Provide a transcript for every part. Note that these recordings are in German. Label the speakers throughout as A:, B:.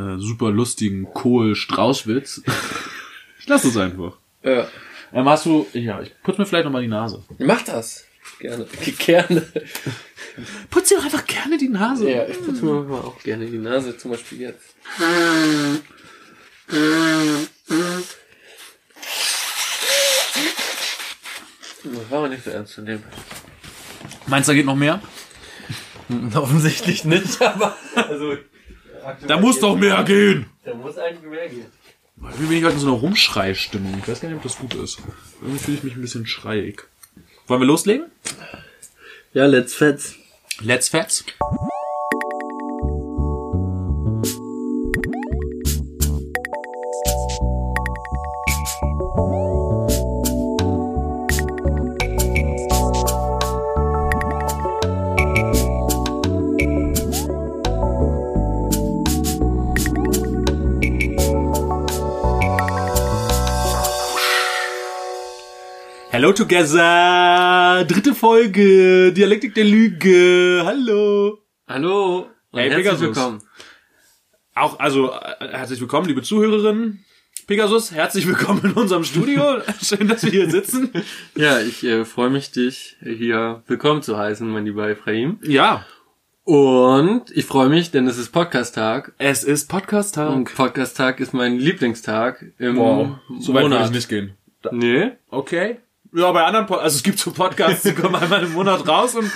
A: äh, super lustigen Kohl-Straußwitz. ich lasse es einfach.
B: Ja.
A: Ähm, hast du, ja, ich putze mir vielleicht nochmal die Nase.
B: Mach das. Gerne. Gerne.
A: Putz dir doch einfach gerne die Nase.
B: Ja, ich putze mir manchmal auch gerne die Nase, zum Beispiel jetzt. Das war aber nicht so ernst zu nehmen.
A: Meinst du, da geht noch mehr?
B: Offensichtlich nicht, aber also.
A: Da muss doch mehr gehen.
B: Da muss eigentlich mehr gehen.
A: Irgendwie bin ich heute in so einer Rumschrei-Stimmung. Ich weiß gar nicht, ob das gut ist. Irgendwie fühle ich mich ein bisschen schreiig. Wollen wir loslegen?
B: Ja, let's fetz.
A: Let's Fets. Hello together! Dritte Folge! Dialektik der Lüge! Hallo!
B: Hallo. Und
A: Hey,
B: herzlich
A: Pegasus.
B: willkommen.
A: Auch, also, äh, herzlich willkommen, liebe Zuhörerinnen. Pegasus, herzlich willkommen in unserem Studio. Schön, dass wir hier sitzen.
B: Ja, ich äh, freue mich, dich hier willkommen zu heißen, mein lieber Ephraim.
A: Ja,
B: Und ich freue mich, denn es ist Podcast-Tag.
A: es ist Podcast-Tag.
B: Und Podcast-Tag ist mein Lieblingstag im
A: Wow, so weit würde
B: Monat.
A: ich nicht gehen.
B: Nee?
A: Okay. Ja, bei anderen Pod also es gibt so Podcasts, die kommen einmal im Monat raus und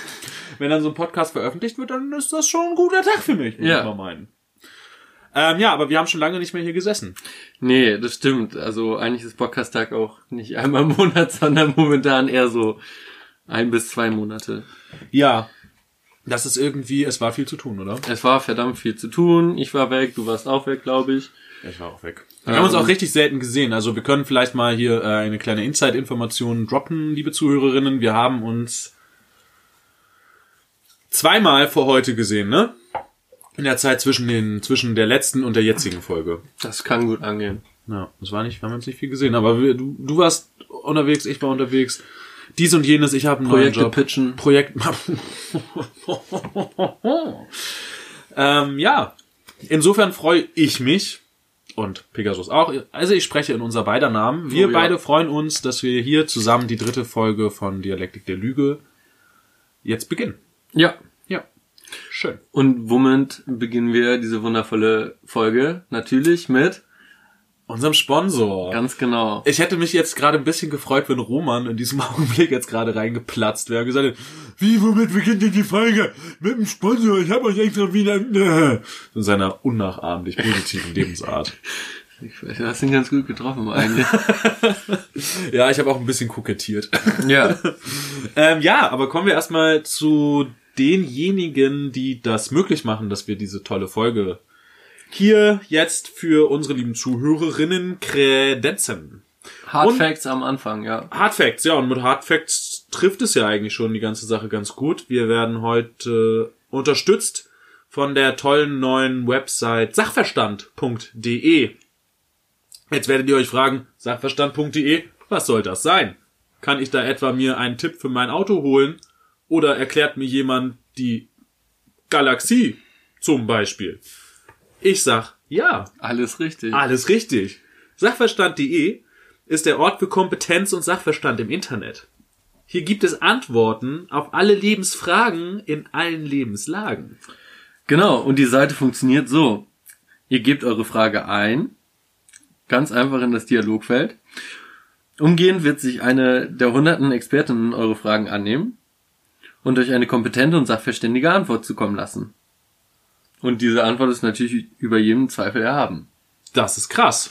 A: wenn dann so ein Podcast veröffentlicht wird, dann ist das schon ein guter Tag für mich, würde
B: Ja.
A: ich mal meinen. Ähm, ja, aber wir haben schon lange nicht mehr hier gesessen.
B: Nee, das stimmt. Also eigentlich ist Podcast-Tag auch nicht einmal im Monat, sondern momentan eher so ein bis zwei Monate.
A: Ja. Das ist irgendwie, es war viel zu tun, oder?
B: Es war verdammt viel zu tun. Ich war weg, du warst auch weg, glaube ich.
A: Ich war auch weg. Wir haben uns auch richtig selten gesehen. Also wir können vielleicht mal hier äh, eine kleine Inside-Information droppen, liebe Zuhörerinnen. Wir haben uns zweimal vor heute gesehen, ne? In der Zeit zwischen den, zwischen der letzten und der jetzigen Folge.
B: Das kann gut angehen.
A: Ja, das war nicht, wir haben uns nicht viel gesehen, aber wir, du, du warst unterwegs, ich war unterwegs. Dies und jenes, ich habe einen
B: Projekte
A: neuen Job.
B: pitchen.
A: Projekt. ähm, ja, insofern freue ich mich und Pegasus auch. Also ich spreche in unser beider Namen. Wir
B: Oh, ja.
A: beide freuen uns, dass wir hier zusammen die dritte Folge von Dialektik der Lüge jetzt beginnen.
B: Ja.
A: Ja, schön.
B: Und womit beginnen wir diese wundervolle Folge? Natürlich mit,
A: Unserem Sponsor.
B: ganz genau.
A: Ich hätte mich jetzt gerade ein bisschen gefreut, wenn Roman in diesem Augenblick jetzt gerade reingeplatzt wäre und gesagt hätte, wie, womit beginnt denn die Folge? Mit dem Sponsor, ich habe euch extra wieder... In seiner unnachahmlich positiven Lebensart.
B: Ich weiß, Du hast ihn ganz gut getroffen eigentlich.
A: Ja, ich habe auch ein bisschen kokettiert.
B: ja.
A: ähm, ja, aber kommen wir erstmal zu denjenigen, die das möglich machen, dass wir diese tolle Folge hier jetzt für unsere lieben Zuhörerinnen kredenzen.
B: Hard
A: Und-
B: Facts am Anfang, ja.
A: Hard Facts, ja, und mit Hard Facts trifft es ja eigentlich schon die ganze Sache ganz gut. Wir werden heute unterstützt von der tollen neuen Website sachverstand.de. Jetzt werdet ihr euch fragen, sachverstand.de, was soll das sein? Kann ich da etwa mir einen Tipp für mein Auto holen? Oder erklärt mir jemand die Galaxie zum Beispiel? Ich sag, ja,
B: Alles richtig.
A: alles richtig. Sachverstand.de ist der Ort für Kompetenz und Sachverstand im Internet. Hier gibt es Antworten auf alle Lebensfragen in allen Lebenslagen.
B: Genau, und die Seite funktioniert so. Ihr gebt eure Frage ein, ganz einfach in das Dialogfeld. Umgehend wird sich eine der hunderten Expertinnen eure Fragen annehmen und euch eine kompetente und sachverständige Antwort zukommen lassen. Und diese Antwort ist natürlich über jedem Zweifel erhaben.
A: Das ist krass.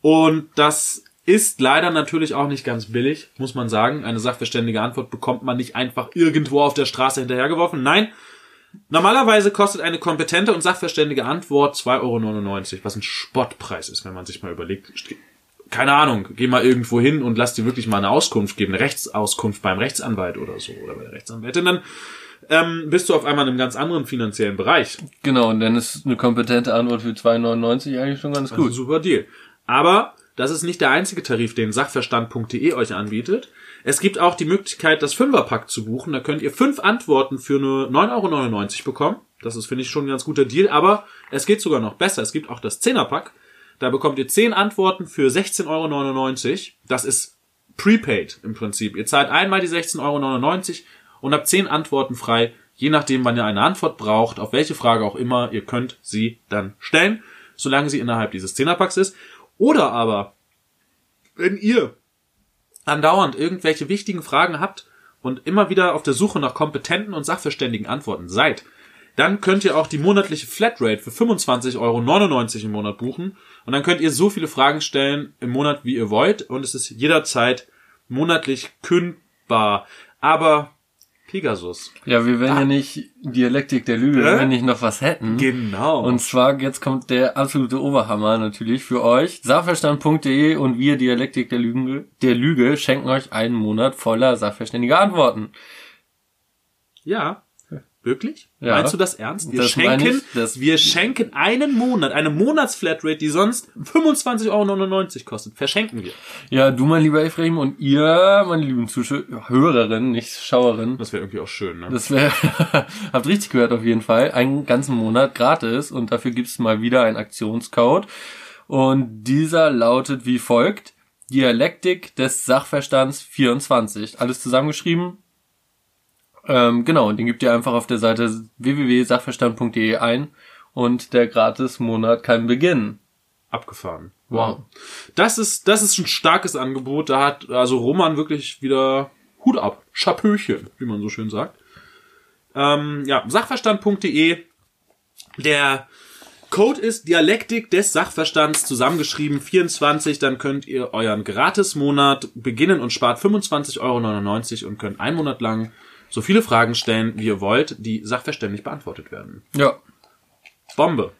A: Und das ist leider natürlich auch nicht ganz billig, muss man sagen. Eine sachverständige Antwort bekommt man nicht einfach irgendwo auf der Straße hinterhergeworfen. Nein, normalerweise kostet eine kompetente und sachverständige Antwort 2,99 Euro, was ein Spottpreis ist, wenn man sich mal überlegt. Keine Ahnung, geh mal irgendwo hin und lass dir wirklich mal eine Auskunft geben, eine Rechtsauskunft beim Rechtsanwalt oder so oder bei der Rechtsanwältin, dann ähm, bist du auf einmal in einem ganz anderen finanziellen Bereich.
B: Genau, und dann ist eine kompetente Antwort für 2,99 eigentlich schon ganz
A: Das ist ein
B: gut.
A: super Deal. Aber das ist nicht der einzige Tarif, den sachverstand.de euch anbietet. Es gibt auch die Möglichkeit, das Fünferpack zu buchen. Da könnt ihr fünf Antworten für nur 9,99 Euro bekommen. Das ist, finde ich, schon ein ganz guter Deal. Aber es geht sogar noch besser. Es gibt auch das Zehnerpack. Da bekommt ihr zehn Antworten für 16,99 Euro. Das ist prepaid im Prinzip. Ihr zahlt einmal die 16,99 Euro und habt zehn Antworten frei. Je nachdem, wann ihr eine Antwort braucht, auf welche Frage auch immer, ihr könnt sie dann stellen, solange sie innerhalb dieses Zehnerpacks ist. Oder aber, wenn ihr andauernd irgendwelche wichtigen Fragen habt und immer wieder auf der Suche nach kompetenten und sachverständigen Antworten seid, dann könnt ihr auch die monatliche Flatrate für 25,99 Euro im Monat buchen. Und dann könnt ihr so viele Fragen stellen im Monat, wie ihr wollt. Und es ist jederzeit monatlich kündbar. Aber Pegasus.
B: Ja, wir wären ah. ja nicht Dialektik der Lüge, äh? wenn wir nicht noch was hätten.
A: Genau.
B: Und zwar, jetzt kommt der absolute Oberhammer natürlich für euch. Sachverstand.de und wir Dialektik der Lüge, der Lüge schenken euch einen Monat voller sachverständiger Antworten.
A: Ja. Wirklich? Ja. Meinst du das ernst? Wir das schenken, ich, wir schenken einen Monat, eine Monatsflatrate, die sonst 25,99 Euro kostet. Verschenken wir.
B: Ja, du, mein lieber Ephraim, und ihr, meine lieben Zuschauerinnen, nicht Schauerinnen.
A: Das wäre irgendwie auch schön, ne?
B: Das wäre, habt richtig gehört auf jeden Fall, einen ganzen Monat gratis und dafür gibt's mal wieder einen Aktionscode. Und dieser lautet wie folgt. Dialektik des Sachverstands 24. Alles zusammengeschrieben, ähm, genau, und den gebt ihr einfach auf der Seite www.sachverstand.de ein und der Gratis-Monat kann beginnen.
A: Abgefahren. Wow. Das ist, das ist ein starkes Angebot. Da hat also Roman wirklich wieder Hut ab. Schapöchen, wie man so schön sagt. Ähm, ja, sachverstand.de. Der Code ist Dialektik des Sachverstands zusammengeschrieben 24. Dann könnt ihr euren Gratis-Monat beginnen und spart 25,99 Euro und könnt einen Monat lang so viele Fragen stellen, wie ihr wollt, die sachverständig beantwortet werden.
B: Ja.
A: Bombe.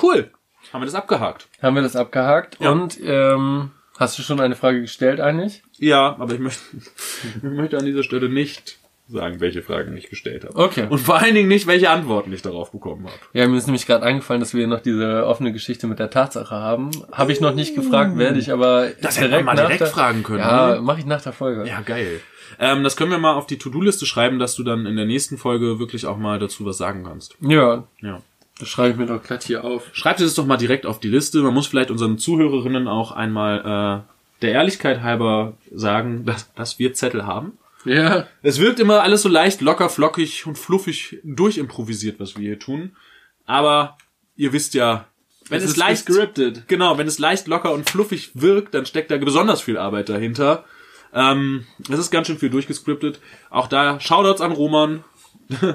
A: Cool. Haben wir das abgehakt?
B: Haben wir das abgehakt? Ja. Und ähm, hast du schon eine Frage gestellt eigentlich?
A: Ja, aber ich möchte, ich möchte an dieser Stelle nicht sagen, welche Fragen ich gestellt habe.
B: Okay.
A: Und vor allen Dingen nicht, welche Antworten ich darauf bekommen habe.
B: Ja, mir ist nämlich gerade eingefallen, dass wir noch diese offene Geschichte mit der Tatsache haben. Habe ich noch nicht gefragt, werde ich aber
A: das direkt hätte man mal direkt der, fragen können.
B: Ja, mache ich nach der Folge.
A: Ja, geil. Ähm, das können wir mal auf die To-Do-Liste schreiben, dass du dann in der nächsten Folge wirklich auch mal dazu was sagen kannst.
B: Ja.
A: Ja.
B: Das schreibe ich mir doch glatt hier auf.
A: Schreibt es doch mal direkt auf die Liste. Man muss vielleicht unseren Zuhörerinnen auch einmal äh, der Ehrlichkeit halber sagen, dass, dass wir Zettel haben.
B: Ja.
A: Es wirkt immer alles so leicht, locker, flockig und fluffig durchimprovisiert, was wir hier tun. Aber ihr wisst ja, wenn es, es leicht
B: scripted.
A: Genau, wenn es leicht locker und fluffig wirkt, dann steckt da besonders viel Arbeit dahinter. Ähm, es ist ganz schön viel durchgescriptet. Auch da Shoutouts an Roman,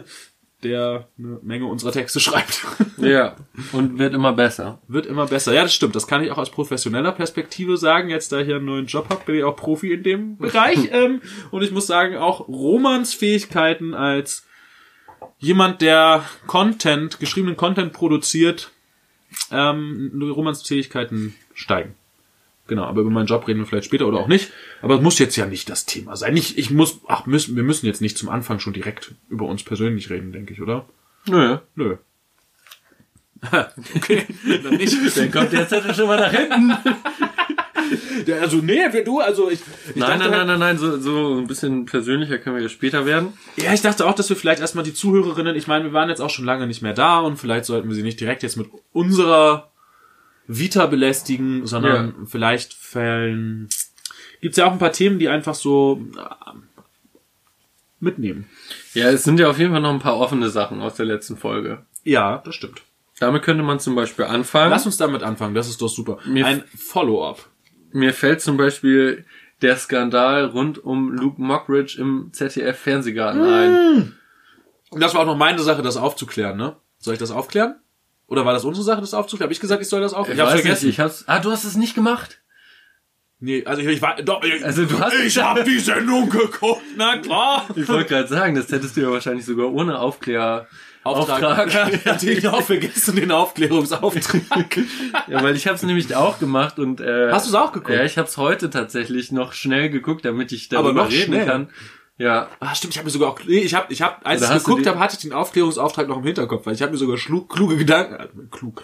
A: der eine Menge unserer Texte schreibt.
B: ja, und wird immer besser.
A: Wird immer besser. Ja, das stimmt. Das kann ich auch aus professioneller Perspektive sagen. Jetzt, da ich einen neuen Job habe, bin ich auch Profi in dem Bereich. ähm, und ich muss sagen, auch Romans Fähigkeiten als jemand, der Content, geschriebenen Content produziert, ähm, Romans Fähigkeiten steigen. Genau, aber über meinen Job reden wir vielleicht später oder auch nicht. Aber es muss jetzt ja nicht das Thema sein. Ich, ich muss, ach, müssen, wir müssen jetzt nicht zum Anfang schon direkt über uns persönlich reden, denke ich, oder?
B: Nö.
A: Nö. okay, dann nicht.
B: Dann kommt der Zettel schon mal nach hinten.
A: Der, also, nee, du, also ich. ich
B: nein, nein, nein, nein, nein, so, so ein bisschen persönlicher können wir ja später werden.
A: Ja, ich dachte auch, dass wir vielleicht erstmal die Zuhörerinnen, ich meine, wir waren jetzt auch schon lange nicht mehr da und vielleicht sollten wir sie nicht direkt jetzt mit unserer Vita belästigen, sondern ja. vielleicht Fällen. Gibt's ja auch ein paar Themen, die einfach so äh, mitnehmen.
B: Ja, es sind ja auf jeden Fall noch ein paar offene Sachen aus der letzten Folge.
A: Ja, das stimmt.
B: Damit könnte man zum Beispiel anfangen.
A: Lass uns damit anfangen, das ist doch super. Mir ein Follow-up.
B: Mir fällt zum Beispiel der Skandal rund um Luke Mockridge im ZDF-Fernsehgarten mmh. ein.
A: Das war auch noch meine Sache, das aufzuklären, ne? Soll ich das aufklären? Oder war das unsere Sache, das aufzuklären? Habe ich gesagt, ich soll das aufklären?
B: Ich, ich hab's vergessen. Nicht, ich hab's, ah, du hast es nicht gemacht?
A: Nee, also ich, ich war doch ich,
B: also du hast
A: ich habe die Sendung geguckt, na klar.
B: Ich wollte gerade sagen, das hättest du ja wahrscheinlich sogar ohne Aufklär
A: Auftrag. Auftrag. Ja, natürlich auch vergessen den Aufklärungsauftrag.
B: ja, weil ich habe es nämlich auch gemacht und äh,
A: Hast du es auch geguckt?
B: Ja, ich habe es heute tatsächlich noch schnell geguckt, damit ich darüber Aber noch reden schnell. kann. Ja.
A: Ah, stimmt, ich habe mir sogar auch, nee, ich habe, ich habe, als ich geguckt habe, hatte ich den Aufklärungsauftrag noch im Hinterkopf, weil ich habe mir sogar schlug, kluge Gedanken, äh, klug,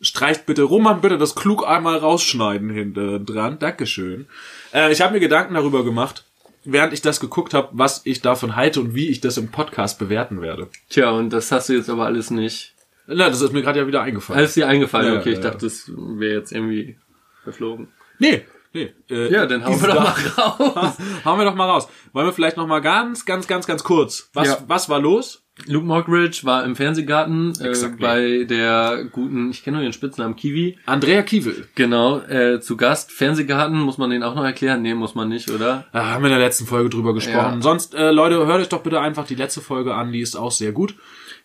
A: streicht bitte, Roman, bitte das klug einmal rausschneiden hinten dran. Dankeschön. Äh, ich habe mir Gedanken darüber gemacht, während ich das geguckt habe, was ich davon halte und wie ich das im Podcast bewerten werde.
B: Tja, und das hast du jetzt aber alles nicht.
A: Na, das ist mir gerade ja wieder eingefallen.
B: Alles dir eingefallen,
A: Ja,
B: okay, ich
A: ja,
B: dachte, das wäre jetzt irgendwie verflogen.
A: nee, nee. Äh,
B: Ja, dann hauen wir doch mal raus.
A: Hauen wir doch mal raus. Wollen wir vielleicht noch mal ganz, ganz, ganz, ganz kurz. Was,
B: Ja.
A: was war los?
B: Luke Mockridge war im Fernsehgarten äh, bei der guten, ich kenne nur den Spitznamen Kiwi,
A: Andrea Kiewel.
B: genau, äh, zu Gast. Fernsehgarten, muss man den auch noch erklären? Nee, muss man nicht, oder?
A: Da haben wir in der letzten Folge drüber gesprochen.
B: Ja.
A: Sonst, äh, Leute, hört euch doch bitte einfach die letzte Folge an, die ist auch sehr gut.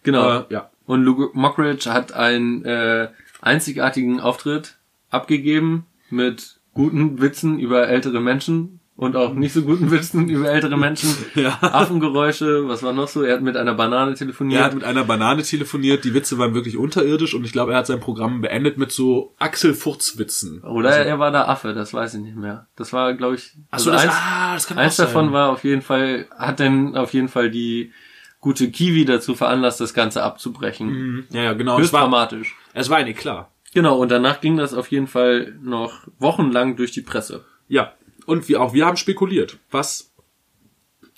B: Genau.
A: Äh, ja.
B: Und Luke Mockridge hat einen äh, einzigartigen Auftritt abgegeben mit guten Witzen über ältere Menschen und auch nicht so guten Witzen über ältere Menschen.
A: Ja.
B: Affengeräusche, was war noch so? Er hat mit einer Banane telefoniert.
A: Er hat mit einer Banane telefoniert, die Witze waren wirklich unterirdisch und ich glaube, er hat sein Programm beendet mit so Axel Furz-Witzen.
B: Oder
A: Also,
B: er war der Affe, das weiß ich nicht mehr. Das war, glaube ich,
A: ach so,
B: also
A: das,
B: eins,
A: ah, das kann
B: eins davon war auf jeden Fall, hat denn auf jeden Fall die gute Kiwi dazu veranlasst, das Ganze abzubrechen.
A: Mhm. Ja, ja, genau. Es
B: Höchst
A: war,
B: dramatisch.
A: es war eigentlich klar.
B: Genau, und danach ging das auf jeden Fall noch wochenlang durch die Presse.
A: Ja. Und wir auch, wir haben spekuliert. Was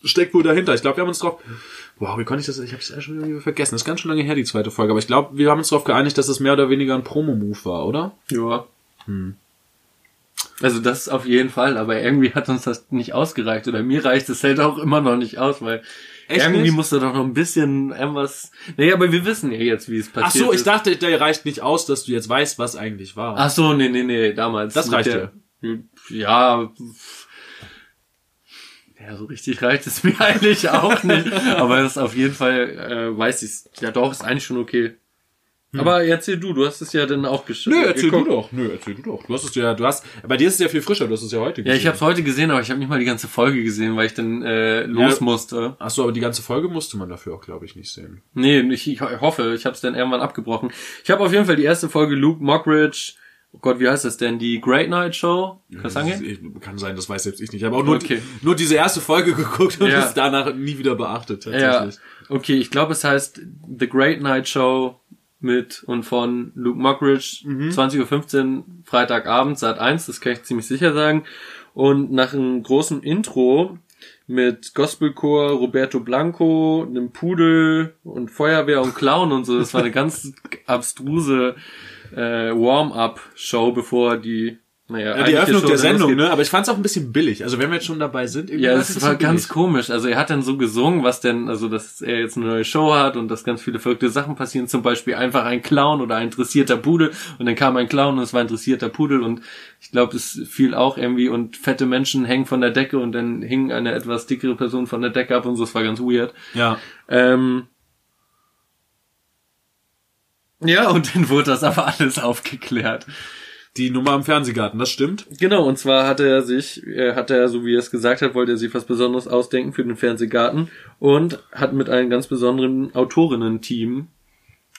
A: steckt wohl dahinter? Ich glaube, wir haben uns drauf. Wow, wie konnte ich das? Ich habe es ja schon wieder vergessen. Das ist ganz schön lange her, die zweite Folge. Aber ich glaube, wir haben uns darauf geeinigt, dass es mehr oder weniger ein Promo-Move war, oder?
B: Ja. Also das auf jeden Fall, aber irgendwie hat uns das nicht ausgereicht. Oder mir reicht es halt auch immer noch nicht aus, weil
A: Echt
B: irgendwie
A: nicht?
B: da doch noch ein bisschen irgendwas. Naja, aber wir wissen ja jetzt, wie es
A: Ach
B: passiert
A: so, ich
B: ist.
A: dachte, der reicht nicht aus, dass du jetzt weißt, was eigentlich war.
B: Ach so, nee, nee, nee, damals.
A: Das reicht
B: der- Ja. Ja, so richtig reicht es mir eigentlich auch nicht. Aber das ist auf jeden Fall, äh, weiß ich Ja doch, ist eigentlich schon okay. Aber erzähl du, du hast es ja dann auch gesch
A: Hm. Nö, erzähl
B: geguckt.
A: du doch. Nö, erzähl du doch. Du hast es ja, du hast, bei dir ist es ja viel frischer, du hast es ja heute
B: Ja, ich habe es heute gesehen, aber ich habe nicht mal die ganze Folge gesehen, weil ich dann äh, los
A: Ja.
B: musste.
A: Ach so, aber die ganze Folge musste man dafür auch, glaube ich, nicht sehen.
B: Nee, ich, ich hoffe, ich habe es dann irgendwann abgebrochen. Ich habe auf jeden Fall die erste Folge Luke Mockridge. Oh Gott, wie heißt das denn? Die Great Night Show? Kann
A: Kann sein, das weiß selbst ich nicht. Ich habe auch nur,
B: Okay.
A: nur diese erste Folge geguckt und
B: Ja.
A: es danach nie wieder beachtet,
B: Ja,
A: tatsächlich.
B: okay, ich glaube, es heißt The Great Night Show mit und von Luke Mockridge, 20.15 Uhr, Freitagabend, Sat 1, das kann ich ziemlich sicher sagen. Und nach einem großen Intro mit Gospelchor, Roberto Blanco, einem Pudel und Feuerwehr und Clown und so, das war eine ganz abstruse äh, Warm-up-Show, bevor die, naja,
A: Ja, die Eröffnung der Sendung, ne? Aber ich fand es auch ein bisschen billig. Also wenn wir jetzt schon dabei sind, irgendwie
B: Ja, es war ganz
A: billig.
B: komisch. Also er hat dann so gesungen, was denn, also dass er jetzt eine neue Show hat und dass ganz viele verrückte Sachen passieren. Zum Beispiel einfach ein Clown oder ein interessierter Pudel und dann kam ein Clown und es war ein interessierter Pudel und ich glaube, es fiel auch irgendwie und fette Menschen hängen von der Decke und dann hing eine etwas dickere Person von der Decke ab und so. Es war ganz weird.
A: Ja.
B: Ähm, ja, und dann wurde das aber alles aufgeklärt.
A: Die Nummer am Fernsehgarten, das stimmt.
B: Genau, und zwar hatte er sich, äh, hat er, so wie er es gesagt hat, wollte er sich was Besonderes ausdenken für den Fernsehgarten und hat mit einem ganz besonderen Autorinnen-Team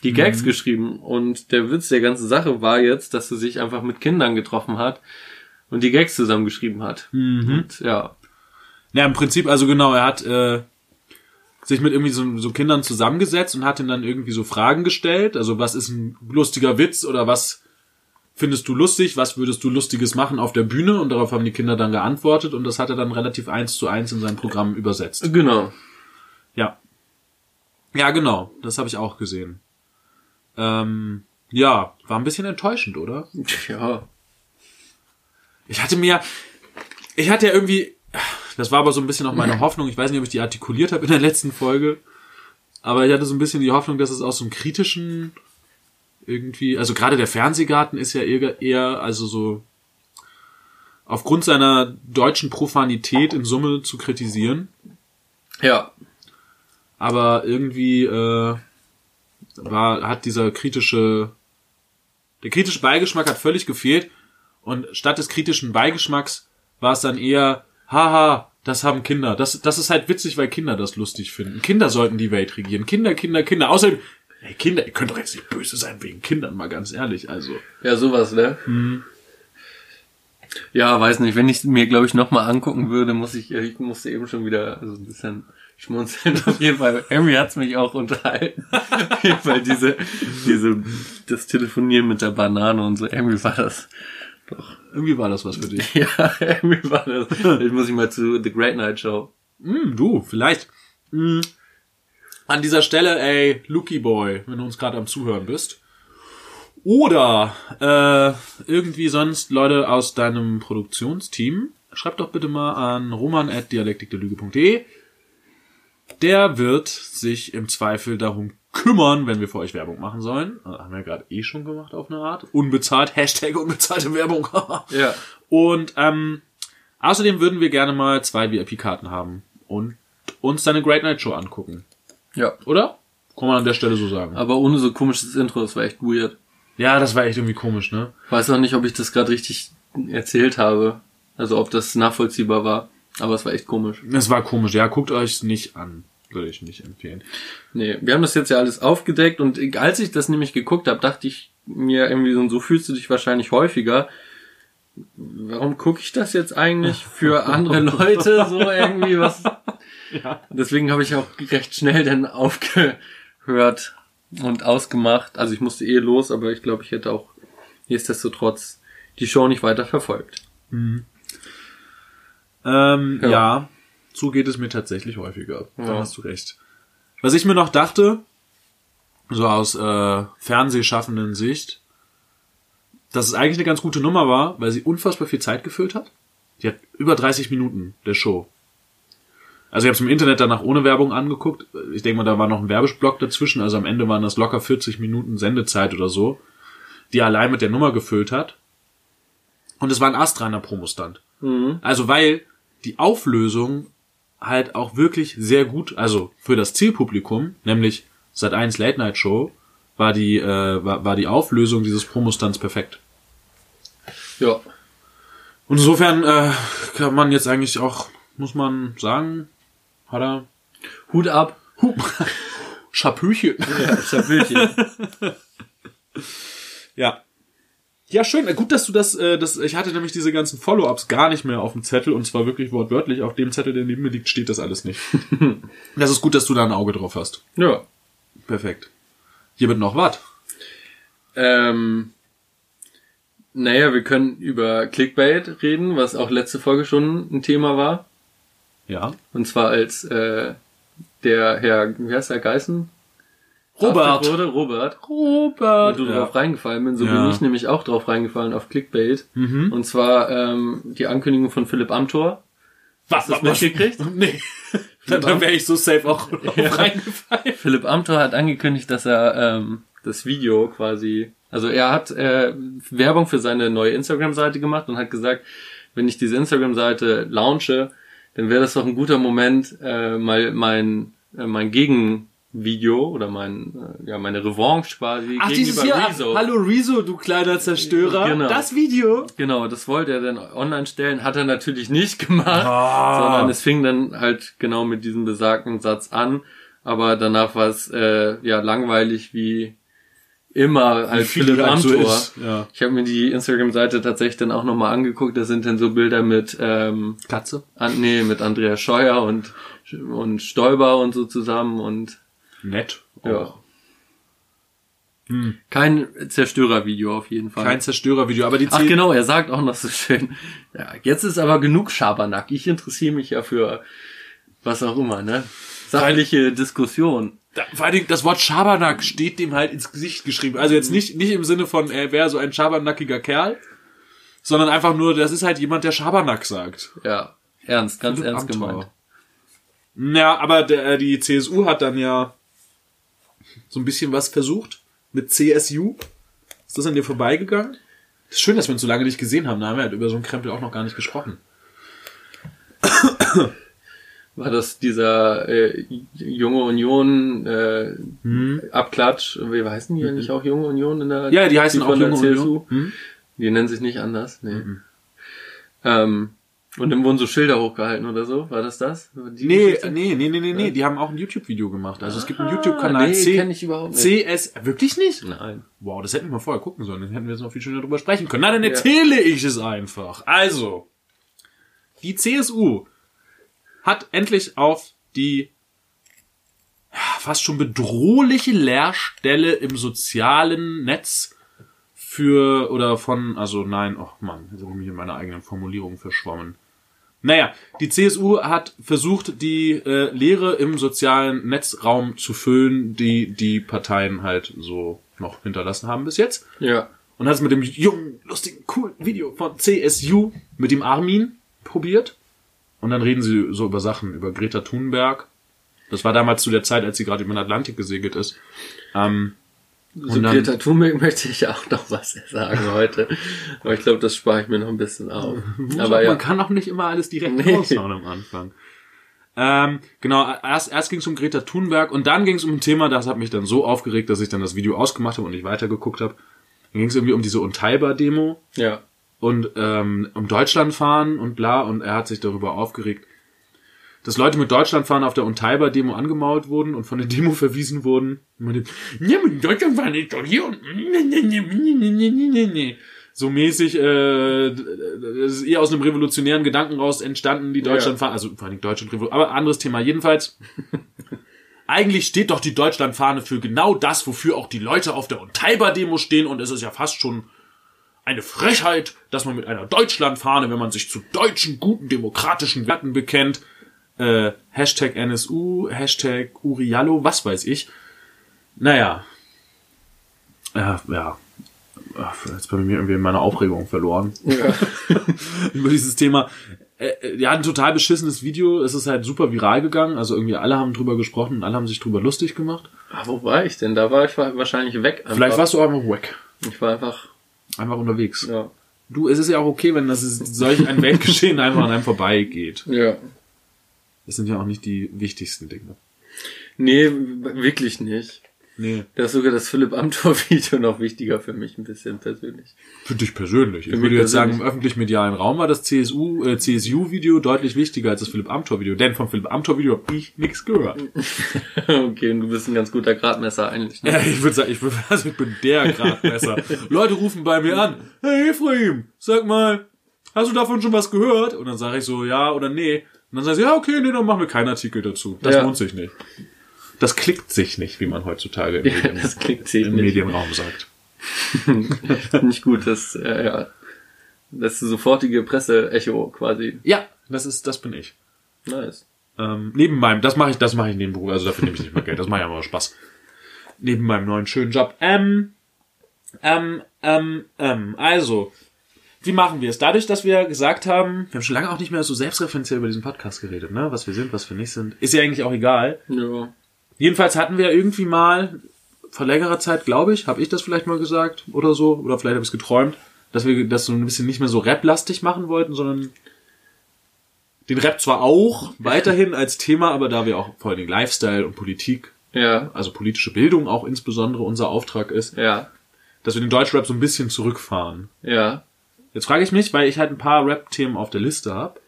B: die Gags geschrieben. Und der Witz der ganzen Sache war jetzt, dass er sich einfach mit Kindern getroffen hat und die Gags zusammengeschrieben hat. Und ja,
A: Ja, im Prinzip, also genau, er hat äh, sich mit irgendwie so, so Kindern zusammengesetzt und hat ihnen dann irgendwie so Fragen gestellt. Also was ist ein lustiger Witz oder was findest du lustig, was würdest du Lustiges machen auf der Bühne? Und darauf haben die Kinder dann geantwortet und das hat er dann relativ eins zu eins in sein Programm übersetzt.
B: genau.
A: Ja. Ja, genau, das habe ich auch gesehen. Ähm, ja, war ein bisschen enttäuschend, oder?
B: Ja,
A: Ich hatte mir, ich hatte ja irgendwie, das war aber so ein bisschen auch meine Hoffnung, ich weiß nicht, ob ich die artikuliert habe in der letzten Folge, aber ich hatte so ein bisschen die Hoffnung, dass es aus so einem kritischen irgendwie, also gerade der Fernsehgarten ist ja eher, eher also so aufgrund seiner deutschen Profanität in Summe zu kritisieren,
B: ja,
A: aber irgendwie äh, war hat dieser kritische der kritische Beigeschmack hat völlig gefehlt und statt des kritischen Beigeschmacks war es dann eher haha das haben Kinder. Das das ist halt witzig weil Kinder das lustig finden. Kinder sollten die Welt regieren. Kinder Kinder Kinder. Außerdem hey Kinder ihr könnt doch jetzt nicht böse sein wegen Kindern mal ganz ehrlich also
B: ja, sowas, ne? Ja, weiß nicht, wenn ich mir, glaube ich, nochmal angucken würde, muss ich, ich musste eben schon wieder, also ein bisschen schmunzeln. Auf jeden Fall. Irgendwie hat's mich auch unterhalten. Auf jeden Fall diese, diese, das Telefonieren mit der Banane und so. Irgendwie war das doch.
A: Irgendwie war das was für dich.
B: Ja, irgendwie war das. Jetzt muss ich mal zu The Great Night Show.
A: Hm, du, vielleicht. Hm. An dieser Stelle, ey, Lucky Boy, wenn du uns gerade am Zuhören bist. Oder äh, irgendwie sonst Leute aus deinem Produktionsteam, schreib doch bitte mal an roman.dialektikderlüge.de. Der wird sich im Zweifel darum kümmern, wenn wir für euch Werbung machen sollen. Äh, haben wir gerade eh schon gemacht auf eine Art. Unbezahlt, Hashtag unbezahlte Werbung.
B: Ja.
A: Und ähm, außerdem würden wir gerne mal zwei VIP-Karten haben und uns deine Great Night Show angucken.
B: Ja.
A: Oder? Kann man an der Stelle so sagen.
B: Aber ohne so komisches Intro, das war echt weird.
A: Ja, das war echt irgendwie komisch, ne?
B: Weiß auch nicht, ob ich das gerade richtig erzählt habe. Also ob das nachvollziehbar war. Aber es war echt komisch.
A: Es war komisch. Ja, guckt euch nicht an. Würde ich nicht empfehlen.
B: Nee, wir haben das jetzt ja alles aufgedeckt und als ich das nämlich geguckt habe, dachte ich mir irgendwie so, so fühlst du dich wahrscheinlich häufiger. Warum gucke ich das jetzt eigentlich für andere Leute so irgendwie was?
A: Ja.
B: Deswegen habe ich auch recht schnell dann aufgehört und ausgemacht. Also ich musste eh los, aber ich glaube, ich hätte auch nichtsdestotrotz die Show nicht weiter verfolgt.
A: Ähm,
B: Ja.
A: ja. so geht es mir tatsächlich häufiger. Da
B: Ja.
A: hast du recht. Was ich mir noch dachte, so aus äh, Fernsehschaffenden Sicht, dass es eigentlich eine ganz gute Nummer war, weil sie unfassbar viel Zeit gefüllt hat. Die hat über 30 Minuten der Show. Also ich habe es im Internet danach ohne Werbung angeguckt. Ich denke mal, da war noch ein Werbeblock dazwischen. Also am Ende waren das locker 40 Minuten Sendezeit oder so, die allein mit der Nummer gefüllt hat. Und es war ein astreiner Promostand. Also weil die Auflösung halt auch wirklich sehr gut, also für das Zielpublikum, nämlich seit 1 Late Night Show, war die, äh, war, war die Auflösung dieses Promostands perfekt.
B: Ja.
A: Und insofern äh, kann man jetzt eigentlich auch, muss man sagen, hat er
B: Hut ab.
A: Hup, Schapüchen.
B: Ja, Schaböchen.
A: Ja. Ja, schön. Gut, dass du das, äh, das, ich hatte nämlich diese ganzen Follow-ups gar nicht mehr auf dem Zettel und zwar wirklich wortwörtlich. Auf dem Zettel, der neben mir liegt, steht das alles nicht. das ist gut, dass du da ein Auge drauf hast.
B: ja.
A: Perfekt. Hier wird noch was.
B: Ähm, naja, wir können über Clickbait reden, was auch letzte Folge schon ein Thema war.
A: Ja.
B: Und zwar als äh, der Herr, wie heißt der, Geißen?
A: Robert.
B: Wurde, Robert.
A: Robert.
B: Und du drauf reingefallen bin, so
A: Ja.
B: bin ich nämlich auch drauf reingefallen auf Clickbait.
A: Mhm.
B: Und zwar ähm, die Ankündigung von Philipp Amthor.
A: Was,
B: Hast du das mitgekriegt?
A: Nee. dann dann wäre ich so safe auch drauf reingefallen.
B: Philipp Amthor hat angekündigt, dass er ähm, das Video quasi, also er hat äh, Werbung für seine neue Instagram-Seite gemacht und hat gesagt, wenn ich diese Instagram-Seite launche, dann wäre das doch ein guter Moment, äh, mal mein äh, mein Gegenvideo oder mein äh, ja meine Revanche quasi
A: Ach, dieses hier. ach,
B: Rezo.
A: Hallo Rezo, du kleiner Zerstörer.
B: Genau.
A: Das Video.
B: Genau, das wollte er dann online stellen, hat er natürlich nicht gemacht,
A: Ah.
B: sondern es fing dann halt genau mit diesem besagten Satz an, aber danach war es äh, ja langweilig wie immer als Philipp
A: halt so
B: Amthor.
A: ist, ja.
B: Ich habe mir die Instagram-Seite tatsächlich dann auch nochmal angeguckt, da sind dann so Bilder mit ähm,
A: Katze.
B: an, nee, mit Andrea Scheuer und und Stoiber und so zusammen und
A: Nett.
B: ja.
A: Auch. Hm.
B: Kein Zerstörervideo auf jeden Fall.
A: Kein Zerstörervideo, aber die
B: Ach genau, er sagt auch noch so schön. Ja, jetzt ist aber genug Schabernack. Ich interessiere mich ja für was auch immer, ne? Sachliche Diskussion.
A: Da, vor allen Dingen, das Wort Schabernack steht dem halt ins Gesicht geschrieben. Also jetzt nicht, nicht im Sinne von, er wäre so ein schabernackiger Kerl, sondern einfach nur, das ist halt jemand, der Schabernack sagt.
B: Ja, ernst, ganz ernst
A: Amthor.
B: gemeint.
A: Ja, aber der, äh, die CSU hat dann ja so ein bisschen was versucht mit CSU. Ist das an dir vorbeigegangen? ist schön, dass wir uns so lange nicht gesehen haben. Da haben wir halt über so einen Krempel auch noch gar nicht gesprochen.
B: War das dieser äh, junge Union äh, Abklatsch? Wie heißen die ja nicht auch junge Union in der
A: Hm. Ja, die heißen auch Junge
B: CSU?
A: Union. Hm?
B: Die nennen sich nicht anders, nee. Ähm, und dann wurden so Schilder hochgehalten oder so, war das das? Die
A: Nee,
B: Geschichte?
A: nee, nee, nee, nee, nee. Die haben auch ein YouTube-Video gemacht. Also es gibt einen
B: Ah,
A: YouTube-Kanal
B: nee,
A: C
B: kenn ich überhaupt nicht.
A: CS. Wirklich nicht?
B: Nein.
A: Wow, das hätten wir mal vorher gucken sollen. Dann hätten wir jetzt noch viel schöner drüber sprechen können. Na, dann erzähle ich es einfach. Also, die CSU hat endlich auf die fast schon bedrohliche Leerstelle im sozialen Netz für oder von, also nein, oh Mann, jetzt habe ich mich in meiner eigenen Formulierung verschwommen. Naja, die CSU hat versucht, die äh, Leere im sozialen Netzraum zu füllen, die die Parteien halt so noch hinterlassen haben bis jetzt.
B: Ja.
A: Und hat es mit dem jungen, lustigen, coolen Video von CSU mit dem Armin probiert. Und dann reden sie so über Sachen, über Greta Thunberg. Das war damals zu der Zeit, als sie gerade über den Atlantik gesegelt ist. Ähm,
B: So
A: Und dann-
B: Greta Thunberg möchte ich auch noch was sagen heute. Aber ich glaube, das spare ich mir noch ein bisschen auf. Aber
A: man
B: ja.
A: kann auch nicht immer alles direkt
B: Nee.
A: raushauen am Anfang. Ähm, genau, erst, erst ging es um Greta Thunberg und dann ging es um ein Thema, das hat mich dann so aufgeregt, dass ich dann das Video ausgemacht habe und nicht weitergeguckt habe. Dann ging es irgendwie um diese Unteilbar-Demo
B: Ja.
A: Und ähm, um Deutschland fahren und bla und er hat sich darüber aufgeregt, dass Leute mit Deutschland fahren auf der Unteilbar-Demo angemault wurden und von der Demo verwiesen wurden. Und man ja, mit Deutschland fahren ist doch hier und so mäßig, äh, das ist eher aus einem revolutionären Gedanken raus entstanden, die Deutschland fahren, also vor allem Deutschland Revolution, aber anderes Thema jedenfalls. Eigentlich steht doch die Deutschlandfahne für genau das, wofür auch die Leute auf der Unteilbar-Demo stehen und es ist ja fast schon eine Frechheit, dass man mit einer Deutschlandfahne, wenn man sich zu deutschen, guten, demokratischen Werten bekennt, äh, Hashtag NSU, Hashtag Uriallo, was weiß ich. Naja. Ja, ja. Jetzt bin ich mir irgendwie in meiner Aufregung verloren
B: ja.
A: über dieses Thema. Äh, äh, ja, ein total beschissenes Video. Es ist halt super viral gegangen. Also irgendwie alle haben drüber gesprochen und alle haben sich drüber lustig gemacht.
B: Ah, wo war ich denn? Da war ich wa- wahrscheinlich weg. Einfach.
A: Vielleicht warst du auch einfach weg.
B: Ich war einfach,
A: Einfach unterwegs.
B: ja.
A: Du, es ist ja auch okay, wenn das ist, solch ein Weltgeschehen einfach an einem vorbeigeht.
B: Ja.
A: Das sind ja auch nicht die wichtigsten Dinge.
B: Nee, wirklich nicht.
A: Nee.
B: Da ist sogar das Philipp Amthor-Video noch wichtiger für mich, ein bisschen persönlich.
A: Für dich persönlich. Ich
B: Für
A: würde
B: mich
A: jetzt sagen, im öffentlich-medialen Raum war das CSU, äh, CSU-Video deutlich wichtiger als das Philipp Amthor-Video. Denn vom Philipp Amthor-Video habe ich nichts gehört.
B: okay, und du bist ein ganz guter Gradmesser eigentlich. Ne?
A: Ja, ich würde sagen, ich, würd, also ich bin der Gradmesser. Leute rufen bei mir an. Hey Ephraim, sag mal, hast du davon schon was gehört? Und dann sage ich so, ja oder nee. Und dann sagen sie, ja, okay, nee, dann machen wir keinen Artikel dazu. Das
B: Ja.
A: lohnt sich nicht. Das klickt sich nicht, wie man heutzutage im,
B: Ja,
A: Medien, im
B: nicht.
A: Medienraum sagt.
B: Ich gut, das, äh, ja, das sofortige Presseecho quasi.
A: Ja, das ist, das bin ich.
B: Nice.
A: Ähm, neben meinem, das mache ich, das mache ich neben Beruf, also dafür nehme ich nicht mal Geld, das mache ich aber Spaß. Neben meinem neuen schönen Job. Ähm, ähm, ähm, ähm, also, wie machen wir es? Dadurch, dass wir gesagt haben, wir haben schon lange auch nicht mehr so selbstreferenziell über diesen Podcast geredet, ne? Was wir sind, was wir nicht sind. Ist ja eigentlich auch egal.
B: Ja.
A: Jedenfalls hatten wir irgendwie mal, vor längerer Zeit, glaube ich, habe ich das vielleicht mal gesagt oder so, oder vielleicht habe ich es geträumt, dass wir das so ein bisschen nicht mehr so Rap-lastig machen wollten, sondern den Rap zwar auch weiterhin als Thema, aber da wir auch vor allen Dingen Lifestyle und Politik,
B: Ja.
A: also politische Bildung auch insbesondere unser Auftrag ist,
B: Ja.
A: dass wir den Deutschrap so ein bisschen zurückfahren.
B: Ja.
A: Jetzt frage ich mich, weil ich halt ein paar Rap-Themen auf der Liste habe.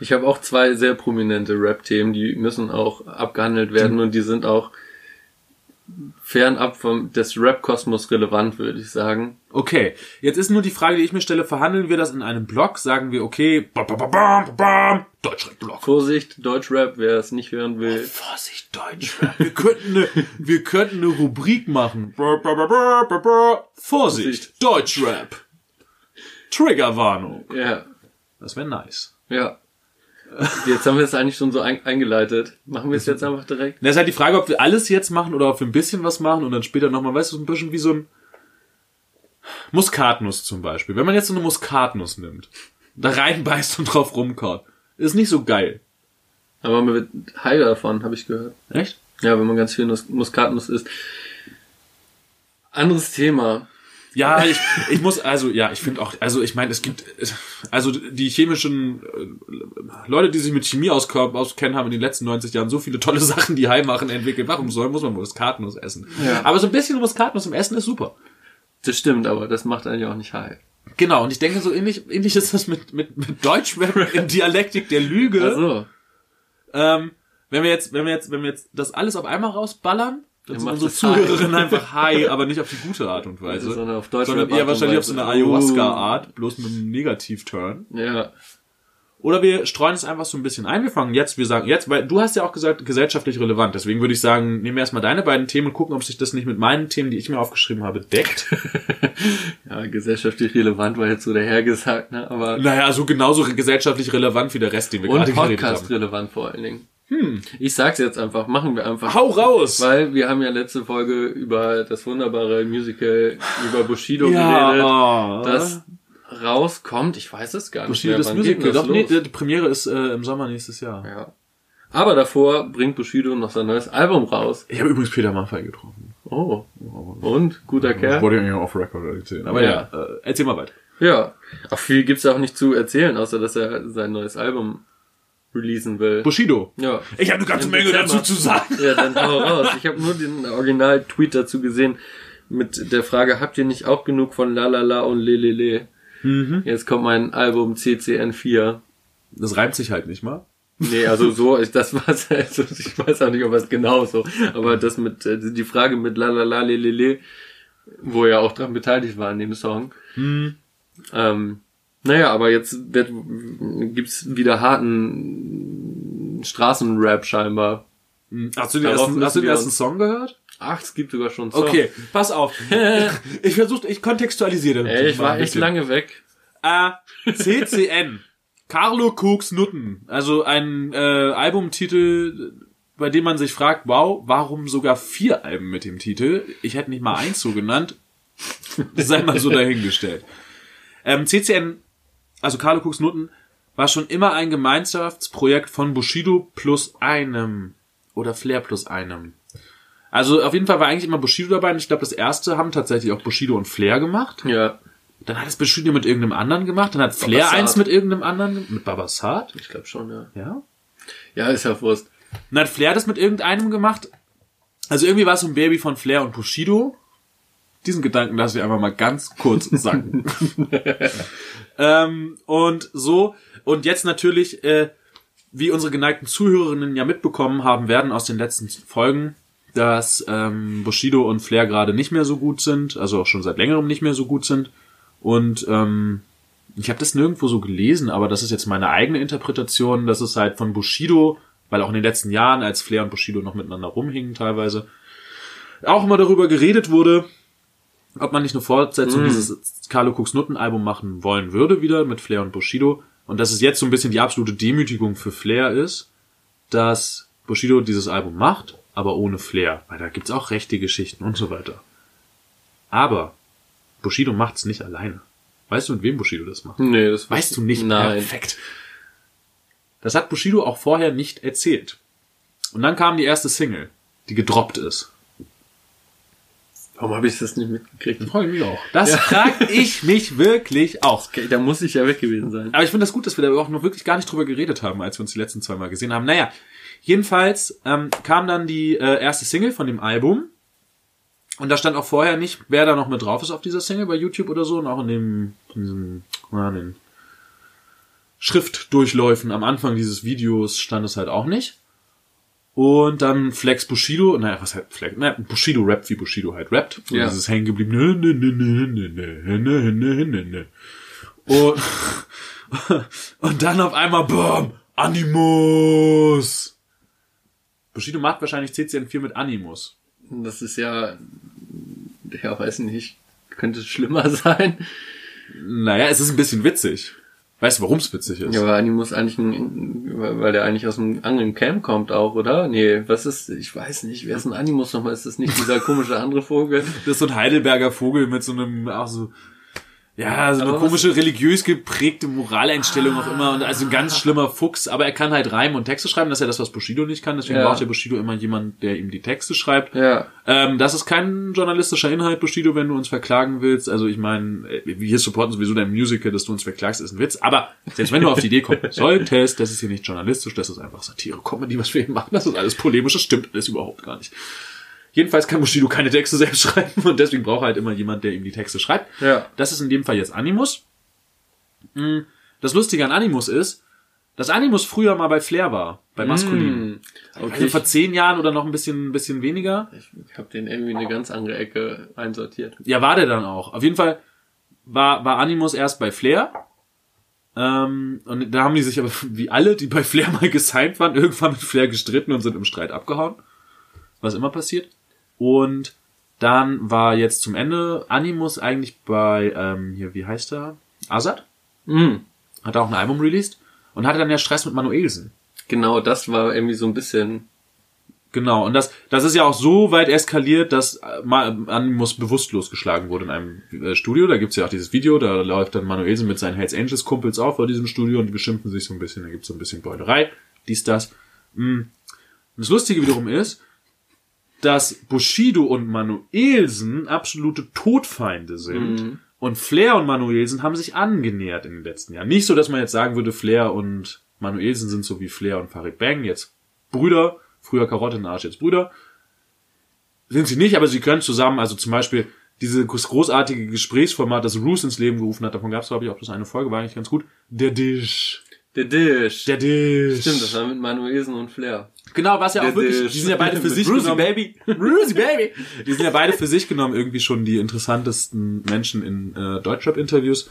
B: Ich habe auch zwei sehr prominente Rap-Themen, die müssen auch abgehandelt werden und die sind auch fernab vom des Rap-Kosmos relevant, würde ich sagen.
A: Okay, jetzt ist nur die Frage, die ich mir stelle, verhandeln wir das in einem Blog? Sagen wir, okay, bam, bam, bam, bam, bam, Deutschrap-Blog.
B: Vorsicht, Deutschrap, wer es nicht hören will.
A: Vorsicht, Deutschrap. Wir könnten eine, wir könnten eine Rubrik machen. Vorsicht, Deutschrap. Triggerwarnung.
B: Ja.
A: Das wäre nice.
B: Ja. Jetzt haben wir es eigentlich schon so ein eingeleitet. Machen wir es jetzt einfach direkt?
A: Das ist halt die Frage, ob wir alles jetzt machen oder ob wir ein bisschen was machen und dann später nochmal, weißt du, so ein bisschen wie so ein Muskatnuss zum Beispiel. Wenn man jetzt so eine Muskatnuss nimmt, da reinbeißt und drauf rumkaut, ist nicht so geil.
B: Aber man wird high davon, habe ich gehört.
A: Echt?
B: Ja, wenn man ganz viel Nuss Muskatnuss isst. Anderes Thema.
A: Ja, ich, ich muss, also, ja, ich finde auch, also, ich meine, es gibt, also, die chemischen äh, Leute, die sich mit Chemie auskennen, haben in den letzten 90 Jahren so viele tolle Sachen, die High machen, entwickelt. Warum soll, muss man Muskatnuss essen?
B: Ja.
A: Aber so ein bisschen Muskatnuss im Essen ist super.
B: Das stimmt, aber das macht eigentlich auch nicht high.
A: Genau, und ich denke, so ähnlich, ähnlich ist das mit, mit, mit Deutschrap in Dialektik der Lüge.
B: Also,
A: Ähm, wenn wir jetzt, wenn wir jetzt, wenn wir jetzt das alles auf einmal rausballern, dann
B: macht
A: unsere
B: high.
A: Zuhörerinnen einfach high, aber nicht auf die gute Art und Weise.
B: Sondern auf Deutschrap
A: sondern eher
B: Art und
A: wahrscheinlich auf so eine Ayahuasca-Art, bloß mit einem Negativ-Turn.
B: ja.
A: Oder wir streuen es einfach so ein bisschen ein. Wir fangen jetzt, wir sagen jetzt, weil du hast ja auch gesagt, gesellschaftlich relevant. Deswegen würde ich sagen, nehmen wir erstmal deine beiden Themen und gucken, ob sich das nicht mit meinen Themen, die ich mir aufgeschrieben habe, deckt.
B: Ja, gesellschaftlich relevant war jetzt so dahergesagt, ne? Aber
A: naja, so genauso gesellschaftlich relevant wie der Rest, den wir
B: und
A: gerade geredet
B: Podcast
A: haben.
B: relevant vor allen Dingen. Hm. Ich sag's jetzt einfach, machen wir einfach.
A: Hau raus!
B: Weil wir haben ja letzte Folge über das wunderbare Musical über Bushido geredet,
A: ja,
B: das rauskommt. Ich weiß es gar nicht
A: Bushido das Musical. Doch, nee, die Premiere ist äh, im Sommer nächstes Jahr.
B: Ja. Aber davor bringt Bushido noch sein neues Album raus.
A: Ich habe übrigens Peter Maffay getroffen.
B: Oh. Und? Guter
A: Das
B: Kerl?
A: wollte ich eigentlich off record erzählen. Aber ja,
B: Ja.
A: äh, erzähl mal weiter.
B: Ja. Auch viel gibt's auch nicht zu erzählen, außer dass er sein neues Album releasen will.
A: Bushido.
B: Ja.
A: Ich habe eine ganze
B: Im
A: Menge
B: Dezember.
A: dazu zu sagen.
B: Ja, dann hau raus. Ich habe nur den Original-Tweet dazu gesehen mit der Frage, habt ihr nicht auch genug von La La La und Le Le Le?
A: Mhm.
B: Jetzt kommt mein Album CCN4.
A: Das reimt sich halt nicht mal.
B: Nee, also so, ist das war's. Also ich weiß auch nicht, ob es genau so, aber das mit, äh, die Frage mit La La La Le Le Le, wo er auch dran beteiligt war an dem Song.
A: Hm.
B: Ähm, naja, aber jetzt wird, gibt's wieder harten Straßenrap scheinbar.
A: Hast du den,
B: Darauf
A: ersten, hast du den ersten Song gehört?
B: Ach, es gibt sogar schon Songs.
A: Okay, pass auf. ich versuche, ich kontextualisiere.
B: Ey, ich war echt lange weg.
A: Äh, CCN. Carlo Cooks Nutten. Also ein äh, Albumtitel, bei dem man sich fragt, wow, warum sogar vier Alben mit dem Titel? Ich hätte nicht mal eins so genannt. Sei mal so dahingestellt. Ähm, CCN, also Carlo Cooks Nutten, war schon immer ein Gemeinschaftsprojekt von Bushido plus einem. Oder Flair plus einem. Also auf jeden Fall war eigentlich immer Bushido dabei und ich glaube, das erste haben tatsächlich auch Bushido und Flair gemacht.
B: Ja,
A: Dann hat es Bushido mit irgendeinem anderen gemacht. Dann hat Flair
B: Babasat.
A: eins mit irgendeinem anderen, mit Babasat.
B: ich glaube schon, ja.
A: Ja.
B: Ja, ist ja Wurst.
A: Dann hat Flair das mit irgendeinem gemacht. Also irgendwie war es so ein Baby von Flair und Bushido. Diesen Gedanken lasse ich einfach mal ganz kurz sacken. ähm, und so. Und jetzt natürlich, äh, wie unsere geneigten Zuhörerinnen ja mitbekommen haben werden aus den letzten Folgen, dass ähm, Bushido und Flair gerade nicht mehr so gut sind, also auch schon seit längerem nicht mehr so gut sind. Und ähm, ich habe das nirgendwo so gelesen, aber das ist jetzt meine eigene Interpretation, dass es halt von Bushido, weil auch in den letzten Jahren, als Flair und Bushido noch miteinander rumhingen teilweise, auch immer darüber geredet wurde, ob man nicht eine Fortsetzung dieses Carlo Cooks Nutten Album machen wollen würde, wieder mit Flair und Bushido. Und dass es jetzt so ein bisschen die absolute Demütigung für Flair ist, dass Bushido dieses Album macht, aber ohne Flair. Weil da gibt's auch rechte Geschichten und so weiter. Aber Bushido macht's nicht alleine. Weißt du, mit wem Bushido das macht?
B: Nee, das
A: Weißt du nicht?
B: Nein.
A: Perfekt. Das hat Bushido auch vorher nicht erzählt. Und dann kam die erste Single, die gedroppt ist.
B: Warum habe ich das nicht mitgekriegt?
A: Freue mich auch. Das frag ich mich wirklich auch.
B: Okay, da muss ich ja weg gewesen sein.
A: Aber ich finde das gut, dass wir da auch noch wirklich gar nicht drüber geredet haben, als wir uns die letzten zwei Mal gesehen haben. Naja, jedenfalls ähm, kam dann die äh, erste Single von dem Album. Und da stand auch vorher nicht, wer da noch mit drauf ist auf dieser Single bei YouTube oder so. Und auch in dem, in diesem, na, in den Schriftdurchläufen am Anfang dieses Videos stand es halt auch nicht. Und dann Flex Bushido, naja, was halt Flex, naja, Bushido rappt, wie Bushido halt rappt. Und
B: ja.
A: das ist hängen geblieben. Und, und dann auf einmal, boom, Animus. Bushido macht wahrscheinlich CCN4 mit Animus.
B: Das ist ja, ja, weiß nicht, könnte schlimmer sein.
A: Naja, es ist ein bisschen witzig. Weißt du, warum es witzig ist?
B: Ja, aber Animus eigentlich ein, weil der eigentlich aus einem anderen Camp kommt auch, oder? Nee, was ist, ich weiß nicht, wer ist ein Animus nochmal? Ist das nicht dieser komische andere Vogel?
A: Das ist so ein Heidelberger Vogel mit so einem, auch so, ja, so eine
B: Aber was-
A: komische religiös geprägte Moraleinstellung auch immer und also ein ganz schlimmer Fuchs, aber er kann halt reimen und Texte schreiben, das ist ja das, was Bushido nicht kann, deswegen
B: Ja.
A: braucht ja Bushido immer jemand, der ihm die Texte schreibt.
B: Ja.
A: Ähm, das ist kein journalistischer Inhalt, Bushido, wenn du uns verklagen willst. Also ich meine, äh, wir supporten sowieso dein Musical, dass du uns verklagst, ist ein Witz. Aber selbst wenn du auf die Idee kommen solltest, das ist hier nicht journalistisch, das ist einfach Satire, Comedy, was wir hier machen, das ist alles polemisch, das stimmt alles überhaupt gar nicht. Jedenfalls kann Bushido keine Texte selbst schreiben und deswegen braucht er halt immer jemand, der ihm die Texte schreibt.
B: Ja.
A: Das ist in dem Fall jetzt Animus. Mm, Das Lustige an Animus ist, dass Animus früher mal bei Flair war, bei Maskulin.
B: Hm. Okay.
A: Also vor zehn Jahren oder noch ein bisschen, ein bisschen weniger.
B: Ich habe den irgendwie in eine ganz andere Ecke einsortiert.
A: Ja, war der dann auch. Auf jeden Fall war, war Animus erst bei Flair. Ähm, und da haben die sich aber, wie alle, die bei Flair mal gesigned waren, irgendwann mit Flair gestritten und sind im Streit abgehauen. Was immer passiert. Und dann war jetzt zum Ende Animus eigentlich bei, ähm, hier, wie heißt er? Azad?
B: Mhm.
A: Hat auch ein Album released und hatte dann ja Stress mit Manuelsen.
B: Genau, das war irgendwie so ein bisschen.
A: Genau, und das, das ist ja auch so weit eskaliert, dass äh, Animus bewusstlos geschlagen wurde in einem äh, Studio. Da gibt's ja auch dieses Video, da läuft dann Manuelsen mit seinen Hells Angels Kumpels auf vor diesem Studio und die beschimpfen sich so ein bisschen, da gibt's so ein bisschen Beulerei, dies, das. Mm. Und das Lustige wiederum ist, dass Bushido und Manuelsen absolute Todfeinde sind. Und Flair und Manuelsen haben sich angenähert in den letzten Jahren. Nicht so, dass man jetzt sagen würde, Flair und Manuelsen sind so wie Flair und Farid Bang, jetzt Brüder, früher Karotte in Arsch, jetzt Brüder. Sind sie nicht, aber sie können zusammen, also zum Beispiel dieses großartige Gesprächsformat, das Roos ins Leben gerufen hat, davon gab es, glaube ich, auch bloß eine Folge, war eigentlich ganz gut. Der Dish.
B: Der Dish.
A: Der Dish.
B: Stimmt, das war mit Manuelsen und Flair.
A: Genau, was ja auch wirklich, die sind ja beide für sich
B: Brucey,
A: genommen.
B: Baby.
A: Brucey Baby. Die sind ja beide für sich genommen irgendwie schon die interessantesten Menschen in äh, Deutschrap-Interviews.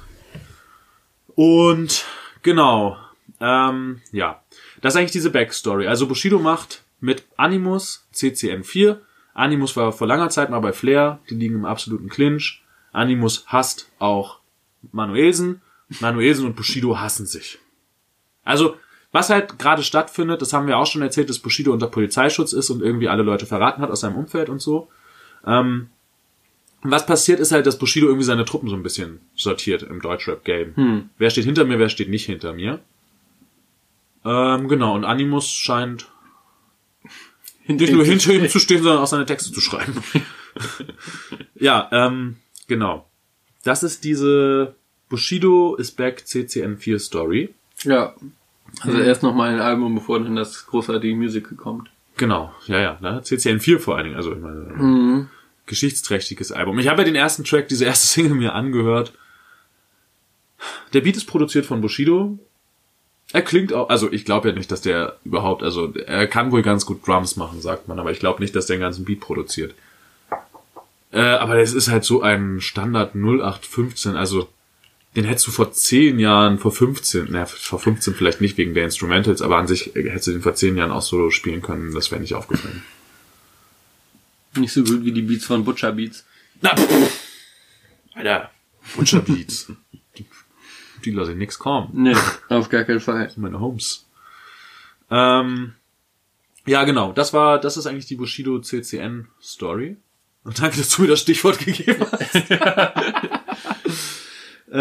A: Und genau, ähm, ja, das ist eigentlich diese Backstory. Also Bushido macht mit Animus CCN4. Animus war vor langer Zeit mal bei Flair, die liegen im absoluten Clinch. Animus hasst auch Manuelsen. Manuelsen und Bushido hassen sich. Also, was halt gerade stattfindet, das haben wir auch schon erzählt, dass Bushido unter Polizeischutz ist und irgendwie alle Leute verraten hat aus seinem Umfeld und so. Ähm, was passiert ist halt, dass Bushido irgendwie seine Truppen so ein bisschen sortiert im Deutschrap-Game. Wer steht hinter mir, wer steht nicht hinter mir. Ähm, genau, und Animus scheint nicht nur hinter ihm zu stehen, sondern auch seine Texte zu schreiben. ja, ähm, genau. Das ist diese Bushido is back CCN4 Story.
B: Ja. Also erst noch mal ein Album, bevor dann das großartige Musical kommt.
A: Genau, ja, ja, ne? CCN4 vor allen Dingen, also ich meine, geschichtsträchtiges Album. Ich habe ja den ersten Track, diese erste Single mir angehört. Der Beat ist produziert von Bushido. Er klingt auch, also ich glaube ja nicht, dass der überhaupt, also er kann wohl ganz gut Drums machen, sagt man, aber ich glaube nicht, dass der den ganzen Beat produziert. Äh, aber es ist halt so ein Standard 0815, also den hättest du vor 10 Jahren, vor 15, naja, vor 15 vielleicht nicht wegen der Instrumentals, aber an sich hättest du den vor 10 Jahren auch solo spielen können, das wäre nicht aufgefallen.
B: Nicht so gut wie die Beats von Butcher Beats.
A: Na, pff. Alter, Butcher Beats. Die, die lasse ich nix kommen.
B: Nee, auf gar keinen Fall.
A: Meine Homes. Ähm, ja, genau. Das war, das ist eigentlich die Bushido CCN Story. Und danke, dass du mir das Stichwort gegeben hast.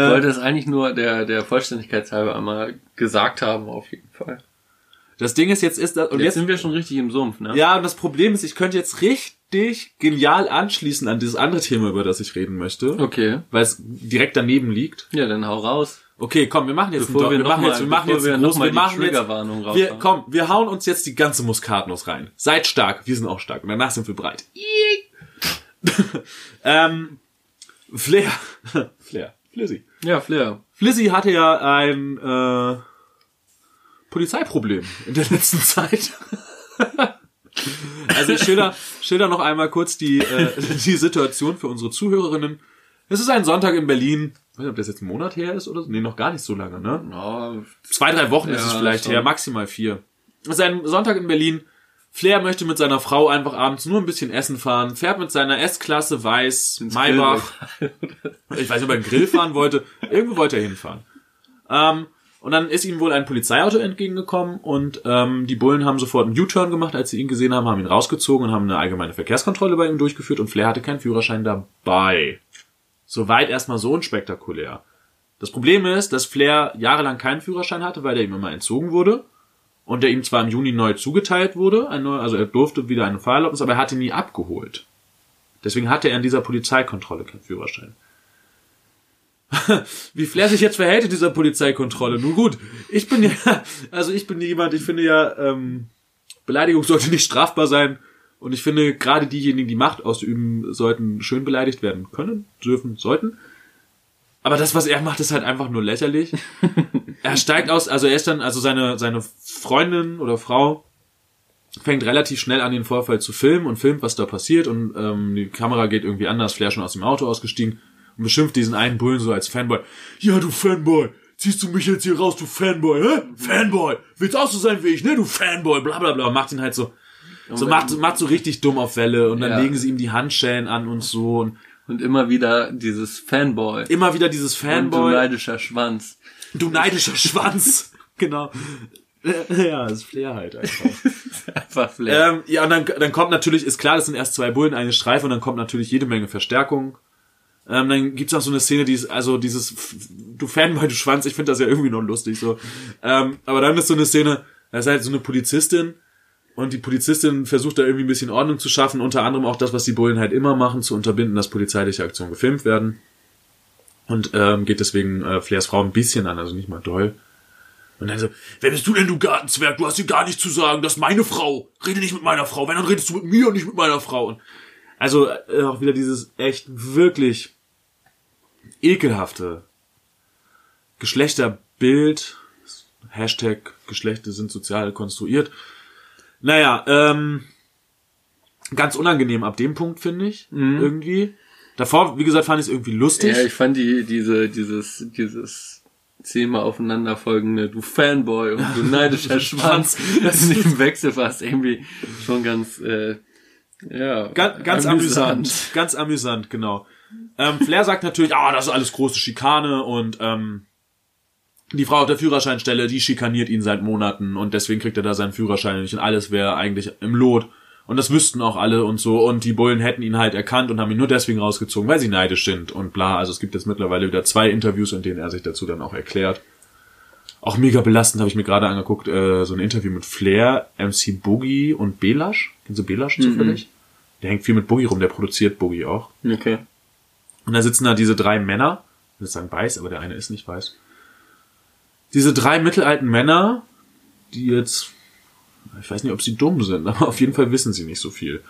B: Ich wollte es eigentlich nur der, der Vollständigkeit halber einmal gesagt haben, auf jeden Fall.
A: Das Ding ist jetzt ist das, und
B: Jetzt,
A: jetzt,
B: sind wir schon richtig im Sumpf, ne?
A: ja, und das Problem ist, ich könnte jetzt richtig genial anschließen an dieses andere Thema, über das ich reden möchte,
B: Okay.
A: weil es direkt daneben liegt.
B: Ja, dann hau raus.
A: Okay, komm, wir machen jetzt
B: Bevor
A: einen
B: wir
A: wir machen
B: noch
A: jetzt, wir
B: mal-
A: machen jetzt
B: wir mal
A: wir machen jetzt, wir, komm, wir hauen uns jetzt die ganze Muskatnuss rein. Seid stark, wir sind auch stark und danach sind wir breit. ähm, Flair, Flair, Flizzy.
B: Ja, Flair.
A: Flizzy hatte ja ein äh, Polizeiproblem in der letzten Zeit. also ich schilder, schilder noch einmal kurz die, äh, die Situation für unsere Zuhörerinnen. Es ist ein Sonntag in Berlin. Ich weiß nicht, ob das jetzt ein Monat her ist oder so. Nee, noch gar nicht so lange, ne?
B: Oh,
A: Zwei, drei Wochen ist
B: Ja,
A: es vielleicht
B: schon.
A: her, maximal vier. Es ist ein Sonntag in Berlin. Flair möchte mit seiner Frau einfach abends nur ein bisschen essen fahren, fährt mit seiner S-Klasse weiß, Maybach. Ich weiß nicht, ob er einen Grill fahren wollte. Irgendwo wollte er hinfahren. Ähm, und dann ist ihm wohl ein Polizeiauto entgegengekommen und ähm, die Bullen haben sofort einen U-Turn gemacht, als sie ihn gesehen haben, haben ihn rausgezogen und haben eine allgemeine Verkehrskontrolle bei ihm durchgeführt und Flair hatte keinen Führerschein dabei. Soweit erstmal so unspektakulär. Das Problem ist, dass Flair jahrelang keinen Führerschein hatte, weil der ihm immer entzogen wurde und der ihm zwar im Juni neu zugeteilt wurde, neuer, also er durfte wieder eine Fahrerlaubnis, aber er hatte ihn nie abgeholt. Deswegen hatte er in dieser Polizeikontrolle keinen Führerschein. Wie Flair sich jetzt verhält in dieser Polizeikontrolle. Nun gut, ich bin ja, also ich bin jemand, ich finde ja, ähm, Beleidigung sollte nicht strafbar sein. Und ich finde, gerade diejenigen, die Macht ausüben, sollten schön beleidigt werden können, dürfen, sollten. Aber das, was er macht, ist halt einfach nur lächerlich. er steigt aus, also er ist dann, also seine, seine Freundin oder Frau fängt relativ schnell an, den Vorfall zu filmen und filmt, was da passiert. Und ähm, die Kamera geht irgendwie anders, Flair schon aus dem Auto ausgestiegen und beschimpft diesen einen Bullen so als Fanboy. Ja, du Fanboy, ziehst du mich jetzt hier raus, du Fanboy, hä? Fanboy, willst auch so sein wie ich, ne, du Fanboy, bla bla bla. Macht ihn halt so, so macht, macht so richtig dumm auf Welle und dann
B: Ja.
A: legen sie ihm die Handschellen an und so und
B: Und immer wieder dieses Fanboy.
A: immer wieder dieses
B: Und du
A: Fanboy,
B: neidischer Schwanz.
A: du neidischer Schwanz, genau. Ja, das ist Flair halt einfach.
B: Einfach Flair.
A: Ähm, ja, und dann, dann kommt natürlich, ist klar, das sind erst zwei Bullen, eine Streife und dann kommt natürlich jede Menge Verstärkung. Ähm, dann gibt's auch so eine Szene, die ist, also dieses, du Fanboy, du Schwanz, ich finde das ja irgendwie noch lustig so. Ähm, aber dann ist so eine Szene, da ist halt so eine Polizistin und die Polizistin versucht da irgendwie ein bisschen Ordnung zu schaffen, unter anderem auch das, was die Bullen halt immer machen, zu unterbinden, dass polizeiliche Aktionen gefilmt werden. Und ähm, geht deswegen äh, Flairs Frau ein bisschen an, also nicht mal doll. Und dann so, wer bist du denn, du Gartenzwerg? Du hast hier gar nichts zu sagen. Das ist meine Frau. Rede nicht mit meiner Frau. Wenn, dann redest du mit mir und nicht mit meiner Frau. Und also äh, auch wieder dieses echt wirklich ekelhafte Geschlechterbild. Hashtag Geschlechter sind sozial konstruiert. Naja, ähm, ganz unangenehm ab dem Punkt, finde ich. Irgendwie. Davor, wie gesagt, fand ich es irgendwie lustig.
B: Ja, ich fand die, diese, dieses, dieses zehnmal aufeinanderfolgende, du Fanboy und du neidischer Schwanz, das ist nicht im Wechsel fast irgendwie schon ganz, äh, ja.
A: Ganz, ganz amüsant. Ganz amüsant, genau. Ähm, Flair sagt natürlich, ah, das ist alles große Schikane und ähm, die Frau auf der Führerscheinstelle, die schikaniert ihn seit Monaten und deswegen kriegt er da seinen Führerschein nicht und alles wäre eigentlich im Lot. Und das wüssten auch alle und so. Und die Bullen hätten ihn halt erkannt und haben ihn nur deswegen rausgezogen, weil sie neidisch sind und bla. Also es gibt jetzt mittlerweile wieder zwei Interviews, in denen er sich dazu dann auch erklärt. Auch mega belastend habe ich mir gerade angeguckt, äh, so ein Interview mit Flair, MC Boogie und Belash. Kennst du Belash zufällig? Der hängt viel mit Boogie rum, der produziert Boogie auch.
B: Okay.
A: Und da sitzen da diese drei Männer, ich würde sagen weiß, aber der eine ist nicht weiß. Diese drei mittelalten Männer, die jetzt, ich weiß nicht, ob sie dumm sind, aber auf jeden Fall wissen sie nicht so viel.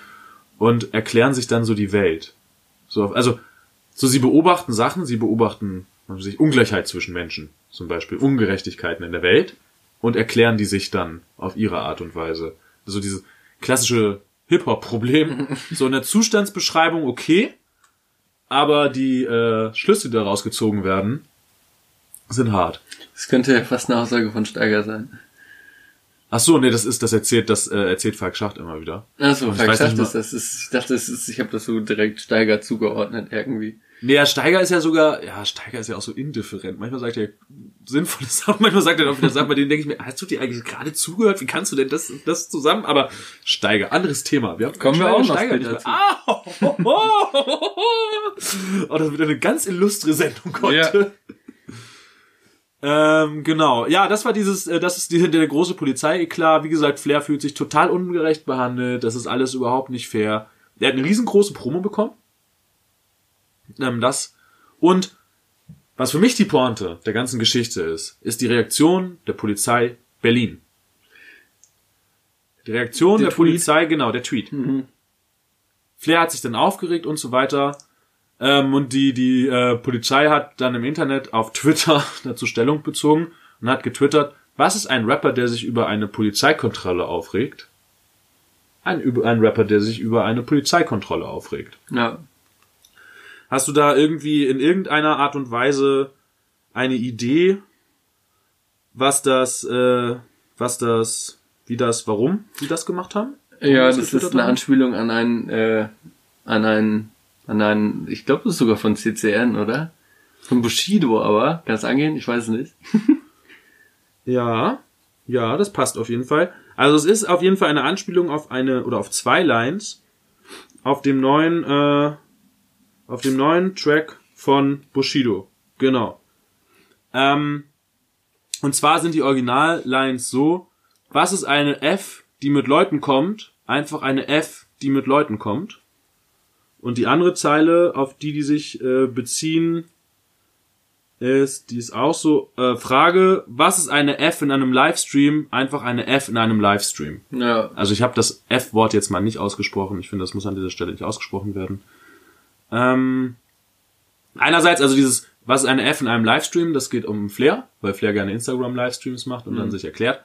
A: Und erklären sich dann so die Welt. So, also, so sie beobachten Sachen, sie beobachten was weiß ich, Ungleichheit zwischen Menschen, zum Beispiel Ungerechtigkeiten in der Welt und erklären die sich dann auf ihre Art und Weise. Also dieses klassische Hip-Hop-Problem. So in der Zustandsbeschreibung okay, aber die äh, Schlüsse, die daraus gezogen werden, sind hart.
B: Das könnte ja fast eine Aussage von Steiger sein.
A: Ach so, nee, das ist, das erzählt, das äh, erzählt Falk Schacht immer wieder. Ich, weiß nicht
B: dachte,
A: mal-
B: das, ist, ich dachte, das ist, ich habe das so direkt Steiger zugeordnet irgendwie.
A: Nee, ja, Steiger ist ja sogar, ja, Steiger ist ja auch so indifferent. Manchmal sagt er sinnvolle Sachen, manchmal sagt er auch wieder Sachen, bei denen denke ich mir, hast du dir eigentlich gerade zugehört? Wie kannst du denn das, das zusammen? Aber Steiger, anderes Thema. Wir haben
B: Kommen wir
A: Steiger,
B: auch noch
A: Steiger mehr. Ah, oh, oh, oh. oh, das wird eine ganz illustre Sendung heute. Ähm, genau. Ja, das war dieses, äh, das ist die, der große Polizei, klar. Wie gesagt, Flair fühlt sich total ungerecht behandelt. Das ist alles überhaupt nicht fair. Er hat eine riesengroße Promo bekommen. Ähm, das. Und was für mich die Pointe der ganzen Geschichte ist, ist die Reaktion der Polizei Berlin. Die Reaktion
B: Der
A: der. Polizei, genau, der Tweet. Flair hat sich dann aufgeregt und so weiter. Ähm, und die, die äh, Polizei hat dann im Internet auf Twitter dazu Stellung bezogen und hat getwittert, was ist ein Rapper, der sich über eine Polizeikontrolle aufregt? Ein, ein Rapper, der sich über eine Polizeikontrolle aufregt.
B: Ja.
A: Hast du da irgendwie in irgendeiner Art und Weise eine Idee, was das, äh, was das, wie das, warum die das gemacht haben?
B: Ja,
A: das
B: das ist eine
A: haben?
B: Anspielung an einen, äh, an einen, an einen, ich glaube, das ist sogar von CCN, oder? Von Bushido aber, ganz angehen, ich weiß es nicht.
A: Ja, ja, das passt auf jeden Fall. Also es ist auf jeden Fall eine Anspielung auf eine oder auf zwei Lines auf dem neuen, äh, auf dem neuen Track von Bushido. Genau. Ähm, und zwar sind die Original-Lines so: Was ist eine F, die mit Leuten kommt? Einfach eine F, die mit Leuten kommt. Und die andere Zeile, auf die die sich äh, beziehen, ist, die ist auch so, äh, Frage, was ist eine F in einem Livestream? Einfach eine F in einem Livestream.
B: Ja,
A: Also ich habe das F-Wort jetzt mal nicht ausgesprochen. Ich finde, das muss an dieser Stelle nicht ausgesprochen werden. Ähm, einerseits, also dieses, was ist eine F in einem Livestream? Das geht um Flair, weil Flair gerne Instagram-Livestreams macht und dann sich erklärt.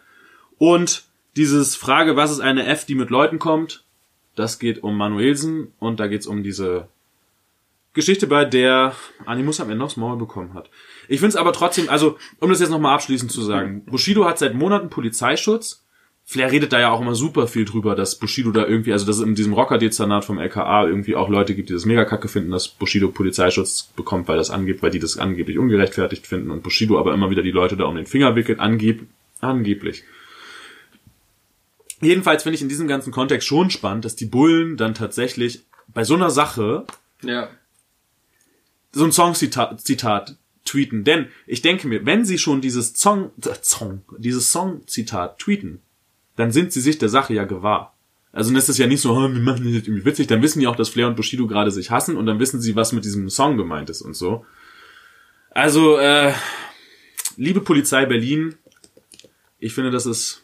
A: Und dieses Frage, was ist eine F, die mit Leuten kommt? Das geht um Manuelsen und da geht's um diese Geschichte, bei der Animus am Ende aufs Maul bekommen hat. Ich finde es aber trotzdem, also, um das jetzt nochmal abschließend zu sagen, Bushido hat seit Monaten Polizeischutz. Flair redet da ja auch immer super viel drüber, dass Bushido da irgendwie, also dass es in diesem Rocker-Dezernat vom LKA irgendwie auch Leute gibt, die das mega kacke finden, dass Bushido Polizeischutz bekommt, weil das angeht, weil die das angeblich ungerechtfertigt finden und Bushido aber immer wieder die Leute da um den Finger wickelt, angeb angeblich. Jedenfalls finde ich in diesem ganzen Kontext schon spannend, dass die Bullen dann tatsächlich bei so einer Sache
B: Ja.
A: so ein Song-Zitat Zitat tweeten. Denn ich denke mir, wenn sie schon dieses Song, äh, Song dieses Song-Zitat tweeten, dann sind sie sich der Sache ja gewahr. Also dann ist es ja nicht so, "Ah, wir machen das jetzt irgendwie witzig, dann wissen die auch, dass Flair und Bushido gerade sich hassen und dann wissen sie, was mit diesem Song gemeint ist und so. Also, äh, liebe Polizei Berlin, ich finde, das ist,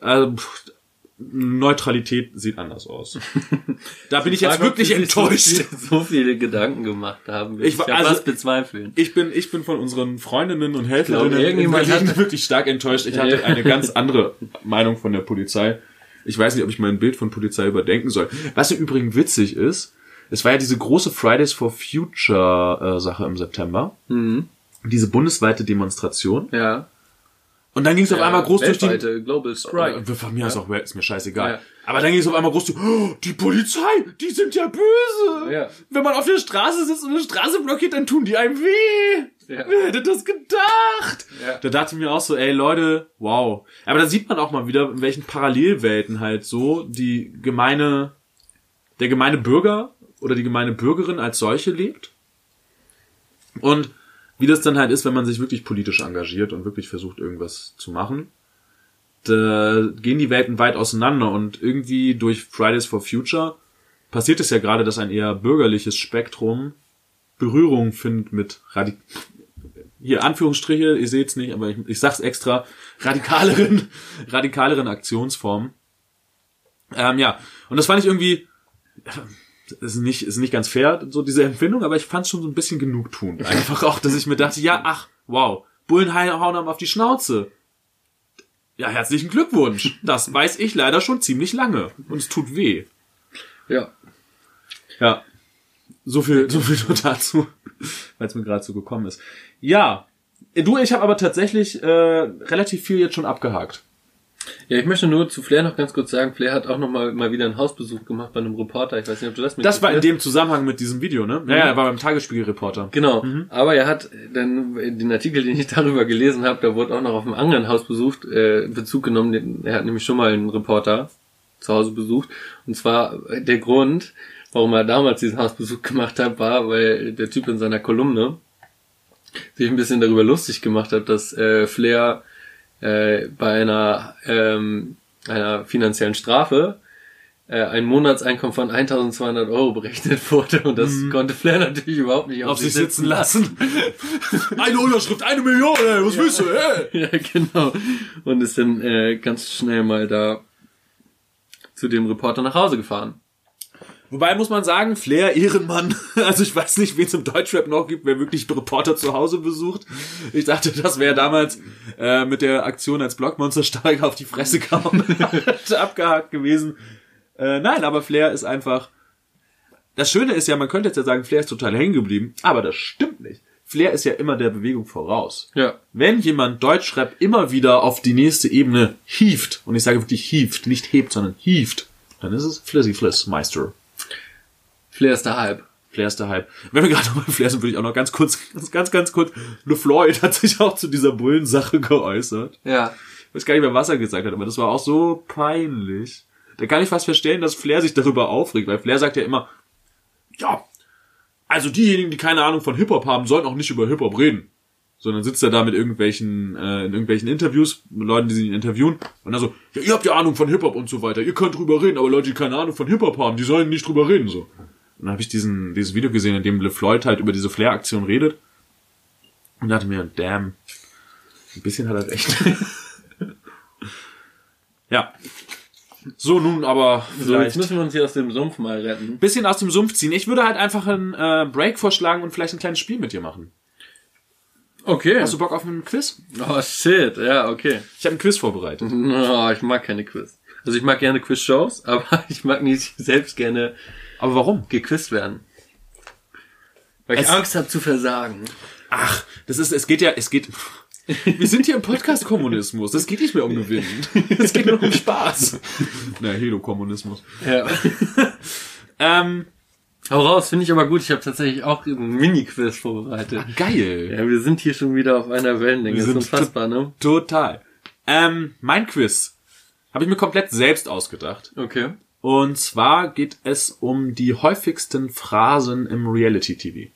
A: also, pff, Neutralität sieht anders aus. Da bin ich jetzt wirklich enttäuscht.
B: So viele, Gedanken gemacht haben.
A: Ich
B: Ich, ja
A: also-
B: was bezweifeln.
A: Ich bin, ich bin von unseren Freundinnen und Helferinnen
B: glaube, irgendjemand hat-
A: wirklich stark enttäuscht. Ich hatte eine ganz andere Meinung von der Polizei. Ich weiß nicht, ob ich mein Bild von Polizei überdenken soll. Was im Übrigen witzig ist, es war ja diese große Fridays for Future äh, Sache im September.
B: Mhm.
A: Diese bundesweite Demonstration.
B: Ja.
A: Und dann ging es auf einmal groß durch die...
B: Global Strike.
A: Von mir aus auch, ist mir scheißegal.
B: Ja.
A: Aber dann ging es auf einmal groß zu, oh, die Polizei, die sind ja böse.
B: Ja.
A: Wenn man auf der Straße sitzt und eine Straße blockiert, dann tun die einem weh.
B: Ja.
A: Wer hätte das gedacht?
B: Ja.
A: Da dachte ich mir auch so, ey Leute, wow. Aber da sieht man auch mal wieder, in welchen Parallelwelten halt so die gemeine, der gemeine Bürger oder die gemeine Bürgerin als solche lebt. Und wie das dann halt ist, wenn man sich wirklich politisch engagiert und wirklich versucht, irgendwas zu machen. Da gehen die Welten weit auseinander und irgendwie durch Fridays for Future passiert es ja gerade, dass ein eher bürgerliches Spektrum Berührung findet mit Radik hier Anführungsstriche, ihr seht's nicht, aber ich, ich sag's extra, radikaleren, radikaleren Aktionsformen. Ähm, ja, und das fand ich irgendwie, ist nicht, ist nicht ganz fair, so diese Empfindung, aber ich fand's schon so ein bisschen genugtuend. Einfach auch, dass ich mir dachte, ja, ach, wow, Bullen hauen einem auf die Schnauze. Ja, herzlichen Glückwunsch. Das weiß ich leider schon ziemlich lange. Und es tut weh.
B: Ja.
A: Ja. So viel, so viel nur dazu, weil es mir gerade so gekommen ist. Ja. Du, ich habe aber tatsächlich äh, relativ viel jetzt schon abgehakt.
B: Ja, ich möchte nur zu Flair noch ganz kurz sagen, Flair hat auch noch mal, mal wieder einen Hausbesuch gemacht bei einem Reporter. Ich weiß nicht, ob du das
A: Das war in dem Zusammenhang mit diesem Video, ne? Ja, ja, er war beim Tagesspiegel-Reporter.
B: Genau, aber er hat dann den Artikel, den ich darüber gelesen habe, da wurde auch noch auf einem anderen Haus besucht, äh, Bezug genommen. Er hat nämlich schon mal einen Reporter zu Hause besucht. Und zwar äh, der Grund, warum er damals diesen Hausbesuch gemacht hat, war, weil der Typ in seiner Kolumne sich ein bisschen darüber lustig gemacht hat, dass äh, Flair äh, bei einer, ähm, einer finanziellen Strafe äh, ein Monatseinkommen von 1200 Euro berechnet wurde und das konnte Flair natürlich überhaupt nicht auf,
A: Auf sich sitzen lassen. eine Unterschrift, eine Million, ey, was willst du, ey?
B: ja, genau. Und ist dann äh, ganz schnell mal da zu dem Reporter nach Hause gefahren.
A: Wobei muss man sagen, Flair, Ehrenmann. Also ich weiß nicht, wen es im Deutschrap noch gibt, wer wirklich Reporter zu Hause besucht. Ich dachte, das wäre damals äh, mit der Aktion als Blockmonstersteiger auf die Fresse kaum abgehakt gewesen. Äh, nein, aber Flair ist einfach. Das Schöne ist ja, man könnte jetzt ja sagen, Flair ist total hängen geblieben, aber das stimmt nicht. Flair ist ja immer der Bewegung voraus.
B: Ja.
A: Wenn jemand Deutschrap immer wieder auf die nächste Ebene hieft, und ich sage wirklich hieft, nicht hebt, sondern hieft, dann ist es Flizzy Fliss Meister.
B: Flair ist der Hype.
A: Flair ist der Hype. Wenn wir gerade noch bei Flair sind, würde ich auch noch ganz kurz, ganz, ganz, ganz kurz, LeFloid hat sich auch zu dieser Bullensache geäußert.
B: Ja.
A: Ich weiß gar nicht mehr, was er gesagt hat, aber das war auch so peinlich. Da kann ich fast verstehen, dass Flair sich darüber aufregt, weil Flair sagt ja immer, ja, also diejenigen, die keine Ahnung von Hip-Hop haben, sollen auch nicht über Hip-Hop reden. Sondern sitzt er da mit irgendwelchen, äh, in irgendwelchen Interviews, mit Leuten, die sie interviewen, und dann so, ja, ihr habt ja Ahnung von Hip-Hop und so weiter, ihr könnt drüber reden, aber Leute, die keine Ahnung von Hip-Hop haben, die sollen nicht drüber reden, so. Dann habe ich diesen, dieses Video gesehen, in dem LeFloid halt über diese Flair-Aktion redet. Und dachte mir, damn, ein bisschen hat er recht. ja. So, nun aber
B: So, jetzt
A: vielleicht
B: müssen wir uns hier aus dem Sumpf mal retten.
A: bisschen aus dem Sumpf ziehen. Ich würde halt einfach einen äh, Break vorschlagen und vielleicht ein kleines Spiel mit dir machen.
B: Okay.
A: Hast du Bock auf ein Quiz?
B: Oh shit, ja, okay.
A: Ich habe ein Quiz vorbereitet.
B: Oh, ich mag keine Quiz. Also ich mag gerne Quiz-Shows, aber ich mag nicht selbst gerne
A: Aber warum?
B: gequizt werden. Weil ich
A: Es-
B: Angst habe zu versagen.
A: Ach, das ist, es geht ja, es geht. Wir sind hier im Podcast-Kommunismus. Das geht nicht mehr um Gewinnen. Es geht nur um Spaß. Na, Helo-Kommunismus.
B: Ja.
A: Ähm,
B: Hau raus, finde ich aber gut. Ich habe tatsächlich auch einen Mini-Quiz vorbereitet.
A: geil.
B: Ja, wir sind hier schon wieder auf einer Wellenlänge.
A: Wir
B: Das
A: sind
B: ist unfassbar, ne?
A: Total. Ähm, mein Quiz habe ich mir komplett selbst ausgedacht.
B: Okay.
A: Und zwar geht es um die häufigsten Phrasen im Reality-TV.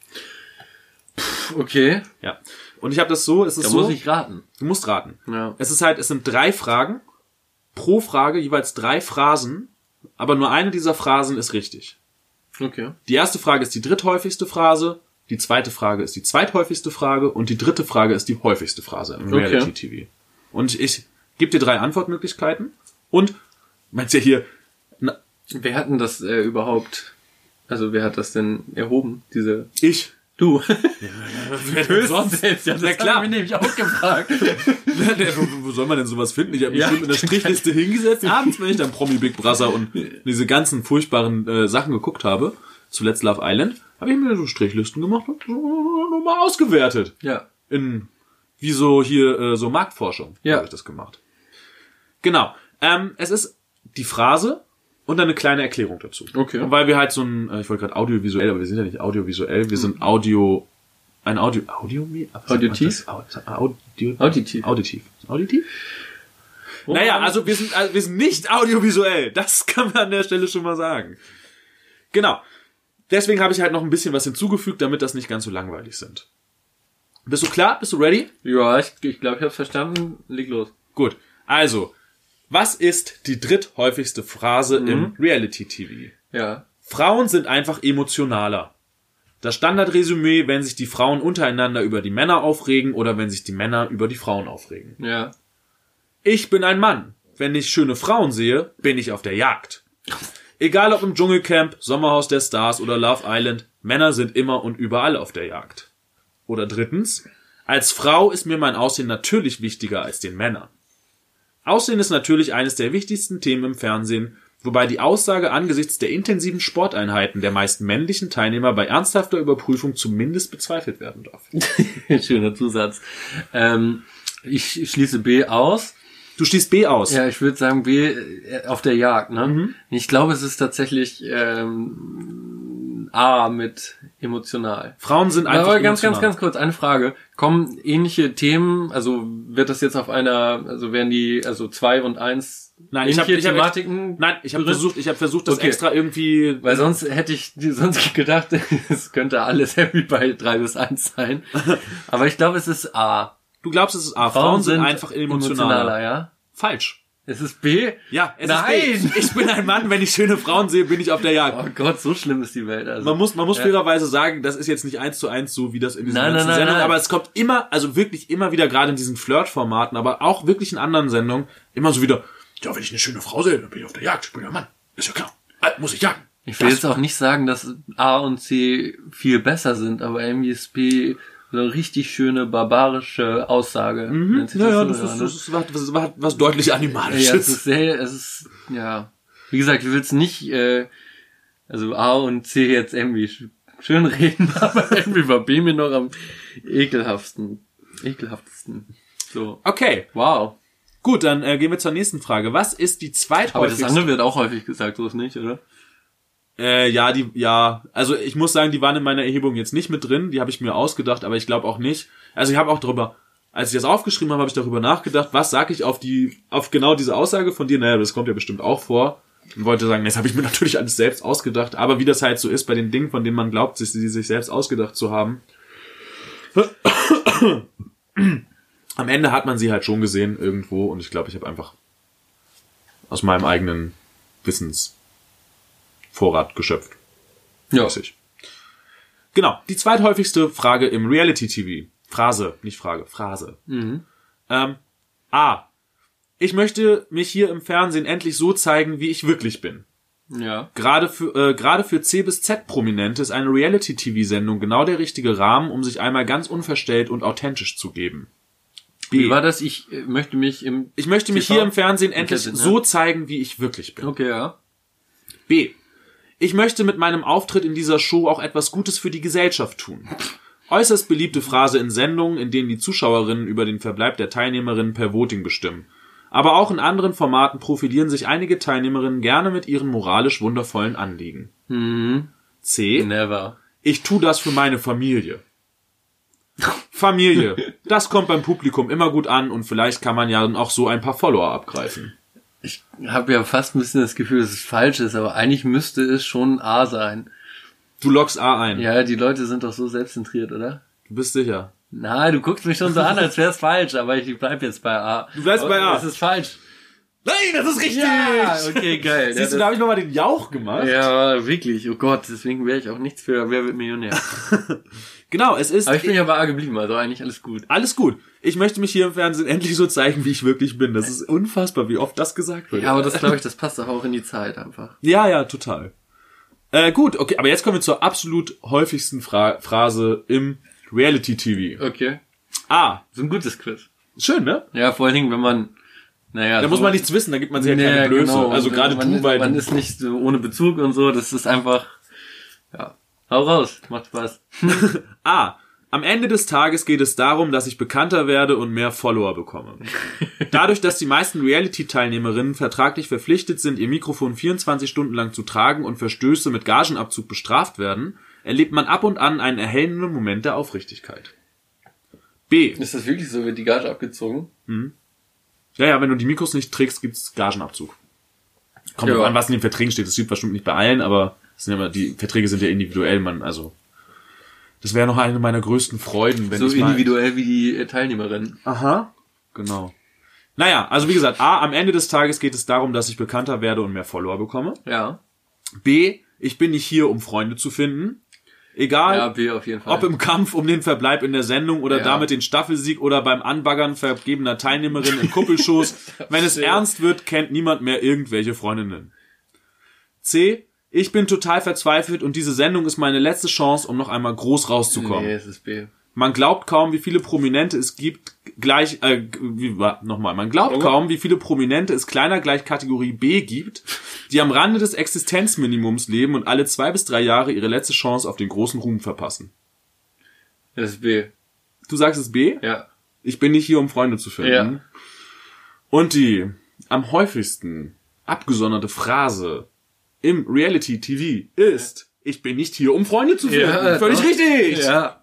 B: Okay.
A: Ja. Und ich habe das so, es ist
B: Da
A: so,
B: muss ich raten.
A: du musst raten.
B: Ja.
A: Es ist halt, es sind drei Fragen, pro Frage jeweils drei Phrasen, aber nur eine dieser Phrasen ist richtig.
B: Okay.
A: Die erste Frage ist die dritthäufigste Phrase, die zweite Frage ist die zweithäufigste Frage und die dritte Frage ist die häufigste Phrase im
B: Okay.
A: Reality-TV. Und ich gebe dir drei Antwortmöglichkeiten und meinst ja hier,
B: Wer hat denn das äh, überhaupt? Also wer hat das denn erhoben? Diese
A: ich.
B: du.
A: Wer denn sonst?
B: Selbst, ja, das
A: Na klar.
B: hab ich nämlich auch gefragt.
A: wo, wo soll man denn sowas finden? Ich habe mich
B: Ja.
A: bestimmt in der Strichliste hingesetzt, abends, wenn ich dann Promi Big Brother und diese ganzen furchtbaren äh, Sachen geguckt habe, zuletzt Love Island, habe ich mir so Strichlisten gemacht und so nochmal ausgewertet.
B: ja.
A: In, wie so hier, äh, so Marktforschung
B: Ja.
A: habe ich das gemacht. Genau. Ähm, es ist die Phrase und dann eine kleine Erklärung dazu.
B: Okay.
A: Und weil wir halt so ein, äh, ich wollte gerade audiovisuell, aber wir sind ja nicht audiovisuell, wir sind Audio, ein Audio, Audio,
B: Auditiv?
A: Audio,
B: Auditiv.
A: Auditiv. Auditiv? Naja, also wir sind, also wir sind nicht audiovisuell. Das kann man an der Stelle schon mal sagen. Genau. Deswegen habe ich halt noch ein bisschen was hinzugefügt, damit das nicht ganz so langweilig sind. Bist du klar? Bist du ready?
B: Ja, ich glaube, ich, glaub, ich habe verstanden. Leg los.
A: Gut. Also, was ist die dritthäufigste Phrase im Reality-TV?
B: Ja.
A: Frauen sind einfach emotionaler. Das Standardresümee, wenn sich die Frauen untereinander über die Männer aufregen oder wenn sich die Männer über die Frauen aufregen.
B: Ja.
A: Ich bin ein Mann. Wenn ich schöne Frauen sehe, bin ich auf der Jagd. Egal ob im Dschungelcamp, Sommerhaus der Stars oder Love Island, Männer sind immer und überall auf der Jagd. Oder drittens, als Frau ist mir mein Aussehen natürlich wichtiger als den Männern. Aussehen ist natürlich eines der wichtigsten Themen im Fernsehen, wobei die Aussage angesichts der intensiven Sporteinheiten der meisten männlichen Teilnehmer bei ernsthafter Überprüfung zumindest bezweifelt werden darf.
B: Schöner Zusatz. Ähm, ich schließe B aus.
A: Du schließt B aus.
B: Ja, ich würde sagen B äh, auf der Jagd. Ne? Ich glaube, es ist tatsächlich ähm, A mit emotional.
A: Frauen sind einfach
B: Aber ganz, ganz,
A: emotional.
B: ganz kurz, eine Frage. Kommen ähnliche Themen, also wird das jetzt auf einer, also werden die, also zwei und eins
A: Nein, ich habe
B: ähnliche
A: ich hab,
B: Thematiken?
A: Nein, ich habe versucht, ich habe versucht, das
B: Okay.
A: extra irgendwie.
B: Weil sonst hätte ich sonst gedacht, es könnte alles Happy bei drei bis eins sein. Aber ich glaube, es ist A.
A: Du glaubst, es ist A. Frauen, sind, einfach emotionaler.
B: ja.
A: Falsch.
B: Es ist B.
A: Ja, es
B: Nein!
A: ist B. Ich bin ein Mann, wenn ich schöne Frauen sehe, bin ich auf der Jagd.
B: Oh Gott, so schlimm ist die Welt. Also.
A: Man muss, man muss
B: Ja.
A: fairerweise sagen, das ist jetzt nicht eins zu eins so, wie das in diesen
B: Nein,
A: ganzen
B: nein, nein,
A: Sendungen,
B: nein.
A: aber es kommt immer, also wirklich immer wieder, gerade in diesen Flirt-Formaten, aber auch wirklich in anderen Sendungen, immer so wieder, ja, wenn ich eine schöne Frau sehe, dann bin ich auf der Jagd, ich bin ein Mann. Ist ja klar. Äh, Muss ich jagen.
B: Ich will jetzt auch nicht sagen, dass A und C viel besser sind, aber irgendwie ist B eine richtig schöne barbarische Aussage. Nennt sich
A: Ja, das ist,
B: ne?
A: das ist was, was, was, deutlich
B: Ja, es
A: Animalisches.
B: ist sehr, es ist, ja. Wie gesagt, ich will es nicht, äh, also A und C jetzt irgendwie sch- schön reden, aber irgendwie war B mir noch am ekelhaftesten. Ekelhaftesten. So.
A: Okay,
B: Wow.
A: gut, dann äh, gehen wir zur nächsten Frage. Was ist die
B: Aber das
A: zweithäufigste...
B: andere wird auch häufig gesagt, so ist nicht, oder?
A: Äh, ja, die, ja, also ich muss sagen, die waren in meiner Erhebung jetzt nicht mit drin, die habe ich mir ausgedacht, aber ich glaube auch nicht. Also ich habe auch darüber, als ich das aufgeschrieben habe, habe ich darüber nachgedacht, was sage ich auf die, auf genau diese Aussage von dir, naja, das kommt ja bestimmt auch vor. Und wollte sagen, das habe ich mir natürlich alles selbst ausgedacht, aber wie das halt so ist bei den Dingen, von denen man glaubt, sich, sie sich selbst ausgedacht zu haben. Am Ende hat man sie halt schon gesehen irgendwo und ich glaube, ich habe einfach aus meinem eigenen Wissensvorrat geschöpft.
B: Ja.
A: Mäßig. Genau, die zweithäufigste Frage im Reality-TV. Phrase, nicht Frage, Phrase.
B: Mhm.
A: Ähm, A. Ich möchte mich hier im Fernsehen endlich so zeigen, wie ich wirklich bin.
B: Ja.
A: Gerade für, äh, gerade für C bis Z Prominente ist eine Reality-TV-Sendung genau der richtige Rahmen, um sich einmal ganz unverstellt und authentisch zu geben. B.
B: Wie war das? Ich äh, möchte mich im,
A: Ich möchte mich
B: TV?
A: hier im Fernsehen endlich
B: Fernsehen, ja.
A: so zeigen, wie ich wirklich bin.
B: okay, ja.
A: B. Ich möchte mit meinem Auftritt in dieser Show auch etwas Gutes für die Gesellschaft tun. Äußerst beliebte Phrase in Sendungen, in denen die Zuschauerinnen über den Verbleib der Teilnehmerinnen per Voting bestimmen. Aber auch in anderen Formaten profilieren sich einige Teilnehmerinnen gerne mit ihren moralisch wundervollen Anliegen. C.
B: Never.
A: Ich tu das für meine Familie. Familie. Das kommt beim Publikum immer gut an und vielleicht kann man ja dann auch so ein paar Follower abgreifen.
B: Ich habe ja fast ein bisschen das Gefühl, dass es falsch ist, aber eigentlich müsste es schon A sein.
A: Du loggst A ein.
B: Ja, die Leute sind doch so selbstzentriert, oder?
A: Du bist sicher.
B: Na, du guckst mich schon so an, als wäre es falsch, aber ich bleib jetzt bei A.
A: Du bleibst bei A.
B: Das ist falsch.
A: Nein, das ist richtig!
B: Ja, okay, geil.
A: Siehst
B: ja,
A: du, da habe ich nochmal den Jauch gemacht.
B: ja, wirklich. Oh Gott, deswegen wäre ich auch nichts für Wer wird Millionär.
A: Genau, es ist
B: Aber ich bin ja bei A geblieben, also eigentlich alles gut.
A: alles gut. Ich möchte mich hier im Fernsehen endlich so zeigen, wie ich wirklich bin. Das ist unfassbar, wie oft das gesagt wird.
B: Ja, aber das glaube ich, das passt doch auch in die Zeit einfach.
A: Ja, ja, total. Äh, gut, okay, aber jetzt kommen wir zur absolut häufigsten Fra Phrase im Reality-TV.
B: Okay.
A: A.
B: So ein gutes Quiz.
A: Schön, ne?
B: Ja, vor allen Dingen, wenn man, naja.
A: Da muss man nichts wissen, da gibt man sich ja keine Blöße.
B: genau.
A: Also gerade du bei
B: Man ist nicht so ohne Bezug und so, das ist einfach, ja. Hau raus, macht Spaß.
A: A. Am Ende des Tages geht es darum, dass ich bekannter werde und mehr Follower bekomme. Dadurch, dass die meisten Reality-Teilnehmerinnen vertraglich verpflichtet sind, ihr Mikrofon 24 Stunden lang zu tragen und Verstöße mit Gagenabzug bestraft werden, erlebt man ab und an einen erhellenden Moment der Aufrichtigkeit. B.
B: Ist das wirklich so, wird die Gage abgezogen?
A: Ja, ja, wenn du die Mikros nicht trägst, gibt's Gagenabzug. Kommt
B: Ja.
A: an, was in den Verträgen steht. Das steht bestimmt nicht bei allen, aber sind immer- die Verträge sind ja individuell, man, also. Das wäre noch eine meiner größten Freuden, wenn
B: So
A: ich mal,
B: individuell wie die äh, Teilnehmerin.
A: Aha. Genau. Naja, also wie gesagt, A, am Ende des Tages geht es darum, dass ich bekannter werde und mehr Follower bekomme.
B: Ja.
A: B, ich bin nicht hier, um Freunde zu finden. Egal,
B: Ja, B auf jeden Fall.
A: ob im Kampf um den Verbleib in der Sendung oder
B: Ja.
A: damit den Staffelsieg oder beim Anbaggern vergebener Teilnehmerin im Kuppelschoß. Wenn es ernst wird, kennt niemand mehr irgendwelche Freundinnen. C, ich bin total verzweifelt und diese Sendung ist meine letzte Chance, um noch einmal groß rauszukommen.
B: Nee, es ist B.
A: Man glaubt kaum, wie viele Prominente es gibt, gleich, äh, wie, nochmal, man glaubt
B: Oh.
A: kaum, wie viele Prominente es kleiner gleich Kategorie B gibt, die am Rande des Existenzminimums leben und alle zwei bis drei Jahre ihre letzte Chance auf den großen Ruhm verpassen.
B: Das ist B.
A: Du sagst es B?
B: Ja.
A: Ich bin nicht hier, um Freunde zu finden.
B: Ja.
A: Und die am häufigsten abgesonderte Phrase im Reality TV ist, ich bin nicht hier, um Freunde zu finden.
B: Ja,
A: Völlig
B: doch.
A: richtig.
B: Ja.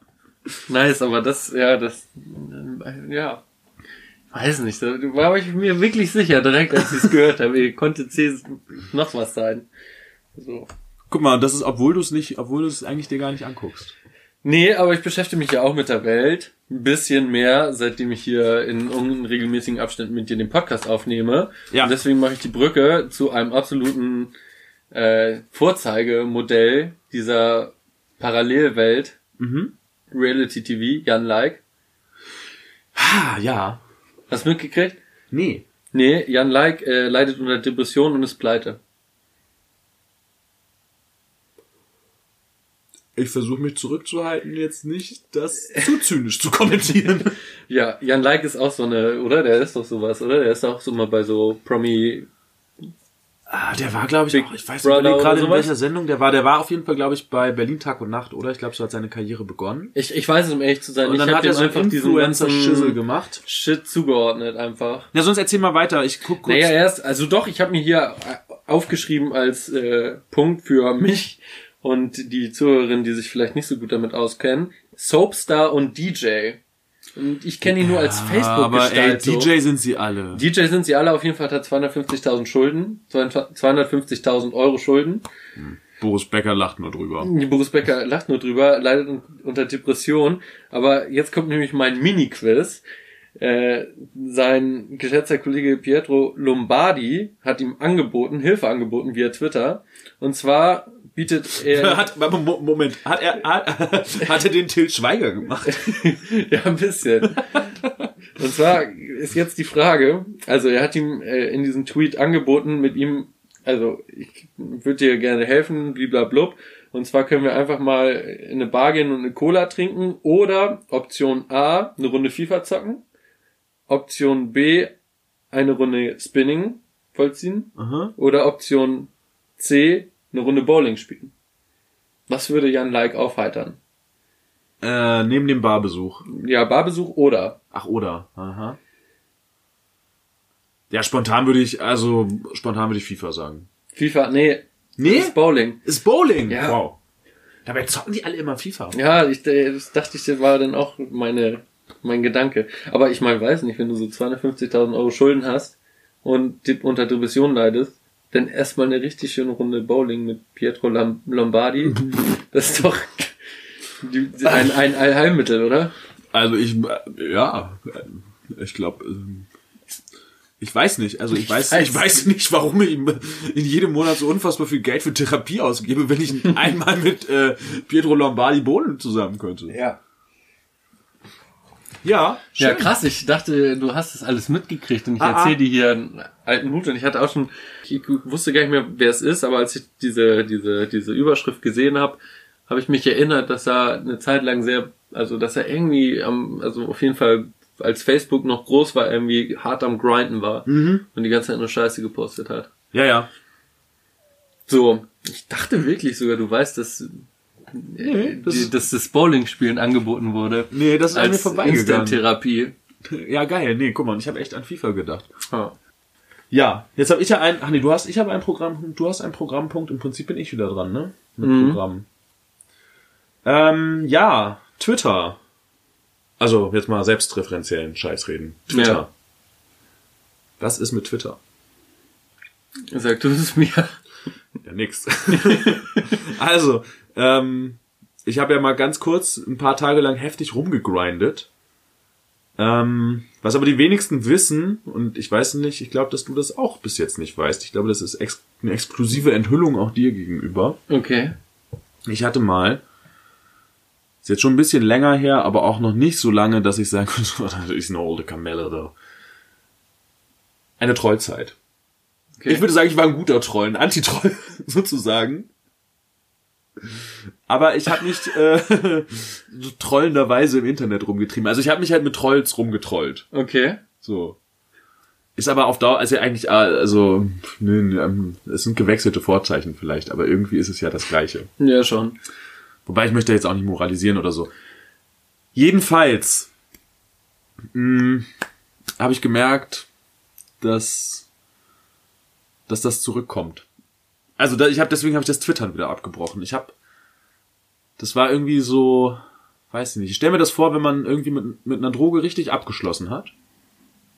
B: Nice, aber das, ja, das, äh, ja. Weiß nicht, da war ich mir wirklich sicher, direkt als ich es gehört habe, konnte C noch was sein. So.
A: Guck mal, das ist, obwohl du es nicht, obwohl du es eigentlich dir gar nicht anguckst.
B: Nee, aber ich beschäftige mich ja auch mit der Welt. Ein bisschen mehr, seitdem ich hier in unregelmäßigen Abständen mit dir den Podcast aufnehme.
A: Ja.
B: Und deswegen mache ich die Brücke zu einem absoluten äh, Vorzeigemodell dieser Parallelwelt.
A: Mhm.
B: Reality TV, Jan Like.
A: Ah, ja.
B: Hast du mitgekriegt?
A: Nee.
B: Nee, Jan Like äh, leidet unter Depression und ist pleite.
A: Ich versuche mich zurückzuhalten, jetzt nicht das zu zynisch zu kommentieren.
B: Ja, Jan Like ist auch so eine, oder? Der ist doch sowas, oder? Der ist auch so mal bei so Promi
A: ah, der war, glaube ich,
B: Big
A: auch, ich weiß
B: Brother
A: nicht gerade in welcher Sendung der war. Der war auf jeden Fall, glaube ich, bei Berlin Tag und Nacht, oder? Ich glaube, so hat seine Karriere begonnen.
B: Ich, ich weiß es, um ehrlich zu sein.
A: Und
B: ich
A: dann
B: hab
A: hat er so einen Influencer-Schissel
B: ganzen
A: gemacht.
B: Shit zugeordnet einfach.
A: Ja, sonst erzähl mal weiter. Ich guck kurz.
B: Naja, erst, also doch, ich habe mir hier äh, aufgeschrieben als äh, Punkt für mich und die Zuhörerinnen, die sich vielleicht nicht so gut damit auskennen. Soapstar und DJ. Und ich kenne ihn nur als
A: aber ey. DJ sind sie alle.
B: DJ sind sie alle, auf jeden Fall hat er 250.000 Schulden, 250.000 Euro Schulden.
A: Boris Becker lacht nur drüber.
B: Boris Becker lacht nur drüber, leidet un- unter Depression. Aber jetzt kommt nämlich mein Mini-Quiz. Äh, sein geschätzter Kollege Pietro Lombardi hat ihm angeboten, Hilfe angeboten via Twitter. Und zwar bietet er...
A: Hat, Mo- Moment, hat er, hat, hat er den Til Schweiger gemacht?
B: ja, ein bisschen. Und zwar ist jetzt die Frage, also er hat ihm äh, in diesem Tweet angeboten, mit ihm, also ich würde dir gerne helfen, bliblablub. Und zwar können wir einfach mal in eine Bar gehen und eine Cola trinken oder Option A, eine Runde FIFA zocken. Option B, eine Runde Spinning vollziehen.
A: Aha.
B: Oder Option C, eine Runde Bowling spielen. Was würde Jan Like aufheitern?
A: Äh, neben dem Barbesuch.
B: Ja, Barbesuch oder
A: Ach, oder. Aha. Ja, spontan würde ich, also, spontan würde ich FIFA sagen.
B: FIFA, nee,
A: Nee?
B: ist Bowling.
A: Ist Bowling.
B: Ja.
A: Wow. Dabei zocken die alle immer FIFA.
B: Ja, ich, äh, das dachte ich, das war dann auch meine, mein Gedanke. Aber ich mal weiß nicht, wenn du so 250.000 Euro Schulden hast und die- unter Depression leidest, dann erstmal eine richtig schöne Runde Bowling mit Pietro Lombardi. Das ist doch ein, ein Allheilmittel, oder?
A: Also ich, ja, ich glaube, ich weiß nicht. Also ich weiß, ich weiß nicht, warum ich in jedem Monat so unfassbar viel Geld für Therapie ausgebe, wenn ich einmal mit äh, Pietro Lombardi Bohlen zusammen könnte.
B: Ja.
A: Ja,
B: Ja,
A: schön.
B: krass. Ich dachte, du hast das alles mitgekriegt und ich
A: Ah, ah.
B: erzähle dir hier einen alten Hut und ich hatte auch schon, ich wusste gar nicht mehr, wer es ist, aber als ich diese, diese, diese Überschrift gesehen habe, habe ich mich erinnert, dass er eine Zeit lang sehr, also dass er irgendwie am, also auf jeden Fall als Facebook noch groß war, irgendwie hart am Grinden war
A: Mhm.
B: und die ganze Zeit nur Scheiße gepostet hat.
A: Ja, ja.
B: So, ich dachte wirklich sogar, du weißt, dass,
A: Nee, das,
B: dass das Bowling-Spielen angeboten wurde.
A: nee, das ist an mir vorbeigegangen.
B: Instant-Therapie.
A: Ja, geil. Nee, guck mal, ich habe echt an FIFA gedacht.
B: Ah.
A: Ja, jetzt habe ich ja ein, ach nee, du hast, ich habe ein Programm, du hast einen Programmpunkt, im Prinzip bin ich wieder dran, ne? Mit
B: Mhm.
A: Programm. Ähm, ja, Twitter. Also, jetzt mal selbstreferenziellen Scheiß reden. Twitter.
B: Ja.
A: Was ist mit Twitter?
B: Sag du es mir.
A: Ja, nix. also, ähm, ich habe ja mal ganz kurz ein paar Tage lang heftig rumgegrindet. Ähm, was aber die wenigsten wissen, und ich weiß nicht, ich glaube, dass du das auch bis jetzt nicht weißt. Ich glaube, das ist ex eine exklusive Enthüllung auch dir gegenüber.
B: Okay.
A: Ich hatte mal, ist jetzt schon ein bisschen länger her, aber auch noch nicht so lange, dass ich sagen könnte, das ist eine olde Kamelle da. Eine Trollzeit.
B: okay.
A: Ich würde sagen, ich war ein guter Troll, ein Anti-Troll sozusagen. Aber ich habe mich äh, so trollenderweise im Internet rumgetrieben. Also ich habe mich halt mit Trolls rumgetrollt.
B: okay.
A: So. Ist aber auf Dauer, also eigentlich, äh, also, nö, ähm, es sind gewechselte Vorzeichen vielleicht, aber irgendwie ist es ja das Gleiche.
B: Ja, schon.
A: Wobei ich möchte jetzt auch nicht moralisieren oder so. Jedenfalls mh, habe ich gemerkt, dass, dass das zurückkommt. Also da, ich habe deswegen habe ich das Twittern wieder abgebrochen. Ich habe, das war irgendwie so, weiß ich nicht. Ich stell mir das vor, wenn man irgendwie mit, mit einer Droge richtig abgeschlossen hat.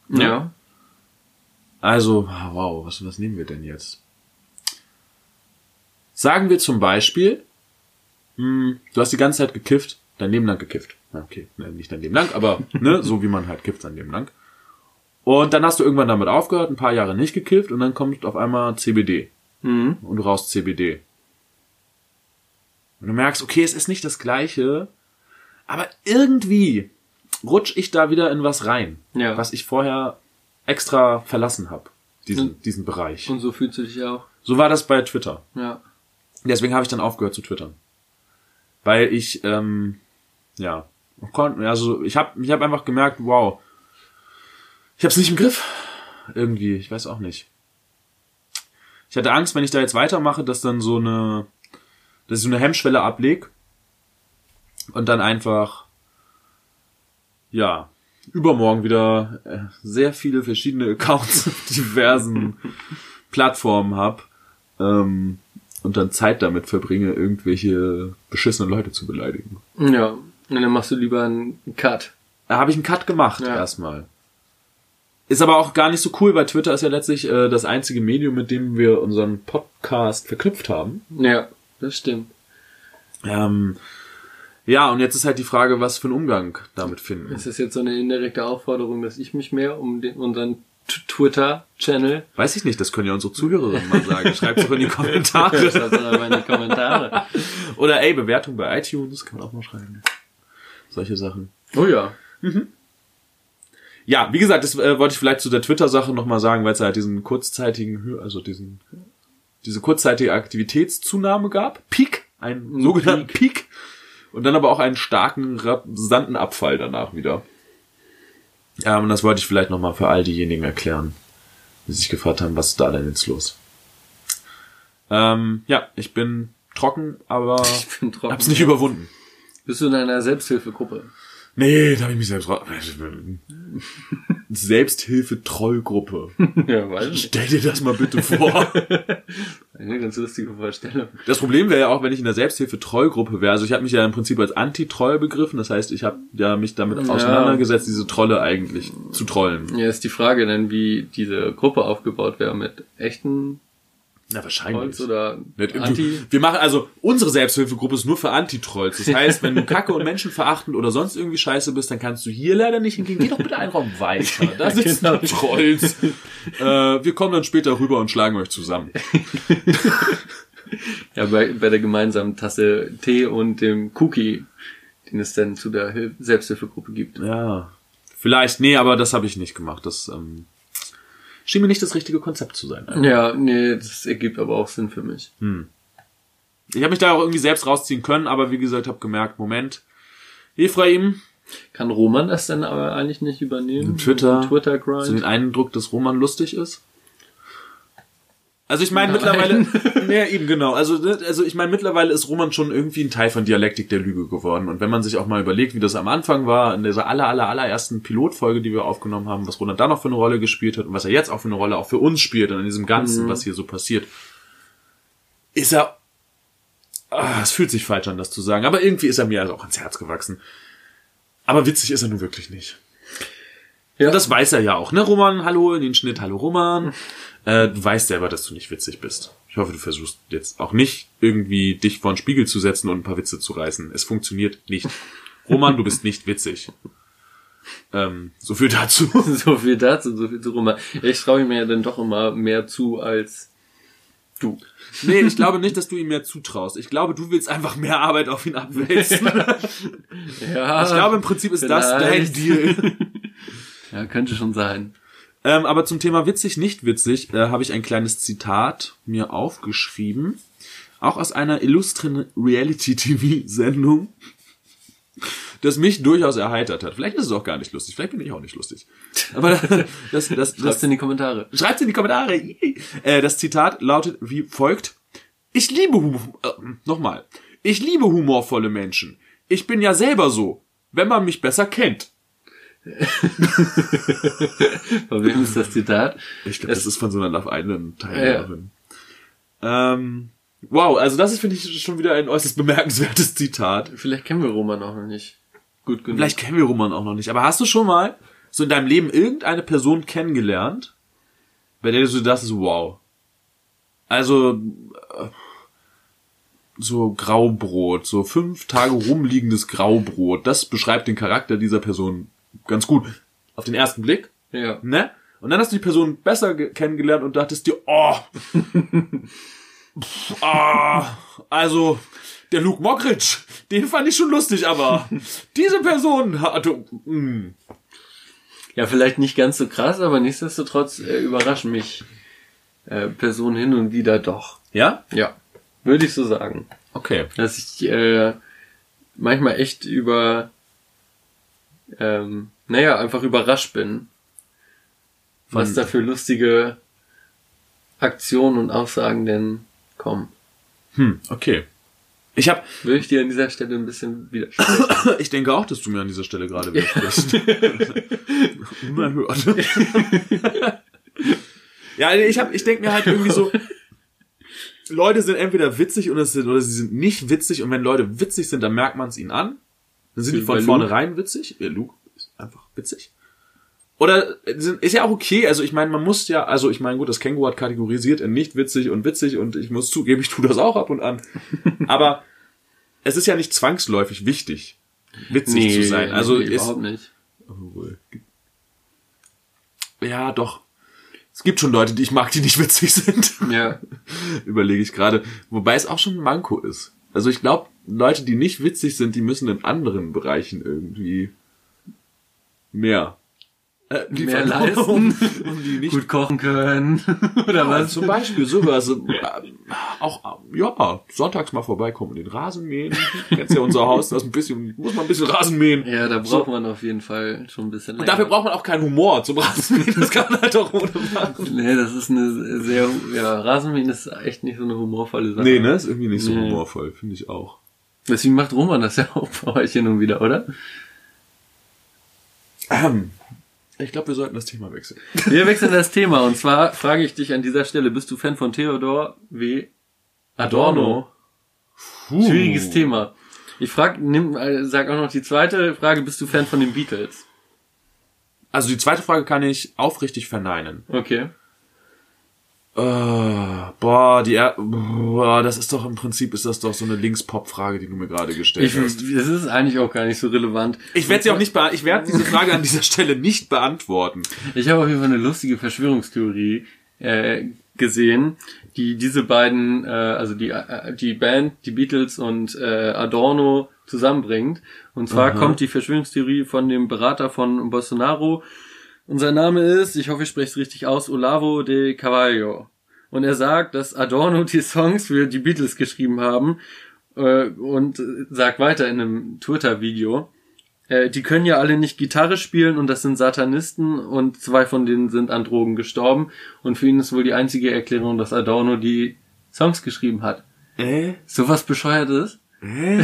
B: Ja.
A: Also, ah, wow, was, was nehmen wir denn jetzt? Sagen wir zum Beispiel, hm, du hast die ganze Zeit gekifft, dein Leben lang gekifft. Okay, ne, nicht dein Leben lang, aber ne, so wie man halt kifft sein Leben lang. Und dann hast du irgendwann damit aufgehört, ein paar Jahre nicht gekifft und dann kommt auf einmal CBD
B: Mhm.
A: und du rauchst CBD. Und du merkst, okay, es ist nicht das gleiche, aber irgendwie rutsch ich da wieder in was rein,
B: Ja.
A: was ich vorher extra verlassen habe, diesen,
B: Und-
A: diesen Bereich.
B: Und so fühlst du dich auch.
A: So war das bei Twitter.
B: Ja.
A: Deswegen habe ich dann aufgehört zu twittern. Weil ich, ähm, ja, kon- also ich habe ich hab einfach gemerkt, wow, ich habe es nicht im Griff. Irgendwie, ich weiß auch nicht. Ich hatte Angst, wenn ich da jetzt weitermache, dass dann so eine, dass ich so eine Hemmschwelle ableg und dann einfach, ja, übermorgen wieder äh, sehr viele verschiedene Accounts auf diversen Plattformen hab ähm, und dann Zeit damit verbringe, irgendwelche beschissenen Leute zu beleidigen.
B: Ja. Und dann machst du lieber einen Cut.
A: Da habe ich einen Cut gemacht
B: Ja.
A: erstmal. Ist aber auch gar nicht so cool, weil Twitter ist ja letztlich äh, das einzige Medium, mit dem wir unseren Podcast verknüpft haben.
B: Ja, das stimmt.
A: Ähm, ja, und jetzt ist halt die Frage, was für einen Umgang damit finden.
B: Ist das jetzt so eine indirekte Aufforderung, dass ich mich mehr um den, unseren Twitter-Channel
A: Weiß ich nicht, das können ja unsere Zuhörerinnen mal sagen. Schreibt doch in die Kommentare.
B: Schreibt doch in die Kommentare.
A: Oder ey, Bewertung bei iTunes, kann man auch mal schreiben. Solche Sachen.
B: Oh ja.
A: Ja, wie gesagt, das äh, wollte ich vielleicht zu der Twitter-Sache nochmal sagen, weil es halt diesen kurzzeitigen, also diesen, diese kurzzeitige Aktivitätszunahme gab. Peak, einen sogenannten Peak. Und dann aber auch einen starken, rasanten Abfall danach wieder. Ja, und das wollte ich vielleicht nochmal für all diejenigen erklären, die sich gefragt haben, was ist da denn jetzt los? Ähm, ja, ich bin trocken, aber
B: Ich bin trocken.
A: hab's nicht überwunden.
B: Bist du in einer Selbsthilfegruppe?
A: Nee, da habe ich mich selbst raus. Selbsthilfe-Trollgruppe.
B: ja, weiß nicht.
A: Stell dir das mal bitte vor.
B: Eine ganz lustige Vorstellung.
A: Das Problem wäre ja auch, wenn ich in der Selbsthilfe-Trollgruppe wäre. Also ich habe mich ja im Prinzip als Anti-Troll begriffen. Das heißt, ich habe ja mich damit
B: Ja.
A: auseinandergesetzt, diese Trolle eigentlich zu trollen.
B: Ja, ist die Frage dann, wie diese Gruppe aufgebaut wäre mit echten
A: Na, wahrscheinlich.
B: Trolls oder
A: Nicht-
B: Anti.
A: Wir machen also, unsere Selbsthilfegruppe ist nur für Anti-Trolls. Das heißt, wenn du kacke und menschenverachtend oder sonst irgendwie scheiße bist, dann kannst du hier leider nicht hingehen. Geh doch bitte einen Raum weiter. Da sitzen
B: Genau.
A: Trolls. Äh, wir kommen dann später rüber und schlagen euch zusammen.
B: Ja, bei, bei der gemeinsamen Tasse Tee und dem Cookie, den es dann zu der Hil Selbsthilfegruppe gibt.
A: Ja. Vielleicht, nee, aber das habe ich nicht gemacht. Das ähm, schien mir nicht das richtige Konzept zu sein.
B: Ja, nee, das ergibt aber auch Sinn für mich.
A: Ich habe mich da auch irgendwie selbst rausziehen können, aber wie gesagt, habe gemerkt, Moment, Ephraim,
B: Kann Roman das denn aber eigentlich nicht übernehmen?
A: Twitter,
B: Twitter
A: so den. Eindruck, dass Roman lustig ist? Also ich meine mittlerweile, ja eben genau, also ne, also ich meine mittlerweile ist Roman schon irgendwie ein Teil von Dialektik der Lüge geworden und wenn man sich auch mal überlegt, wie das am Anfang war in dieser aller aller allerersten Pilotfolge, die wir aufgenommen haben, was Roland da noch für eine Rolle gespielt hat und was er jetzt auch für eine Rolle auch für uns spielt und in diesem ganzen, was hier so passiert, ist er ah, es fühlt sich falsch an, das zu sagen, aber irgendwie ist er mir also auch ans Herz gewachsen. Aber witzig ist er nun wirklich nicht.
B: Ja.
A: Und das weiß er ja auch, ne, Roman? Hallo, in den Schnitt, hallo, Roman. Äh, du weißt selber, dass du nicht witzig bist. Ich hoffe, du versuchst jetzt auch nicht irgendwie dich vor den Spiegel zu setzen und ein paar Witze zu reißen. Es funktioniert nicht. Roman, du bist nicht witzig. Ähm, so viel dazu.
B: So viel dazu, so viel zu Roman. Ich traue mir ja dann doch immer mehr zu als du.
A: Nee, ich glaube nicht, dass du ihm mehr zutraust. Ich glaube, du willst einfach mehr Arbeit auf ihn abwälzen.
B: Ja,
A: Ich glaube, im Prinzip ist das dein
B: vielleicht.
A: Deal.
B: Ja, könnte schon sein.
A: Ähm, aber zum Thema witzig, nicht witzig, äh, habe ich ein kleines Zitat mir aufgeschrieben. Auch aus einer illustren Reality-TV-Sendung, das mich durchaus erheitert hat. Vielleicht ist es auch gar nicht lustig, vielleicht bin ich auch nicht lustig. Aber das, das, das,
B: Schreib's in die Kommentare.
A: Schreibt in die Kommentare. Äh, das Zitat lautet wie folgt. Ich liebe Humor, äh, nochmal. Ich liebe humorvolle Menschen. Ich bin ja selber so, wenn man mich besser kennt.
B: Von wem ist das Zitat?
A: Ich glaube, das ist von so einer Love Island Teilnehmerin. Ähm, wow, also das ist, finde ich, schon wieder ein äußerst bemerkenswertes Zitat.
B: Vielleicht kennen wir Roman auch noch nicht. Gut genug.
A: Vielleicht kennen wir Roman auch noch nicht, aber hast du schon mal so in deinem Leben irgendeine Person kennengelernt, bei der du so dachtest, wow. Also, äh, so Graubrot, so fünf Tage rumliegendes Graubrot, das beschreibt den Charakter dieser Person ganz gut. Auf den ersten Blick,
B: Ja.
A: ne? Und dann hast du die Person besser ge- kennengelernt und dachtest dir, oh, pff, ah, also der Luke Mockridge, den fand ich schon lustig, aber diese Person hatte, mm,
B: Ja, vielleicht nicht ganz so krass, aber nichtsdestotrotz äh, überraschen mich äh, Personen hin und wieder doch.
A: ja,
B: Ja. Würde ich so sagen.
A: okay,
B: Dass ich äh, manchmal echt über, ähm, naja, einfach überrascht bin, was
A: Hm.
B: da für lustige Aktionen und Aussagen denn kommen.
A: hm, okay. Ich habe,
B: Würde ich dir an dieser Stelle ein bisschen widersprechen.
A: ich denke auch, dass du mir an dieser Stelle gerade widersprichst. Unerhört. ja, ich habe, ich denke mir halt irgendwie so, Leute sind entweder witzig oder sie sind nicht witzig und wenn Leute witzig sind, dann merkt man es ihnen an. Dann sind die von vornherein witzig. Ja, Luke ist einfach witzig. Oder sind, ist ja auch okay, also ich meine, man muss ja, also ich meine, gut, das Känguru hat kategorisiert in nicht witzig und witzig und ich muss zugeben, ich tue das auch ab und an. Aber es ist ja nicht zwangsläufig wichtig, witzig zu sein. Also
B: nee,
A: ist,
B: überhaupt nicht.
A: Ja, doch. Es gibt schon Leute, die ich mag, die nicht witzig sind.
B: Ja.
A: Überlege ich gerade. Wobei es auch schon ein Manko ist. Also ich glaube, Leute, die nicht witzig sind, die müssen in anderen Bereichen irgendwie mehr. äh, die
B: Mehr leisten.
A: um die nicht
B: gut kochen können oder
A: Ja,
B: was?
A: Zum Beispiel sowas. äh, Auch, äh, ja, sonntags mal vorbeikommen und den Rasen mähen. Kennst ja unser Haus, das ein bisschen, muss man ein bisschen Rasen mähen.
B: Ja, da braucht man auf jeden Fall schon ein bisschen länger.
A: Und dafür braucht man auch keinen Humor zum Rasenmähen. Das kann man halt auch ohne machen.
B: Nee, das ist eine sehr, ja, Rasenmähen ist echt nicht so eine humorvolle Sache.
A: Nee, ne? Ist irgendwie nicht so
B: Nee.
A: humorvoll, finde ich auch.
B: Deswegen macht Roman das ja auch bei euch hin und wieder, oder?
A: Ähm, ich glaube, wir sollten das Thema wechseln.
B: Wir wechseln das Thema und zwar frage ich dich an dieser Stelle, bist du Fan von Theodor W. Adorno? Schwieriges Thema. Ich frag, nimm, äh, sag auch noch die zweite Frage, bist du Fan von den Beatles?
A: Also die zweite Frage kann ich aufrichtig verneinen.
B: Okay.
A: Äh, boah, die, er boah, das ist doch im Prinzip ist das doch so eine Links-Pop-Frage, die du mir gerade gestellt
B: Ich,
A: hast.
B: es ist eigentlich auch gar nicht so relevant.
A: Ich werde sie auch nicht bea- ich werde diese Frage an dieser Stelle nicht beantworten.
B: Ich habe auf jeden Fall eine lustige Verschwörungstheorie äh, gesehen, die diese beiden, äh, also die äh, die Band, die Beatles und äh, Adorno zusammenbringt. Und zwar
A: Aha.
B: kommt die Verschwörungstheorie von dem Berater von Bolsonaro. Und sein Name ist, ich hoffe, ich spreche es richtig aus, Olavo de Carvalho. Und er sagt, dass Adorno die Songs für die Beatles geschrieben haben äh, und äh, sagt weiter in einem Twitter-Video, äh, die können ja alle nicht Gitarre spielen und das sind Satanisten und zwei von denen sind an Drogen gestorben und für ihn ist wohl die einzige Erklärung, dass Adorno die Songs geschrieben hat.
A: Äh?
B: Sowas bescheuertes?
A: Äh?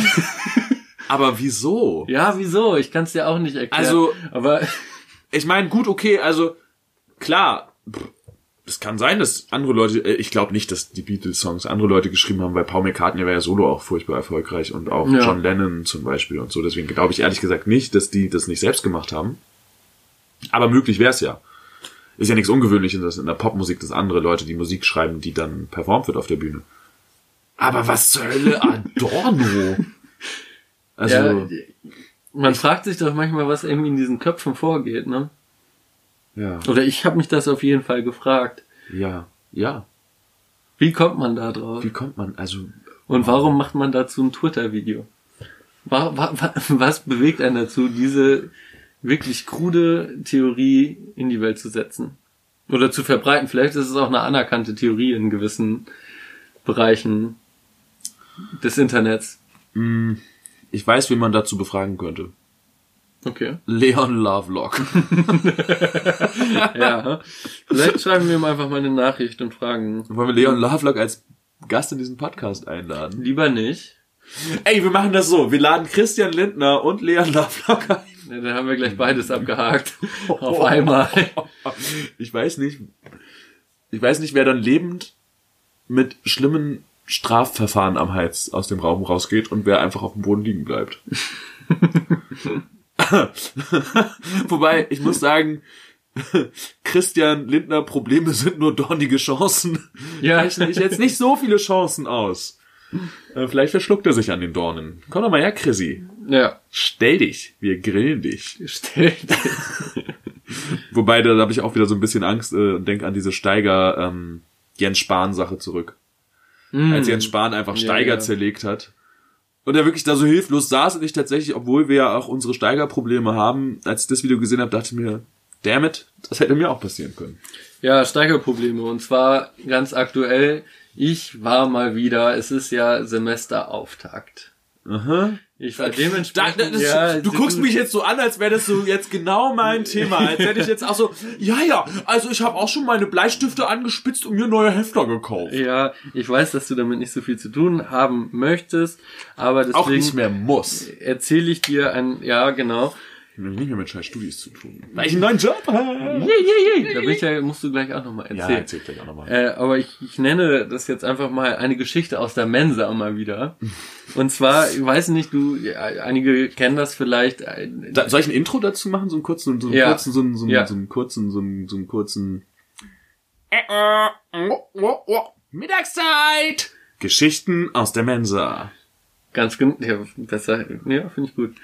A: Aber wieso?
B: Ja, wieso? Ich kann es dir auch nicht erklären.
A: Also-
B: aber
A: Ich meine, gut, okay, also klar, es kann sein, dass andere Leute, äh, ich glaube nicht, dass die Beatles-Songs andere Leute geschrieben haben, weil Paul McCartney war ja solo auch furchtbar erfolgreich und auch
B: Ja.
A: John Lennon zum Beispiel und so. Deswegen glaube ich ehrlich gesagt nicht, dass die das nicht selbst gemacht haben. Aber möglich wäre es ja. Ist ja nichts Ungewöhnliches, dass in der Popmusik das andere Leute die Musik schreiben, die dann performt wird auf der Bühne. Aber was zur Hölle Adorno? Also,
B: ja, man fragt sich doch manchmal, was irgendwie in diesen Köpfen vorgeht, ne?
A: ja,
B: Oder ich habe mich das auf jeden Fall gefragt.
A: ja, ja.
B: Wie kommt man da drauf?
A: Wie kommt man, also,
B: Und warum macht man dazu ein Twitter-Video? Wa- wa- wa- Was bewegt einen dazu, diese wirklich krude Theorie in die Welt zu setzen? Oder zu verbreiten? Vielleicht ist es auch eine anerkannte Theorie in gewissen Bereichen des Internets.
A: mh, ich weiß, wen man dazu befragen könnte.
B: Okay.
A: Leon Lovelock.
B: Ja. Vielleicht schreiben wir ihm einfach mal eine Nachricht und fragen.
A: Wollen wir Leon Lovelock als Gast in diesen Podcast einladen?
B: Lieber nicht.
A: Ey, wir machen das so. Wir laden Christian Lindner und Leon Lovelock ein.
B: Ja, Dann haben wir gleich beides abgehakt. Auf einmal.
A: Ich weiß nicht. Ich weiß nicht, wer dann lebend mit schlimmen Strafverfahren am Hals aus dem Raum rausgeht und wer einfach auf dem Boden liegen bleibt. Wobei, ich muss sagen, Christian Lindner Probleme sind nur dornige Chancen.
B: Ja.
A: Rechne ich jetzt nicht so viele Chancen aus. Äh, Vielleicht verschluckt er sich an den Dornen. Komm doch mal her, Chrissy.
B: Ja.
A: Stell dich. Wir grillen dich.
B: Stell dir.
A: Wobei, da habe ich auch wieder so ein bisschen Angst äh, und denke an diese Steiger ähm, Jens Spahn-Sache zurück. Als Jens Spahn einfach
B: Ja,
A: Steiger
B: ja.
A: zerlegt hat. Und er wirklich da so hilflos saß und ich tatsächlich, obwohl wir ja auch unsere Steigerprobleme haben, als ich das Video gesehen habe, dachte ich mir, damn it, das hätte mir auch passieren können.
B: Ja, Steigerprobleme. Und zwar ganz aktuell. Ich war mal wieder, es ist ja Semesterauftakt.
A: Aha.
B: Ich war
A: Da,
B: dementsprechend.
A: das,
B: ja,
A: du guckst mich jetzt so an, als wäre das so jetzt genau mein Thema. Als hätte ich jetzt auch so, ja, ja, also ich habe auch schon meine Bleistifte angespitzt und mir neue Hefter gekauft.
B: Ja, ich weiß, dass du damit nicht so viel zu tun haben möchtest, aber
A: Auch nicht
B: deswegen
A: mehr muss.
B: erzähle ich dir ein, ja, genau.
A: Nicht mehr mit scheiß Studis zu tun. Weil ich einen neuen Job habe.
B: Da bin ich ja, musst du gleich auch nochmal
A: Ja,
B: erzählen.
A: erzähl gleich auch nochmal.
B: Äh, aber ich, ich nenne das jetzt einfach mal eine Geschichte aus der Mensa mal wieder. Und zwar, ich weiß nicht, du, ja, einige kennen das vielleicht. äh,
A: Da, soll ich ein Intro dazu machen? So einen kurzen, so einen
B: Ja.
A: kurzen, so einen, so einen,
B: Ja.
A: so einen kurzen, so einen, so einen kurzen. Mittagszeit! Geschichten aus der Mensa.
B: Ganz genau, ja, besser, ja, finde ich gut.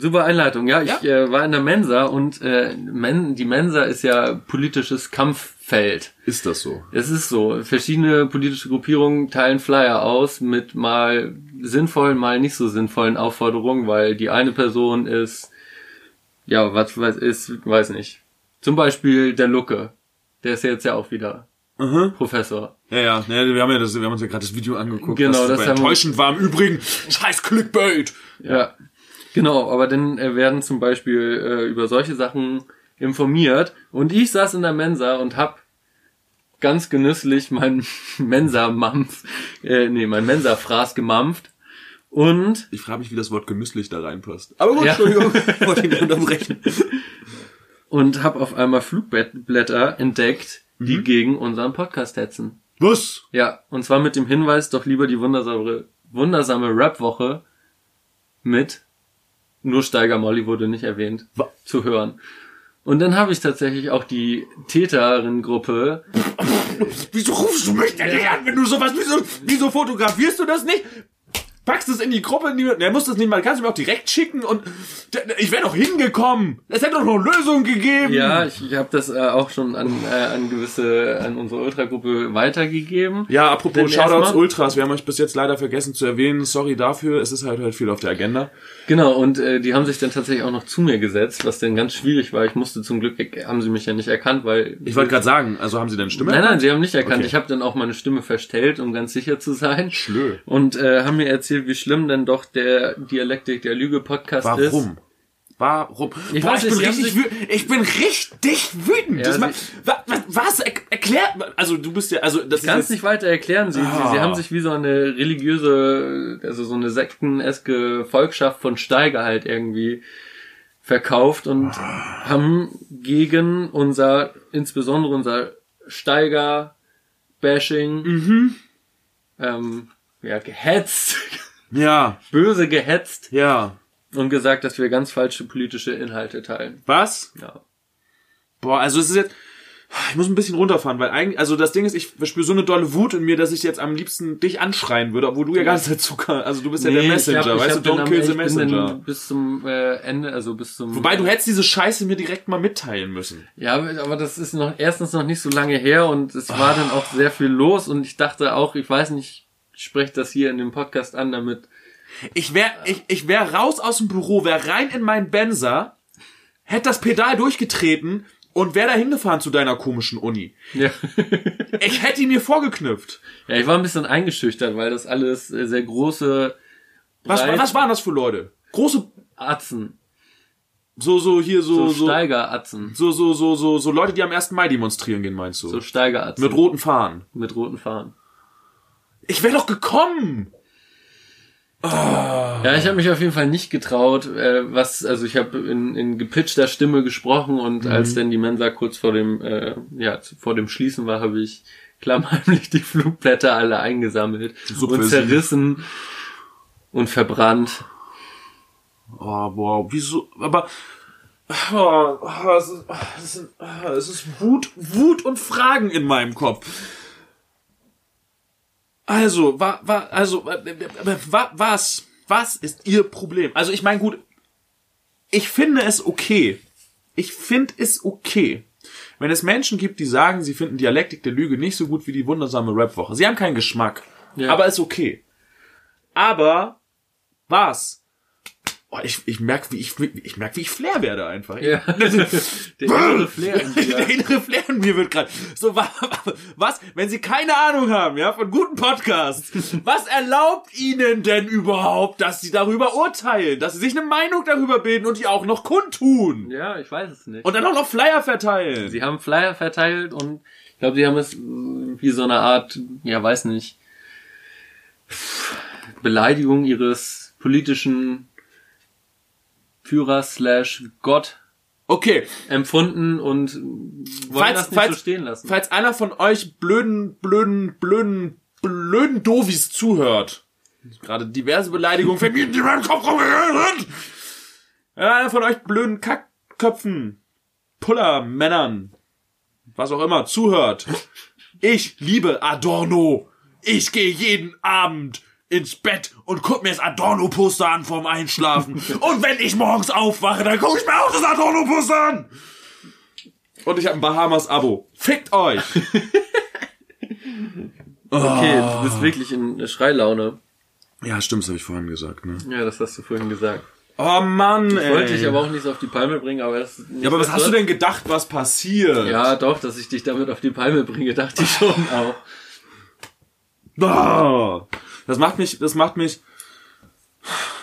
B: Super Einleitung, ja, ich Äh, war in der Mensa und äh, Men die Mensa ist ja politisches Kampffeld.
A: Ist das so?
B: Es ist so, verschiedene politische Gruppierungen teilen Flyer aus mit mal sinnvollen, mal nicht so sinnvollen Aufforderungen, weil die eine Person ist Ja, was weiß ist, weiß nicht. Zum Beispiel der Lucke. Der ist jetzt ja auch wieder
A: Mhm.
B: Professor.
A: Ja, ja, ja, wir haben ja das, wir haben uns ja gerade das Video angeguckt,
B: Genau,
A: das enttäuschend war im Übrigen. Scheiß Clickbait.
B: Ja. Genau, aber dann äh, werden zum Beispiel äh, über solche Sachen informiert. Und ich saß in der Mensa und hab ganz genüsslich mein Mensa-Mampf, äh, nee, mein Mensa-Fraß gemampft. Und
A: Ich frage mich, wie das Wort genüsslich da reinpasst. Aber gut,
B: Ja.
A: Entschuldigung, ich wollte nicht unterbrechen.
B: und hab auf einmal Flugblätter entdeckt, die gegen unseren Podcast hetzen.
A: Was?
B: Ja, und zwar mit dem Hinweis, doch lieber die wundersame, wundersame Rap-Woche mit nur Steiger Molly wurde nicht erwähnt,
A: Wa-
B: zu hören. Und dann habe ich tatsächlich auch die Täterinnen-Gruppe.
A: Wieso rufst du mich denn nicht an, wenn du sowas, wieso, wieso fotografierst du das nicht? Packst es in die Gruppe, der muss das nicht mal, kannst du mir auch direkt schicken und ich wäre doch hingekommen. Es hätte doch noch Lösungen gegeben.
B: Ja, ich, ich habe das äh, auch schon an, äh, an gewisse, an unsere Ultragruppe weitergegeben.
A: Ja, apropos
B: Denn
A: Shoutouts Ultras, wir haben euch bis jetzt leider vergessen zu erwähnen. Sorry dafür, es ist halt halt viel auf der Agenda.
B: Genau, und äh, die haben sich dann tatsächlich auch noch zu mir gesetzt, was dann ganz schwierig war. Ich musste zum Glück, haben sie mich ja nicht erkannt, weil...
A: Ich wollte gerade sagen, also haben sie denn Stimme?
B: Nein, nein, sie haben nicht erkannt.
A: Okay.
B: Ich habe dann auch meine Stimme verstellt, um ganz sicher zu sein.
A: Schlö.
B: Und äh, haben mir erzählt, wie schlimm denn doch der Dialektik der Lüge Podcast ist.
A: Warum? Warum?
B: Ich
A: Boah,
B: weiß
A: ich, bin richtig wütend. Ich bin richtig wütend.
B: Ja,
A: das ma-
B: sie-
A: wa- wa- was? Er, erklär, also du bist ja, also das
B: Ich kann es nicht weiter erklären. Sie,
A: Ah.
B: sie, sie haben sich wie so eine religiöse, also so eine sekteneske Volkschaft von Steiger halt irgendwie verkauft und haben gegen unser, insbesondere unser Steiger-Bashing, ähm, ja, gehetzt,
A: ja,
B: böse gehetzt
A: ja.
B: und gesagt, dass wir ganz falsche politische Inhalte teilen.
A: Was?
B: Ja.
A: Boah, also es ist jetzt. Ich muss ein bisschen runterfahren, weil eigentlich, also das Ding ist, ich verspüre so eine dolle Wut in mir, dass ich jetzt am liebsten dich anschreien würde, obwohl du ja gar nicht dazu kannst. Also du bist ja der
B: Nee, ich
A: Messenger,
B: hab- ich
A: weißt du, don't kill the messenger.
B: Bis zum äh, Ende, also bis zum.
A: Wobei du hättest diese Scheiße mir direkt mal mitteilen müssen.
B: Ja, aber das ist noch erstens noch nicht so lange her und es war dann auch sehr viel los und ich dachte auch, ich weiß nicht, ich spreche das hier in dem Podcast an, damit.
A: Ich wär, ich, ich wär raus aus dem Büro, wär rein in meinen Benzer, hätte das Pedal durchgetreten und wär da hingefahren zu deiner komischen Uni.
B: Ja.
A: Ich hätte ihn mir vorgeknüpft.
B: ja, ich war ein bisschen eingeschüchtert, weil das alles äh, sehr große
A: Was, was waren das für Leute? Große,
B: Atzen,
A: so, so hier,
B: so,
A: so, so,
B: Steigeratzen,
A: so, so, so, so, so Leute, die am 1. Mai demonstrieren gehen, meinst du?
B: so Steigeratzen
A: Mit roten Fahnen.
B: mit roten Fahnen.
A: Ich wäre doch gekommen.
B: Ja, ich habe mich auf jeden Fall nicht getraut, äh, was, also ich habe in, in gepitchter Stimme gesprochen und
A: Mhm.
B: als dann die Mensa kurz vor dem, äh, ja, vor dem Schließen war, habe ich klammheimlich die Flugblätter alle eingesammelt und
A: Subversiv.
B: zerrissen und verbrannt.
A: Oh, boah, wieso, aber, oh, oh, es, ist, oh, oh, es ist Wut, Wut und Fragen in meinem Kopf. Also, wa, wa, also, äh, äh, wa, was, was ist Ihr Problem? Also, ich meine, gut, ich finde es okay. Ich finde es okay. Wenn es Menschen gibt, die sagen, sie finden Dialektik der Lüge nicht so gut wie die wundersame Rapwoche. Sie haben keinen Geschmack.
B: Ja.
A: Aber ist okay. Aber was? Oh, ich, ich merke, wie ich, ich merk, wie ich Flair werde einfach.
B: Ja. Der innere Flair in
A: Der innere Flair in mir wird gerade. So, wa- was, wenn Sie keine Ahnung haben, ja, von guten Podcasts, was erlaubt Ihnen denn überhaupt, dass Sie darüber urteilen, dass Sie sich eine Meinung darüber bilden und die auch noch kundtun?
B: Ja, ich weiß es nicht.
A: Und dann auch noch Flyer verteilen.
B: Sie haben Flyer verteilt und ich glaube, sie haben es wie so eine Art, ja, weiß nicht, Beleidigung ihres politischen Führers slash Gott
A: Okay,
B: empfunden und wollen
A: Falls-
B: das nicht
A: falls-
B: so stehen lassen.
A: falls einer von euch blöden, blöden, blöden, blöden Dovis zuhört, gerade diverse Beleidigungen mir in meinem Kopf wenn einer von euch blöden Kackköpfen, Puller, Männern, was auch immer, zuhört, ich liebe Adorno. Ich gehe jeden Abend ins Bett und guck mir das Adorno-Poster an vorm Einschlafen. Und wenn ich morgens aufwache, dann gucke ich mir auch das Adorno-Poster an. Und ich habe ein Bahamas-Abo. Fickt euch!
B: Okay, du bist wirklich in Schreilaune.
A: Ja, stimmt, das habe ich vorhin gesagt. Ne?
B: Ja, das hast du vorhin gesagt.
A: Oh Mann, ey.
B: Wollte ich aber auch nicht so auf die Palme bringen, aber das
A: Ja, aber was hast du denn gedacht, was passiert?
B: Ja, doch, dass ich dich damit auf die Palme bringe, dachte ich schon auch.
A: Ah, Das macht mich, das macht mich,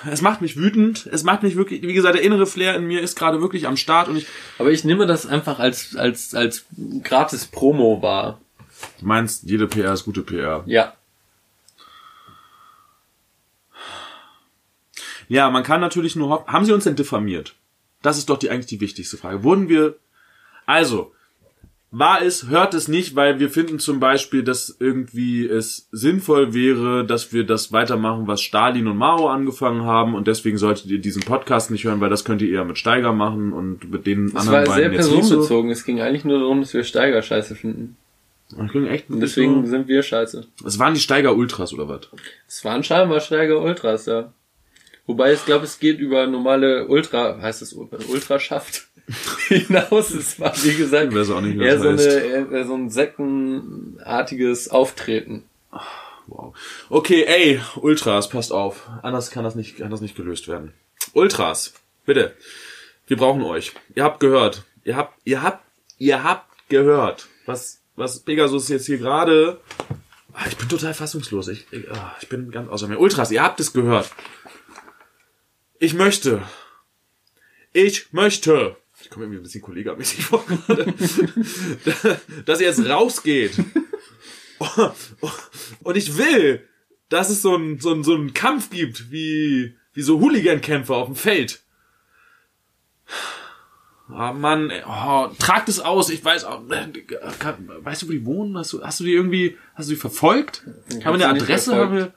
A: es macht mich wütend. Es macht mich wirklich, wie gesagt, der innere Flair in mir ist gerade wirklich am Start und ich,
B: Aber ich nehme das einfach als, als, als gratis Promo wahr.
A: du meinst, jede PR ist gute PR.
B: Ja.
A: Ja, man kann natürlich nur hoffen, haben sie uns denn diffamiert? Das ist doch die, eigentlich die wichtigste Frage. Wurden wir, also, war es, hört es nicht, weil wir finden zum Beispiel, dass irgendwie es sinnvoll wäre, dass wir das weitermachen, was Stalin und Mao angefangen haben und deswegen solltet ihr diesen Podcast nicht hören, weil das könnt ihr eher mit Steiger machen und mit den
B: Es
A: anderen
B: war sehr
A: so.
B: personenbezogen. Es ging eigentlich nur darum, dass wir Steiger scheiße finden.
A: Das ging echt
B: Und deswegen
A: so.
B: sind wir scheiße.
A: Es waren die Steiger Ultras oder was?
B: Es waren scheinbar Steiger Ultras, ja. Wobei ich glaube, es geht über normale Ultra, heißt es Ultraschaft hinaus. Es war, wie gesagt,
A: Ich weiß auch nicht,
B: eher so, eine, eher so ein sektenartiges Auftreten.
A: Wow. Okay, ey, Ultras, passt auf. Anders kann das nicht, kann das nicht gelöst werden. Ultras, bitte. Wir brauchen euch. Ihr habt gehört. Ihr habt, ihr habt, ihr habt gehört. Was, was Pegasus jetzt hier gerade. Ah, Ich bin total fassungslos. Ich, ich, ah, ich bin ganz außer mir. Ultras, ihr habt es gehört. Ich möchte. Ich möchte. Ich komme irgendwie ein bisschen kollegamäßig vor gerade. dass ihr jetzt rausgeht. Und ich will, dass es so einen so einen- so einen Kampf gibt, wie, wie so Hooligan-Kämpfe auf dem Feld. Ah, Mann, ey, oh, tragt es aus, ich weiß auch, äh, weißt du, wo die wohnen? Hast du, hast du die irgendwie, hast du die verfolgt?
B: Ich
A: haben wir eine Adresse? Haben wir,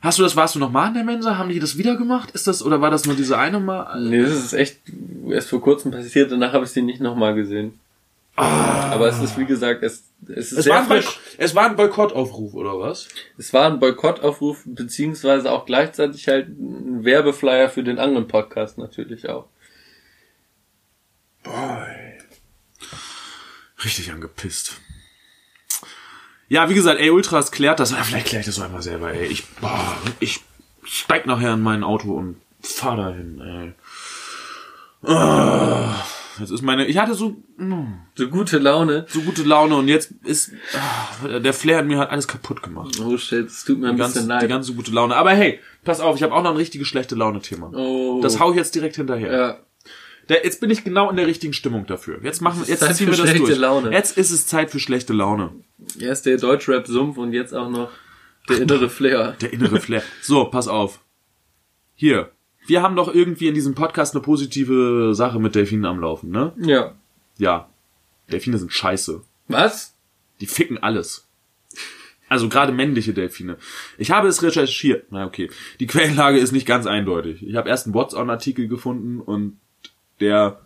A: hast du das, warst du noch mal in der Mensa? Haben die das wieder gemacht? Ist das, oder war das nur diese eine Mal?
B: Nee, das ist echt erst vor kurzem passiert, danach habe ich sie nicht nochmal gesehen. Aber es ist, wie gesagt, es, es ist
A: Es war, ein
B: frisch.
A: Es war ein Boykottaufruf, oder was?
B: Es war ein Boykottaufruf, beziehungsweise auch gleichzeitig halt ein Werbeflyer für den anderen Podcast natürlich auch.
A: Richtig angepisst. Ja, wie gesagt, ey, Ultras klärt das. Vielleicht kläre ich das auch einmal selber, ey. Ich, boah, ich steig nachher in mein Auto und fahr dahin, ey. Ah, Jetzt ist meine, ich hatte so, mm,
B: So gute Laune.
A: so gute Laune und jetzt ist, ah, der Flair in mir hat alles kaputt gemacht.
B: Oh shit, es tut mir ein
A: Die
B: bisschen
A: ganze, die
B: leid.
A: ganze gute Laune. Aber hey, pass auf, ich habe auch noch ein richtiges schlechte Laune-Thema.
B: Oh.
A: Das hau ich jetzt direkt hinterher.
B: ja.
A: Der, jetzt bin ich genau in der richtigen Stimmung dafür. Jetzt machen jetzt
B: Zeit
A: ziehen
B: für
A: wir das
B: schlechte
A: durch.
B: Laune.
A: Jetzt ist es Zeit für schlechte Laune.
B: Erst der Deutschrap-Sumpf und jetzt auch noch der innere Flair.
A: Der innere Flair. So, pass auf. Hier. Wir haben doch irgendwie in diesem Podcast eine positive Sache mit Delfinen am Laufen, ne?
B: Ja.
A: Ja. Delfine sind scheiße.
B: Was?
A: Die ficken alles. Also gerade männliche Delfine. Ich habe es recherchiert. Na okay. Die Quellenlage ist nicht ganz eindeutig. Ich habe erst einen What's-on-Artikel gefunden und der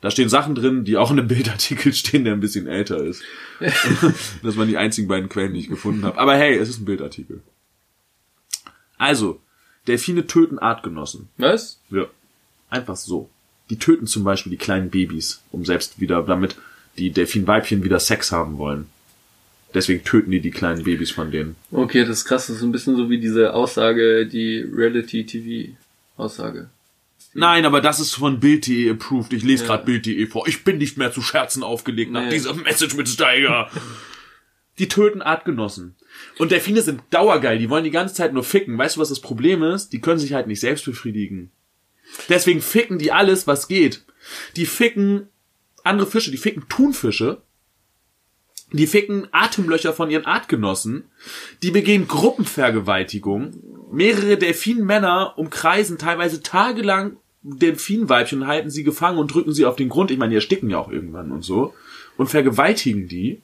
A: da stehen Sachen drin, die auch in einem Bildartikel stehen, der ein bisschen älter ist. das waren die einzigen beiden Quellen, die ich gefunden habe. Aber hey, es ist ein Bildartikel. Also, Delfine töten Artgenossen.
B: Was?
A: Ja. Einfach so. Die töten zum Beispiel die kleinen Babys, um selbst wieder, damit die Delfinweibchen wieder Sex haben wollen. Deswegen töten die die kleinen Babys von denen.
B: Okay, das ist krass. Das ist ein bisschen so wie diese Aussage, die Reality-TV-Aussage.
A: Nein, aber das ist von Bild.de approved. Ich lese
B: Ja.
A: gerade Bild.de vor. Ich bin nicht mehr zu Scherzen aufgelegt nach
B: Nee.
A: dieser Message mit Steiger. Die töten Artgenossen. Und Delfine sind dauergeil. Die wollen die ganze Zeit nur ficken. Weißt du, was das Problem ist? Die können sich halt nicht selbst befriedigen. Deswegen ficken die alles, was geht. Die ficken andere Fische. Die ficken Thunfische. Die ficken Atemlöcher von ihren Artgenossen. Die begehen Gruppenvergewaltigung. Mehrere Delfinmänner umkreisen teilweise tagelang Delfinweibchen und halten sie gefangen und drücken sie auf den Grund. Ich meine, die ersticken ja auch irgendwann und so. Und vergewaltigen die.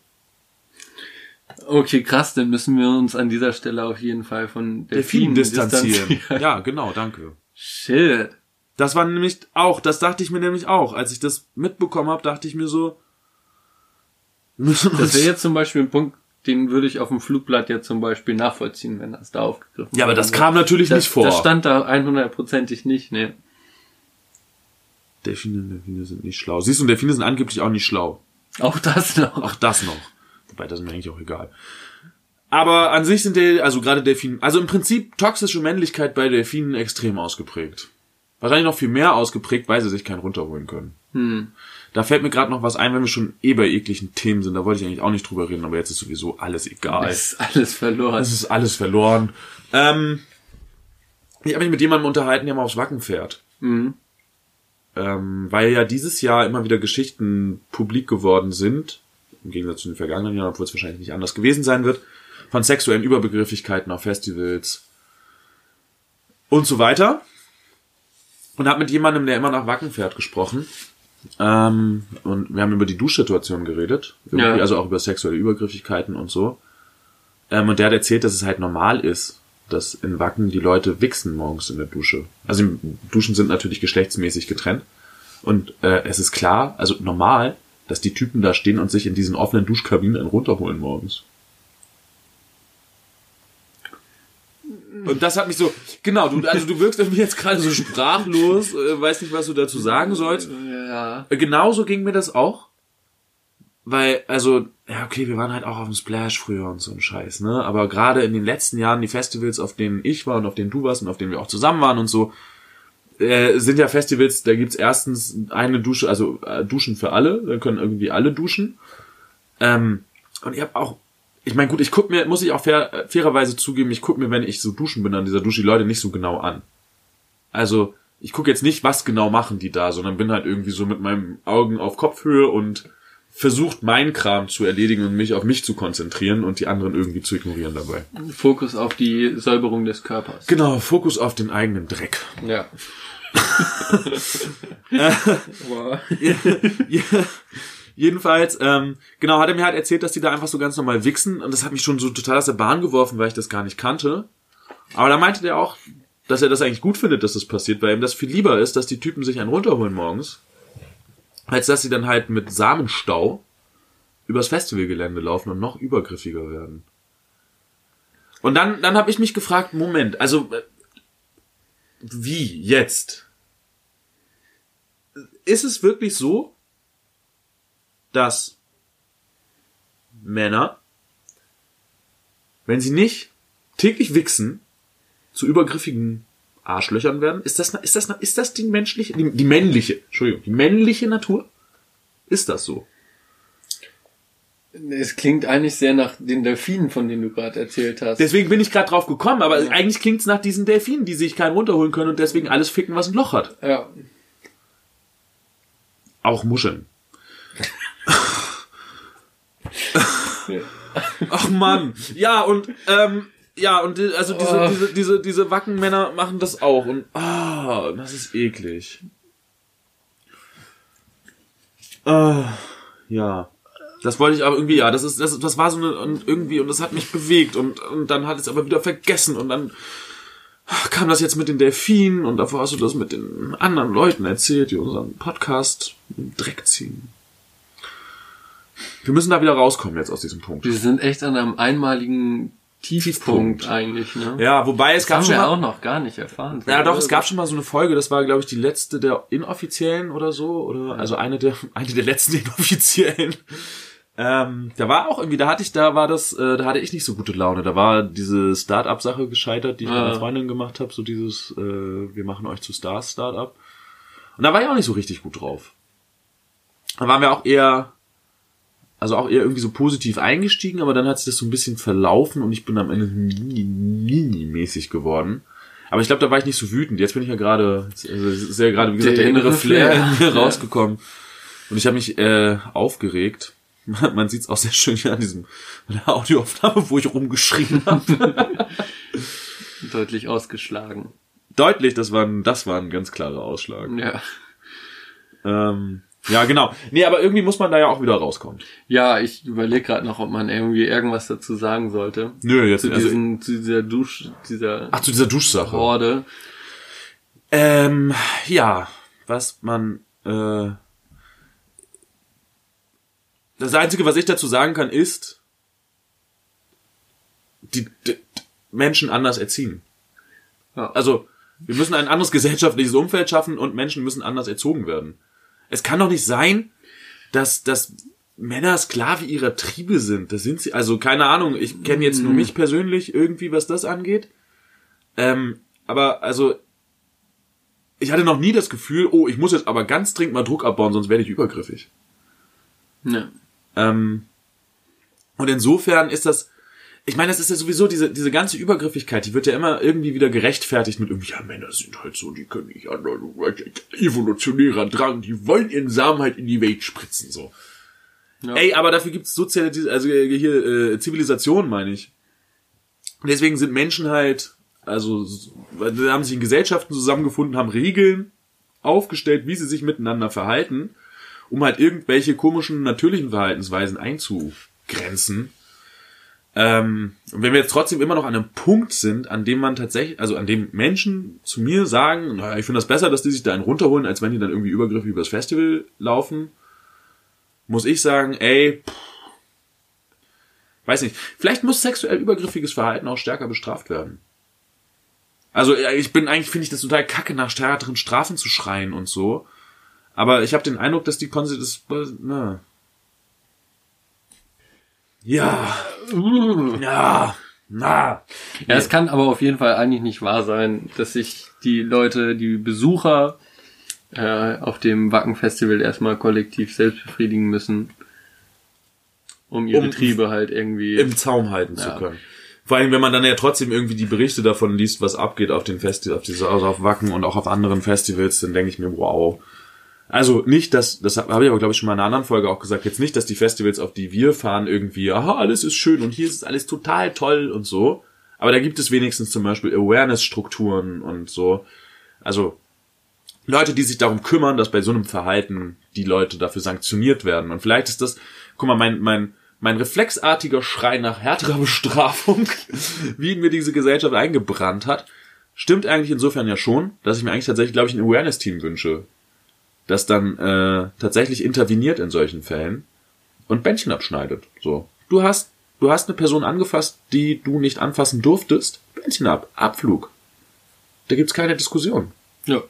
B: Okay, krass, dann müssen wir uns an dieser Stelle auf jeden Fall von
A: Delfinen
B: Delfinen
A: distanzieren.
B: distanzieren.
A: Ja, genau, danke.
B: Shit.
A: Das war nämlich auch, das dachte ich mir nämlich auch. Als ich das mitbekommen habe, dachte ich mir so,
B: Das wäre jetzt zum Beispiel ein Punkt, den würde ich auf dem Flugblatt jetzt zum Beispiel nachvollziehen, wenn das da aufgegriffen
A: ja, aber das kam natürlich
B: wäre.
A: nicht vor.
B: Das stand da 100%ig nicht, ne.
A: Delfine, Delfine sind nicht schlau. Siehst du, Delfine sind angeblich auch nicht schlau.
B: Auch das noch.
A: Auch das noch. Wobei, das ist mir eigentlich auch egal. Aber an sich sind die, also gerade Delfinen, also im Prinzip toxische Männlichkeit bei Delfinen extrem ausgeprägt. wahrscheinlich noch viel mehr ausgeprägt, weil sie sich keinen runterholen können.
B: Hm.
A: Da fällt mir gerade noch was ein, wenn wir schon eh bei ekligen Themen sind. Da wollte ich eigentlich auch nicht drüber reden, aber jetzt ist sowieso alles egal.
B: Ist alles verloren.
A: Es ist alles verloren. Ähm, ich habe mich mit jemandem unterhalten, der mal aufs Wacken fährt.
B: Mhm.
A: Ähm, weil ja dieses Jahr immer wieder Geschichten publik geworden sind, im Gegensatz zu den vergangenen Jahren, obwohl es wahrscheinlich nicht anders gewesen sein wird, von sexuellen Überbegrifflichkeiten auf Festivals und so weiter. Und habe mit jemandem, der immer nach Wacken fährt, gesprochen. Ähm, und wir haben über die Duschsituation geredet.
B: Ja.
A: Also auch über sexuelle Übergrifflichkeiten und so. Ähm, und der hat erzählt, dass es halt normal ist, dass in Wacken die Leute wichsen morgens in der Dusche. Also Duschen sind natürlich geschlechtsmäßig getrennt. Und äh, es ist klar, also normal, dass die Typen da stehen und sich in diesen offenen Duschkabinen einen runterholen morgens. Und das hat mich so, genau, du, also du wirkst irgendwie jetzt gerade so sprachlos, äh, weiß nicht, was du dazu sagen sollst.
B: Ja.
A: Äh, Genauso ging mir das auch. Weil, also, ja, okay, wir waren halt auch auf dem Splash früher und so ein Scheiß, ne? Aber gerade in den letzten Jahren, die Festivals, auf denen ich war und auf denen du warst und auf denen wir auch zusammen waren und so, äh, sind ja Festivals, da gibt's erstens eine Dusche, also äh, Duschen für alle, da können irgendwie alle duschen. Ähm, und ich habe auch, ich meine, gut, ich guck mir, muss ich auch fair, fairerweise zugeben, ich guck mir, wenn ich so duschen bin an dieser Dusche, die Leute nicht so genau an. Also, ich gucke jetzt nicht, was genau machen die da, sondern bin halt irgendwie so mit meinen Augen auf Kopfhöhe und versucht, meinen Kram zu erledigen und mich auf mich zu konzentrieren und die anderen irgendwie zu ignorieren dabei.
B: Fokus auf die Säuberung des Körpers.
A: Genau, Fokus auf den eigenen Dreck.
B: Ja. Wow.
A: Ja, Jedenfalls, ähm, genau, hat er mir halt erzählt, dass die da einfach so ganz normal wichsen und das hat mich schon so total aus der Bahn geworfen, weil ich das gar nicht kannte. Aber da meinte der auch, dass er das eigentlich gut findet, dass das passiert, weil ihm das viel lieber ist, dass die Typen sich einen runterholen morgens, als dass sie dann halt mit Samenstau übers Festivalgelände laufen und noch übergriffiger werden. Und dann, dann habe ich mich gefragt, Moment, also äh, wie jetzt? Ist es wirklich so, dass Männer, wenn sie nicht täglich wichsen, zu übergriffigen Arschlöchern werden? Ist das, ist das, ist das die menschliche, die, die männliche, Entschuldigung, die männliche Natur? Ist das so?
B: Es klingt eigentlich sehr nach den Delfinen, von denen du gerade erzählt hast.
A: Deswegen bin ich gerade drauf gekommen, aber eigentlich klingt's nach diesen Delfinen, die sich keinen runterholen können und deswegen alles ficken, was ein Loch hat.
B: ja.
A: Auch Muscheln. Ach Mann. Ja, und ähm, ja, und die, also diese,
B: Oh.
A: diese, diese, diese Wackenmänner machen das auch. Und ah, das ist eklig. Ah, ja. Das wollte ich aber irgendwie, ja, das ist, das, das war so eine, und irgendwie, und das hat mich bewegt und, und dann hat es aber wieder vergessen und dann kam das jetzt mit den Delfinen und davor hast du das mit den anderen Leuten erzählt, die unseren Podcast im Dreck ziehen. Wir müssen da wieder rauskommen jetzt aus diesem Punkt.
B: Wir sind echt an einem einmaligen Tiefpunkt,
A: Tiefpunkt.
B: eigentlich, ne?
A: Ja, wobei es
B: Das
A: gab
B: haben
A: schon
B: wir
A: mal,
B: auch noch gar nicht erfahren.
A: ja doch, es gab schon mal so eine Folge, das war glaube ich die letzte der inoffiziellen oder so, oder also eine der eine der letzten inoffiziellen. Ähm, da war auch irgendwie, da hatte ich, da war das, äh, da hatte ich nicht so gute Laune. Da war diese Start-up-Sache gescheitert, die ich mit
B: Ah.
A: einer Freundin gemacht habe, so dieses, äh, wir machen euch zu Stars Start-up. Und da war ich auch nicht so richtig gut drauf. Da waren wir auch eher, also auch eher irgendwie so positiv eingestiegen, aber dann hat sich das so ein bisschen verlaufen und ich bin am Ende mini-mäßig geworden. Aber ich glaube, da war ich nicht so wütend. Jetzt bin ich ja gerade, also ist ja gerade, wie gesagt, der,
B: Der
A: innere Flair
B: Flair.
A: rausgekommen. Und ich habe mich äh, aufgeregt. Man sieht es auch sehr schön hier an diesem an der Audioaufnahme, wo ich rumgeschrien habe.
B: Deutlich ausgeschlagen.
A: Deutlich, das war ein, das war ein ganz klarer Ausschlag.
B: Ja.
A: Ähm, ja, genau. Nee, aber irgendwie muss man da ja auch wieder rauskommen.
B: Ja, ich überlege gerade noch, ob man irgendwie irgendwas dazu sagen sollte.
A: Nö, jetzt
B: Zu,
A: also,
B: diesen, zu dieser Dusch, dieser
A: Ach, zu dieser Duschsache.
B: Horde.
A: Ähm, ja, was man, äh, das Einzige, was ich dazu sagen kann, ist, die, die Menschen anders erziehen.
B: Ja.
A: Also, wir müssen ein anderes gesellschaftliches Umfeld schaffen und Menschen müssen anders erzogen werden. Es kann doch nicht sein, dass, dass Männer Sklave ihrer Triebe sind. Das sind sie, also keine Ahnung, ich kenne jetzt nur mich persönlich irgendwie, was das angeht. Ähm, aber also ich hatte noch nie das Gefühl, oh, ich muss jetzt aber ganz dringend mal Druck abbauen, sonst werde ich übergriffig.
B: Ja.
A: Ähm, und insofern ist das, ich meine, das ist ja sowieso diese, diese ganze Übergriffigkeit, die wird ja immer irgendwie wieder gerechtfertigt mit irgendwie, ja, Männer sind halt so, die können nicht anders, evolutionärer Drang, die wollen ihren Samen halt in die Welt spritzen, so.
B: Ja.
A: Ey, aber dafür gibt's soziale, also äh, hier, äh, Zivilisation, meine ich. Und deswegen sind Menschen halt, also, haben sich in Gesellschaften zusammengefunden, haben Regeln aufgestellt, wie sie sich miteinander verhalten, um halt irgendwelche komischen, natürlichen Verhaltensweisen einzugrenzen. Ähm, und wenn wir jetzt trotzdem immer noch an einem Punkt sind, an dem man tatsächlich, also an dem Menschen zu mir sagen, naja, ich finde das besser, dass die sich da einen runterholen, als wenn die dann irgendwie übergriffig übers Festival laufen, muss ich sagen, ey, pff, weiß nicht, vielleicht muss sexuell übergriffiges Verhalten auch stärker bestraft werden. Also ich bin eigentlich finde ich das total kacke nach stärkeren Strafen zu schreien und so, aber ich habe den Eindruck, dass die Konse das na. Ja, ja, na.
B: Ja, es kann aber auf jeden Fall eigentlich nicht wahr sein, dass sich die Leute, die Besucher äh, auf dem Wacken-Festival erstmal kollektiv selbst befriedigen müssen, um ihre
A: Um-
B: Triebe halt irgendwie.
A: im Zaum halten
B: Ja.
A: zu können. Vor allem, wenn man dann ja trotzdem irgendwie die Berichte davon liest, was abgeht auf den Festivals, auf diese, also auf Wacken und auch auf anderen Festivals, dann denke ich mir, wow. Also nicht, dass, das habe ich aber glaube ich schon mal in einer anderen Folge auch gesagt, jetzt nicht, dass die Festivals, auf die wir fahren, irgendwie, aha, alles ist schön und hier ist alles total toll und so. Aber da gibt es wenigstens zum Beispiel Awareness-Strukturen und so. Also Leute, die sich darum kümmern, dass bei so einem Verhalten die Leute dafür sanktioniert werden. Und vielleicht ist das, guck mal, mein, mein, mein reflexartiger Schrei nach härterer Bestrafung, wie mir diese Gesellschaft eingebrannt hat, stimmt eigentlich insofern ja schon, dass ich mir eigentlich tatsächlich, glaube ich, ein Awareness-Team wünsche, das dann äh, tatsächlich interveniert in solchen Fällen und Bändchen abschneidet. So, du hast, du hast eine Person angefasst, die du nicht anfassen durftest, Bändchen ab, Abflug. Da gibt's keine Diskussion.
B: ja,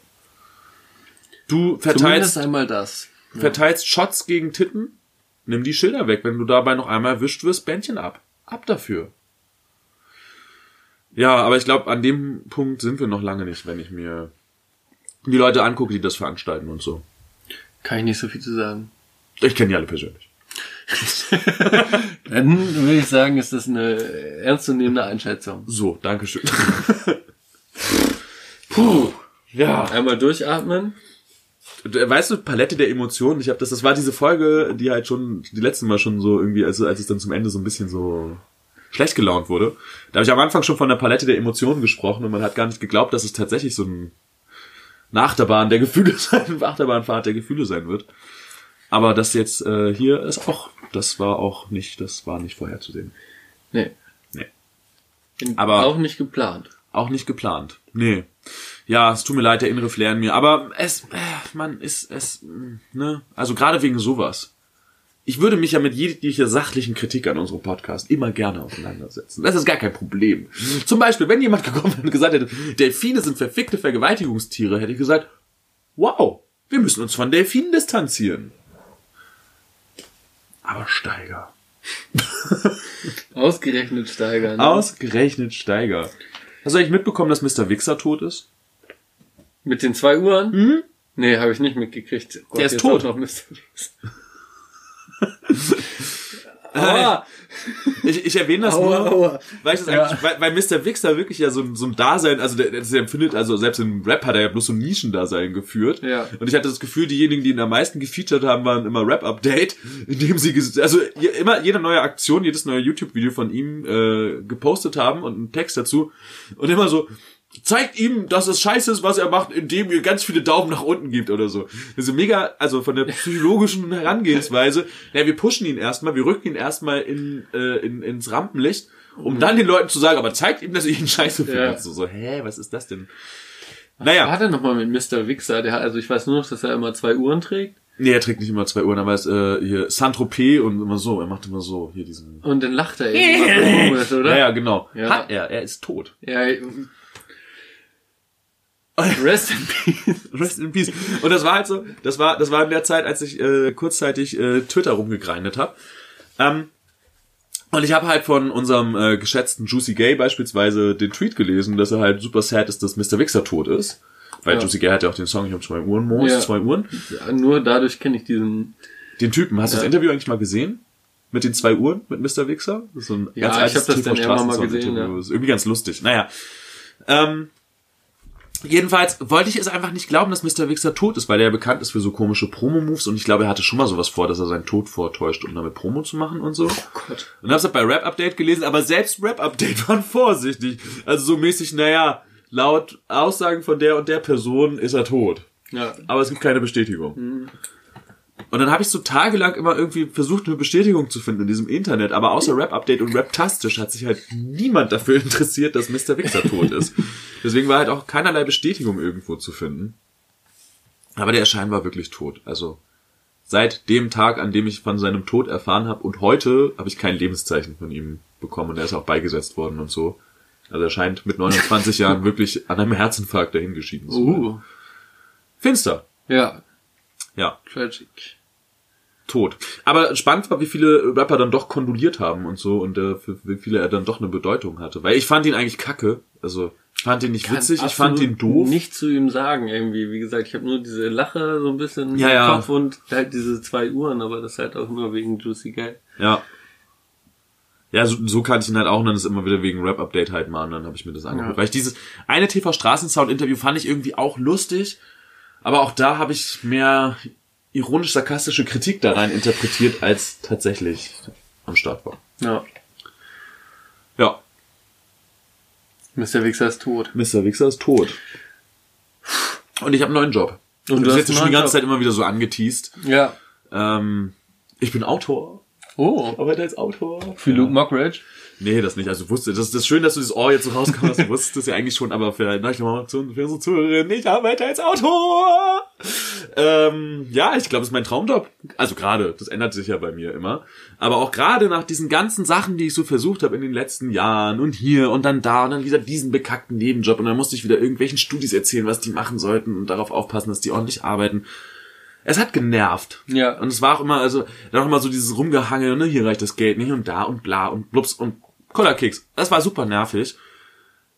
A: Du
B: zumindest
A: verteilst,
B: einmal das.
A: verteilst Shots gegen Titten, nimm die Schilder weg. Wenn du dabei noch einmal erwischt wirst, Bändchen ab. Ab dafür. Ja, aber ich glaube, an dem Punkt sind wir noch lange nicht, wenn ich mir die Leute angucke, die das veranstalten und so.
B: Kann ich nicht so viel zu sagen.
A: Ich kenne die alle persönlich.
B: Dann würde ich sagen, ist das eine ernstzunehmende Einschätzung.
A: So, Dankeschön. Puh. Ja.
B: Einmal durchatmen.
A: Du- Weißt du, Palette der Emotionen, ich habe das, das war diese Folge, die halt schon, die letzten Mal schon so irgendwie, also als es dann zum Ende so ein bisschen so schlecht gelaunt wurde. Da habe ich am Anfang schon von der Palette der Emotionen gesprochen und man hat gar nicht geglaubt, dass es tatsächlich so ein eine Achterbahn der Gefühle sein, eine Achterbahnfahrt der Gefühle sein wird. Aber das jetzt äh, hier ist auch, das war auch nicht, das war nicht vorherzusehen.
B: Nee.
A: Nee.
B: Aber
A: Aber-
B: auch nicht geplant.
A: Auch nicht geplant. Nee. Ja, es tut mir leid, der innere Flair in mir. Aber es, äh, man ist, es, mh, ne? Also gerade wegen sowas. Ich würde mich ja mit jeglicher sachlichen Kritik an unserem Podcast immer gerne auseinandersetzen. Das ist gar kein Problem. Zum Beispiel, wenn jemand gekommen wäre und gesagt hätte, Delfine sind verfickte Vergewaltigungstiere, hätte ich gesagt, wow, wir müssen uns von Delfinen distanzieren. Aber Steiger.
B: Ausgerechnet steigern.
A: Ausgerechnet Steiger. Hast du eigentlich mitbekommen, dass Mr. Wichser tot ist?
B: Mit den zwei Uhren? Mhm. Nee, habe ich nicht mitgekriegt. Gott,
A: Der ist tot.
B: auch Noch Mr. Aua,
A: Ich, ich erwähne das
B: aua,
A: nur,
B: aua.
A: weil, ich das
B: Ja.
A: eigentlich, weil, weil Mr. Wixer wirklich ja so, ein- so ein Dasein, also der, der empfindet, also selbst im Rap hat er ja bloß so ein Nischendasein geführt.
B: Ja.
A: Und ich hatte das Gefühl, diejenigen, die ihn am meisten gefeatured haben, waren immer Rap-Update, indem sie, ges- also je- immer jede neue Aktion, jedes neue YouTube-Video von ihm äh, gepostet haben und einen Text dazu. Und immer so, zeigt ihm, dass es scheiße ist, was er macht, indem ihr ganz viele Daumen nach unten gibt oder so. Also mega, also von der psychologischen Herangehensweise, ja, wir pushen ihn erstmal, wir rücken ihn erstmal in, äh, in, ins Rampenlicht, um dann den Leuten zu sagen, aber zeigt ihm, dass ihr ihn scheiße findet.
B: Ja.
A: So, so, hä, was ist das denn?
B: Was
A: Naja,
B: war denn nochmal mit Mr. Wichser? Der, hat- also ich weiß nur noch, dass er immer zwei Uhren trägt
A: nee, er trägt nicht immer zwei Uhren, aber er ist äh, hier Saint-Tropez und immer so, er macht immer so, hier diesen...
B: und dann lacht er eben, komisch, oder?
A: Ja, ja, genau.
B: Ja.
A: Hat er, er ist tot.
B: Ja, Rest in Peace.
A: Rest in Peace. Und das war halt so, das war, das war in der Zeit, als ich äh, kurzzeitig äh, Twitter rumgegrindet habe. Ähm, und ich habe halt von unserem äh, geschätzten Juicy Gay beispielsweise den Tweet gelesen, dass er halt super sad ist, dass Mr. Wixer tot ist. Weil
B: Ja.
A: Juicy Gay hat ja auch den Song, ich habe zwei Uhren, Moos,
B: Ja.
A: zwei Uhren.
B: Nur dadurch kenne ich diesen.
A: Den Typen, hast du das
B: Ja.
A: Interview eigentlich mal gesehen? Mit den zwei Uhren, mit Mr. Ist so ein
B: Ja,
A: ganz
B: ich
A: altes
B: hab das dann irgendwann mal gesehen, ja.
A: Ist irgendwie ganz lustig. Naja. Ähm, jedenfalls wollte ich es einfach nicht glauben, dass Mr. Wichser tot ist, weil er ja bekannt ist für so komische Promo-Moves und ich glaube, er hatte schon mal sowas vor, dass er seinen Tod vortäuscht, um damit Promo zu machen und so.
B: Gott.
A: Und hab's halt bei Rap Update gelesen, aber selbst Rap Update waren vorsichtig. Also so mäßig, naja, laut Aussagen von der und der Person ist er tot.
B: Ja.
A: Aber es gibt keine Bestätigung. Und dann habe ich so tagelang immer irgendwie versucht, eine Bestätigung zu finden in diesem Internet. Aber außer Rap Update und Rap-Tastisch hat sich halt niemand dafür interessiert, dass Mr. Wichser tot ist. Deswegen war halt auch keinerlei Bestätigung irgendwo zu finden. Aber der Erschein war wirklich tot. Also seit dem Tag, an dem ich von seinem Tod erfahren habe und heute habe ich kein Lebenszeichen von ihm bekommen und er ist auch beigesetzt worden und so. Also er scheint mit 29 Jahren wirklich an einem Herzinfarkt dahingeschieden zu sein.
B: Uh.
A: Finster.
B: Ja.
A: Ja,
B: Tragic.
A: Tot. Aber spannend war, wie viele Rapper dann doch kondoliert haben und so und äh, für wie viele er dann doch eine Bedeutung hatte. Weil ich fand ihn eigentlich kacke. Also ich fand ihn nicht witzig, ich fand ihn doof.
B: Nicht zu ihm sagen irgendwie. Wie gesagt, ich habe nur diese Lache so ein bisschen
A: Ja,
B: im
A: ja.
B: Kopf und halt diese zwei Uhren, aber das halt auch nur wegen Juicy Gay.
A: Ja. Ja, so, so kannte ich ihn halt auch und dann ist immer wieder wegen Rap-Update halt mal und dann habe ich mir das angeguckt.
B: Ja.
A: Weil ich dieses eine TV-Straßensound-Interview fand ich irgendwie auch lustig, aber auch da habe ich mehr ironisch-sarkastische Kritik da rein interpretiert, als tatsächlich am Start war.
B: Ja.
A: Ja,
B: Mr. Wichser ist tot.
A: Mr. Wichser ist tot. Und ich habe einen neuen Job.
B: Und du
A: das
B: hast
A: jetzt schon die ganze
B: Job.
A: Zeit immer wieder so angeteased.
B: Ja.
A: Ähm, ich bin Autor.
B: Oh.
A: Arbeite als Autor.
B: Für Luke Mockridge.
A: Nee, das nicht. Also wusste, das, das ist schön, dass du das Ohr jetzt so rauskommst. hast. Du wusstest das ja eigentlich schon, aber für neue Informationen für unsere Zuhörerinnen, ich arbeite als Autor. Ähm, ja, ich glaube, es ist mein Traumjob. Also gerade, das ändert sich ja bei mir immer. Aber auch gerade nach diesen ganzen Sachen, die ich so versucht habe in den letzten Jahren und hier und dann da und dann wieder diesen bekackten Nebenjob und dann musste ich wieder irgendwelchen Studis erzählen, was die machen sollten und darauf aufpassen, dass die ordentlich arbeiten. Es hat genervt.
B: Ja.
A: Und es war auch immer, also, dann auch immer so dieses Rumgehange, ne, hier reicht das Geld nicht und da und bla und blups und Collarkeks. Das war super nervig.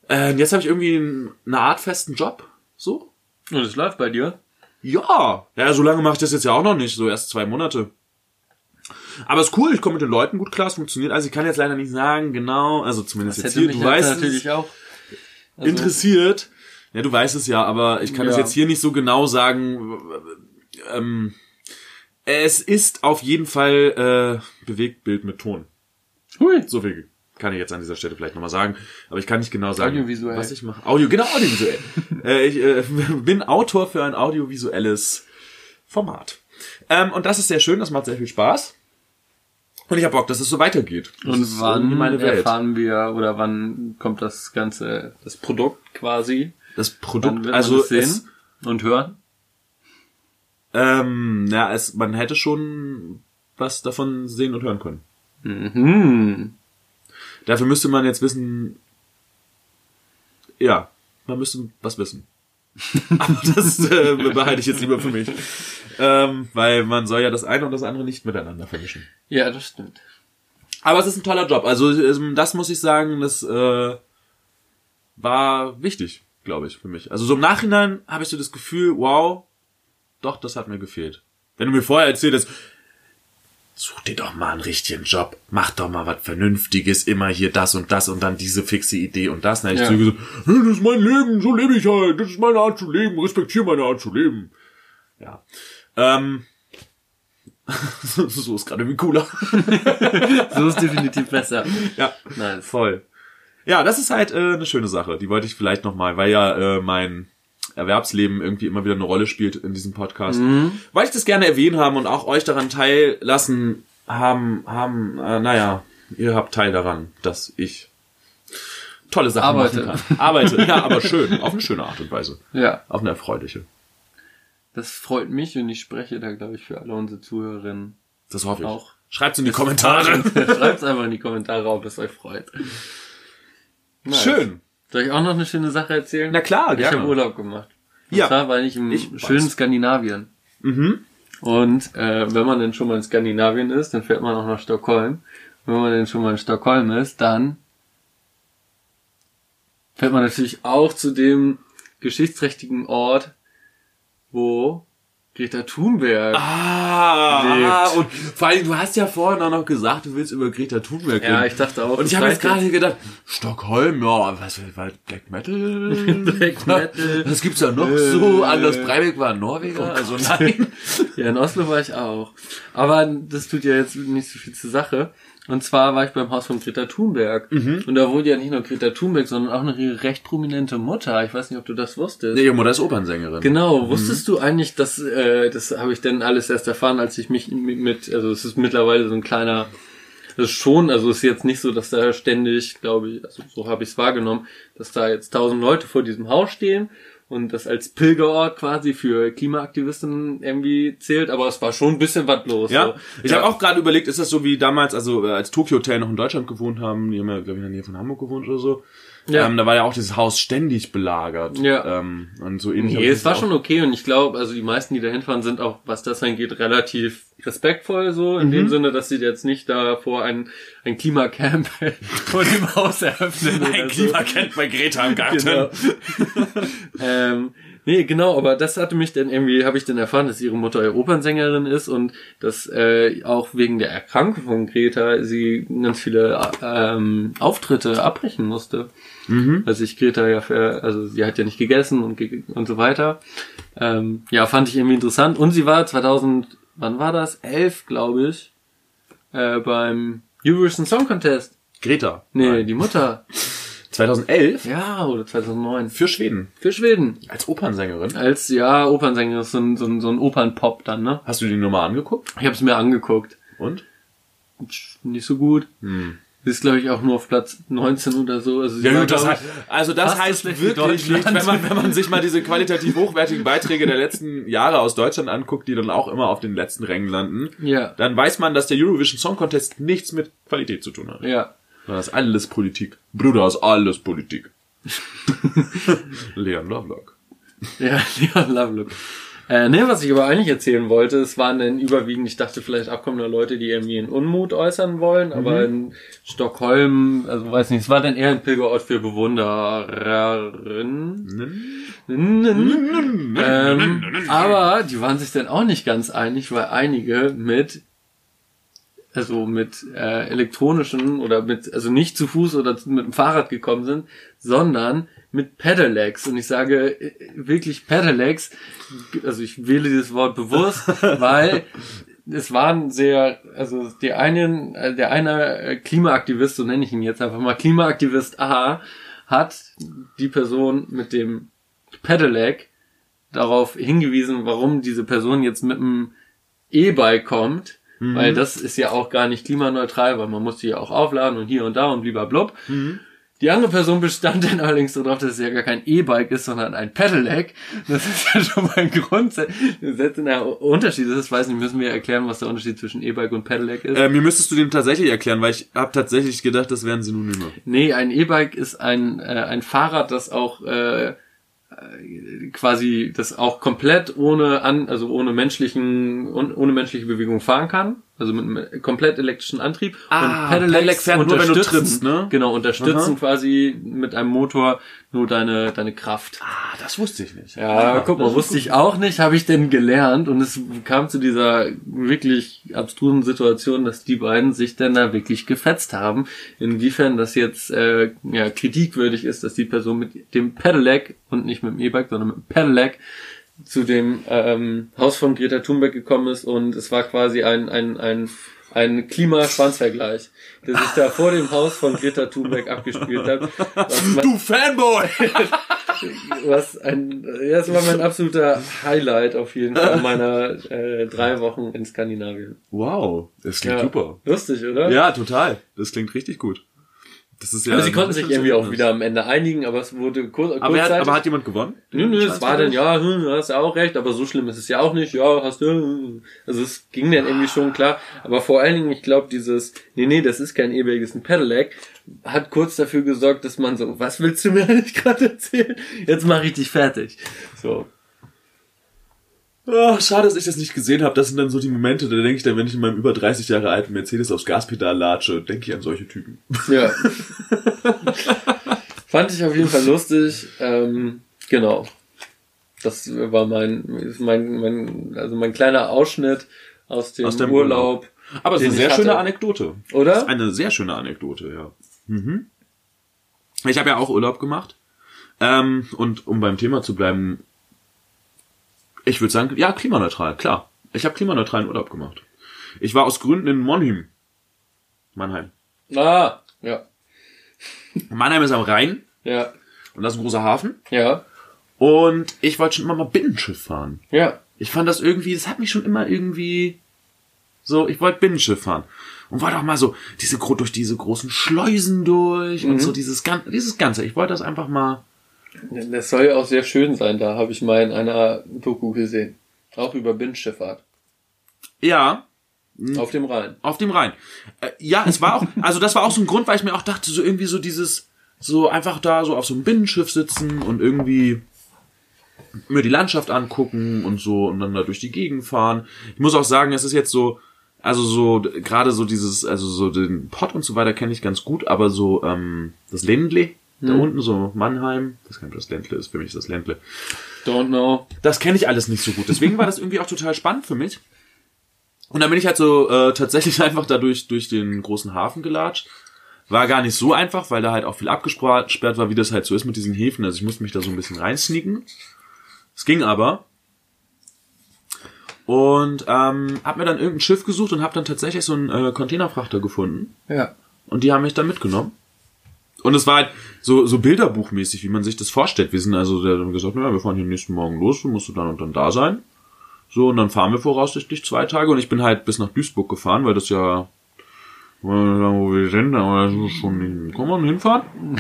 A: Äh, und jetzt habe ich irgendwie eine Art festen Job. So?
B: Und es läuft bei dir.
A: Ja. Ja, so lange mache ich das jetzt ja auch noch nicht, so erst zwei Monate. Aber ist cool, ich komme mit den Leuten gut klar, es funktioniert. Also ich kann jetzt leider nicht sagen, genau, also zumindest
B: Das
A: jetzt hier, du weißt
B: natürlich auch. Also,
A: interessiert. Ja, du weißt es ja, aber ich kann das
B: Ja.
A: jetzt hier nicht so genau sagen. Ähm, es ist auf jeden Fall äh, Bewegtbild mit Ton.
B: Hui.
A: So viel kann ich jetzt an dieser Stelle vielleicht nochmal sagen. Aber ich kann nicht genau sagen,
B: Audiovisuell.
A: was ich mache. Audio, genau, audiovisuell. äh, ich äh, bin Autor für ein audiovisuelles Format. Ähm, und das ist sehr schön, das macht sehr viel Spaß. Und ich habe Bock, dass es so weitergeht. Das
B: Und wann
A: meine Welt.
B: erfahren wir oder wann kommt das ganze, das Produkt quasi?
A: Das Produkt, also
B: sehen
A: es,
B: und hören?
A: ähm, ja, es, man hätte schon was davon sehen und hören können.
B: Mhm.
A: Dafür müsste man jetzt wissen, ja, man müsste was wissen. Aber das äh, behalte ich jetzt lieber für mich. Ähm, weil man soll ja das eine und das andere nicht miteinander vermischen.
B: Ja, das stimmt.
A: Aber es ist ein toller Job. Also ähm, das muss ich sagen, das äh, war wichtig, glaube ich, für mich. Also so im Nachhinein habe ich so das Gefühl, wow, doch, das hat mir gefehlt. Wenn du mir vorher erzählst, such dir doch mal einen richtigen Job, mach doch mal was Vernünftiges, immer hier das und das und dann diese fixe Idee und das. Hätte ich
B: Ja.
A: so gesagt, hey, das ist mein Leben, so lebe ich halt, das ist meine Art zu leben, respektiere meine Art zu leben. Ja. Ähm, so ist gerade irgendwie cooler.
B: So ist definitiv besser.
A: Ja,
B: Nice.
A: voll. Ja, das ist halt äh, eine schöne Sache. Die wollte ich vielleicht noch mal, weil ja äh, mein Erwerbsleben irgendwie immer wieder eine Rolle spielt in diesem Podcast. Weil ich das gerne erwähnen haben und auch euch daran teillassen haben, haben, äh, naja, ihr habt Teil daran, dass ich tolle Sachen
B: Arbeite.
A: machen kann. Arbeite, ja, aber schön, auf eine schöne Art und Weise.
B: Ja,
A: Auf eine erfreuliche.
B: das freut mich und ich spreche da, glaube ich, für alle unsere Zuhörerinnen
A: Das hoffe ich.
B: auch.
A: Schreibt's in die Kommentare.
B: Schreibt's einfach in die Kommentare, ob es euch freut. Nice.
A: Schön.
B: Soll ich auch noch eine schöne Sache erzählen?
A: Na klar,
B: Ich
A: gerne.
B: habe Urlaub gemacht. Und
A: Ja.
B: zwar war ich im
A: Ich weiß.
B: schönen Skandinavien.
A: Mhm.
B: Und äh, wenn man denn schon mal in Skandinavien ist, dann fährt man auch nach Stockholm. Wenn man denn schon mal in Stockholm ist, dann fährt man natürlich auch zu dem geschichtsträchtigen Ort, wo Greta Thunberg.
A: Ah,
B: lebt.
A: und vor allem, du hast ja vorhin auch noch gesagt, du willst über Greta Thunberg reden.
B: ja, ich dachte auch.
A: Und ich habe jetzt gerade gedacht, Stockholm, ja, was war Black Metal?
B: Black Metal.
A: Was gibt's da noch so? Anders Breivik war Norweger, also nein.
B: Ja, in Oslo war ich auch. Aber das tut ja jetzt nicht so viel zur Sache. Und zwar war ich beim Haus von Greta Thunberg.
A: Mhm.
B: Und da wohnt ja nicht nur Greta Thunberg, sondern auch noch ihre recht prominente Mutter. Ich weiß nicht, ob du das wusstest.
A: Nee, ihre Mutter ist Opernsängerin.
B: Genau, wusstest du eigentlich, dass äh, das habe ich denn alles erst erfahren, als ich mich mit, also es ist mittlerweile so ein kleiner, das ist schon, also es ist jetzt nicht so, dass da ständig, glaube ich, also so habe ich es wahrgenommen, dass da jetzt tausend Leute vor diesem Haus stehen und das als Pilgerort quasi für Klimaaktivisten irgendwie zählt, aber es war schon ein bisschen was los.
A: Ja,
B: so.
A: ich habe auch gerade überlegt, ist das so wie damals, also äh, als Tokyo Hotel noch in Deutschland gewohnt haben, die haben ja, glaube ich, in der Nähe von Hamburg gewohnt oder so.
B: Ja.
A: Ähm, da war ja auch dieses Haus ständig belagert.
B: Ja.
A: Ähm, und so ähnlich.
B: Nee, es war schon okay und ich glaube, also die meisten, die da hinfahren, sind auch, was das angeht, relativ respektvoll so, in
A: Mhm.
B: dem Sinne, dass sie jetzt nicht da vor ein, ein Klimacamp vor dem Haus eröffnen.
A: Ein
B: so.
A: Klimakennt bei Greta im Garten.
B: Genau. ähm, nee, genau, aber das hatte mich dann irgendwie, habe ich dann erfahren, dass ihre Mutter Opernsängerin ist und dass äh, auch wegen der Erkrankung von Greta sie ganz viele ähm, Auftritte abbrechen musste.
A: Mhm.
B: Weil sich Greta ja, für, also sie hat ja nicht gegessen und, und so weiter. Ähm, ja, fand ich irgendwie interessant. Und sie war 2000, wann war das? 11, glaube ich, äh, beim Eurovision Song Contest.
A: Greta.
B: Nee,
A: Nein.
B: die Mutter.
A: 2011
B: Ja, oder 2009.
A: für Schweden.
B: Für Schweden.
A: Als Opernsängerin.
B: Als, ja, Opernsänger, so ein, so ein, so ein Opernpop dann, ne?
A: Hast du die Nummer angeguckt?
B: Ich habe es mir angeguckt.
A: Und?
B: Nicht so gut.
A: Hm.
B: Ist, glaube ich, auch nur auf Platz 19 oder so. Also,
A: Ja gut, das heißt, also das heißt wirklich nicht, wenn man, wenn man sich mal diese qualitativ hochwertigen Beiträge der letzten Jahre aus Deutschland anguckt, die dann auch immer auf den letzten Rängen landen,
B: ja,
A: dann weiß man, dass der Eurovision Song Contest nichts mit Qualität zu tun hat.
B: ja.
A: Das ist alles Politik. Bruder, das ist alles Politik. Leon Lovelock.
B: Ja, Leon Lovelock. Äh, ne, was ich aber eigentlich erzählen wollte, es waren dann überwiegend, ich dachte vielleicht abkommende Leute, die irgendwie einen Unmut äußern wollen, aber in Stockholm, also weiß nicht, es war dann eher ein Pilgerort für Bewundererinnen. ähm, aber die waren sich dann auch nicht ganz einig, weil einige mit also mit äh, elektronischen oder mit also nicht zu Fuß oder mit dem Fahrrad gekommen sind, sondern mit Pedelecs. Und ich sage äh, wirklich Pedelecs, also ich wähle dieses Wort bewusst, weil es waren sehr, also der einen, äh, der eine äh, Klimaaktivist, so nenne ich ihn jetzt einfach mal, Klimaaktivist A, hat die Person mit dem Pedelec darauf hingewiesen, warum diese Person jetzt mit dem E-Bike kommt, weil das ist ja auch gar nicht klimaneutral, weil man muss die ja auch aufladen und hier und da und blub. Die andere Person bestand dann allerdings darauf, dass es ja gar kein E-Bike ist, sondern ein Pedelec. Das ist ja schon mal ein grundsätzlicher Unterschied. Das weiß nicht, müssen wir erklären, was der Unterschied zwischen E-Bike und Pedelec ist.
A: Äh, mir müsstest du den tatsächlich erklären, weil ich habe tatsächlich gedacht, das wären Synonyme.
B: Nee, ein E-Bike ist ein, äh, ein Fahrrad, das auch äh, quasi das auch komplett ohne an, also ohne menschlichen ohne menschliche Bewegung fahren kann, also mit einem komplett elektrischen Antrieb
A: Ah,
B: und Pedelecs
A: Pedelec fährt nur, wenn du
B: unterstützen,
A: trittst, ne?
B: Genau, unterstützen
A: Aha.
B: quasi mit einem Motor nur deine deine Kraft.
A: Ah, das wusste ich nicht.
B: Ja, guck mal, wusste ich auch nicht, habe ich denn gelernt und es kam zu dieser wirklich abstrusen Situation, dass die beiden sich dann da wirklich gefetzt haben. Inwiefern das jetzt äh, ja, kritikwürdig ist, dass die Person mit dem Pedelec und nicht mit dem E-Bike, sondern mit dem Pedelec zu dem ähm, Haus von Greta Thunberg gekommen ist und es war quasi ein, ein, ein, ein Klimaschwanzvergleich, der sich da vor dem Haus von Greta Thunberg abgespielt hat.
A: Du Fanboy!
B: was ein, das war mein absoluter Highlight auf jeden Fall meiner äh, drei Wochen in Skandinavien.
A: Wow, das klingt
B: Ja.
A: super.
B: Lustig, oder?
A: Ja, total. Das klingt richtig gut. Das ist ja.
B: Also sie konnten sich irgendwie auch wieder am Ende einigen, aber es wurde kur
A: Aber, hat, aber hat jemand gewonnen?
B: Nö, nö, es war dann, ja, hm, du hast ja auch recht, aber so schlimm ist es ja auch nicht, ja, hast du, hm. also es ging dann irgendwie schon klar, aber vor allen Dingen, ich glaube, dieses, nee, nee, das ist kein E-Bike, ist ein Pedelec, hat kurz dafür gesorgt, dass man so, was willst du mir eigentlich gerade erzählen? Jetzt mach ich dich fertig. So.
A: Oh, schade, dass ich das nicht gesehen habe. Das sind dann so die Momente, da denke ich dann, wenn ich in meinem über 30 Jahre alten Mercedes aufs Gaspedal latsche, denke ich an solche Typen.
B: Ja. Fand ich auf jeden Fall lustig. Ähm, Genau. Das war mein, mein, mein, also mein kleiner Ausschnitt aus dem,
A: Aus dem
B: Urlaub.
A: Aber es ist eine sehr schöne. Anekdote.
B: Oder?
A: Das ist eine sehr schöne Anekdote, ja. Mhm. Ich habe ja auch Urlaub gemacht. Ähm, und um beim Thema zu bleiben, ich würde sagen, ja, klimaneutral, klar. Ich habe klimaneutralen Urlaub gemacht. Ich war aus Gründen in Monheim. Mannheim.
B: Ah, ja.
A: Mannheim ist am Rhein
B: Ja.
A: und das ist ein großer Hafen.
B: Ja.
A: Und ich wollte schon immer mal Binnenschiff fahren.
B: Ja.
A: Ich fand das irgendwie, das hat mich schon immer irgendwie so, ich wollte Binnenschiff fahren. Und wollte auch mal so diese durch diese großen Schleusen durch und so dieses ganze, dieses ganze. Ich wollte das einfach mal.
B: Das soll ja auch sehr schön sein, da habe ich mal in einer Doku gesehen. Auch über Binnenschifffahrt.
A: Ja,
B: Auf dem Rhein.
A: auf dem Rhein. Äh, ja, es war auch, also das war auch so ein Grund, weil ich mir auch dachte, so irgendwie so dieses, so einfach da so auf so einem Binnenschiff sitzen und irgendwie mir die Landschaft angucken und so und dann da durch die Gegend fahren. Ich muss auch sagen, es ist jetzt so, also so gerade so dieses, also so den Pott und so weiter kenne ich ganz gut, aber so ähm, das Ländle da unten so Mannheim, das kann das Ländle ist für mich das Ländle.
B: Don't know.
A: Das kenne ich alles nicht so gut. Deswegen war das irgendwie auch total spannend für mich. Und dann bin ich halt so äh, tatsächlich einfach dadurch durch den großen Hafen gelatscht. War gar nicht so einfach, weil da halt auch viel abgesperrt war, wie das halt so ist mit diesen Häfen. Also ich musste mich da so ein bisschen reinsneaken. Es ging aber. Und ähm, hab mir dann irgendein Schiff gesucht und hab dann tatsächlich so einen äh, Containerfrachter gefunden.
B: Ja.
A: Und die haben mich dann mitgenommen. Und es war halt so, so bilderbuchmäßig, wie man sich das vorstellt. Wir sind also, der hat gesagt, naja, wir fahren hier nächsten Morgen los, du musst du dann und dann da sein. So, und dann fahren wir voraussichtlich zwei Tage und ich bin halt bis nach Duisburg gefahren, weil das ja, wo wir sind, aber das ist schon, kann man hinfahren?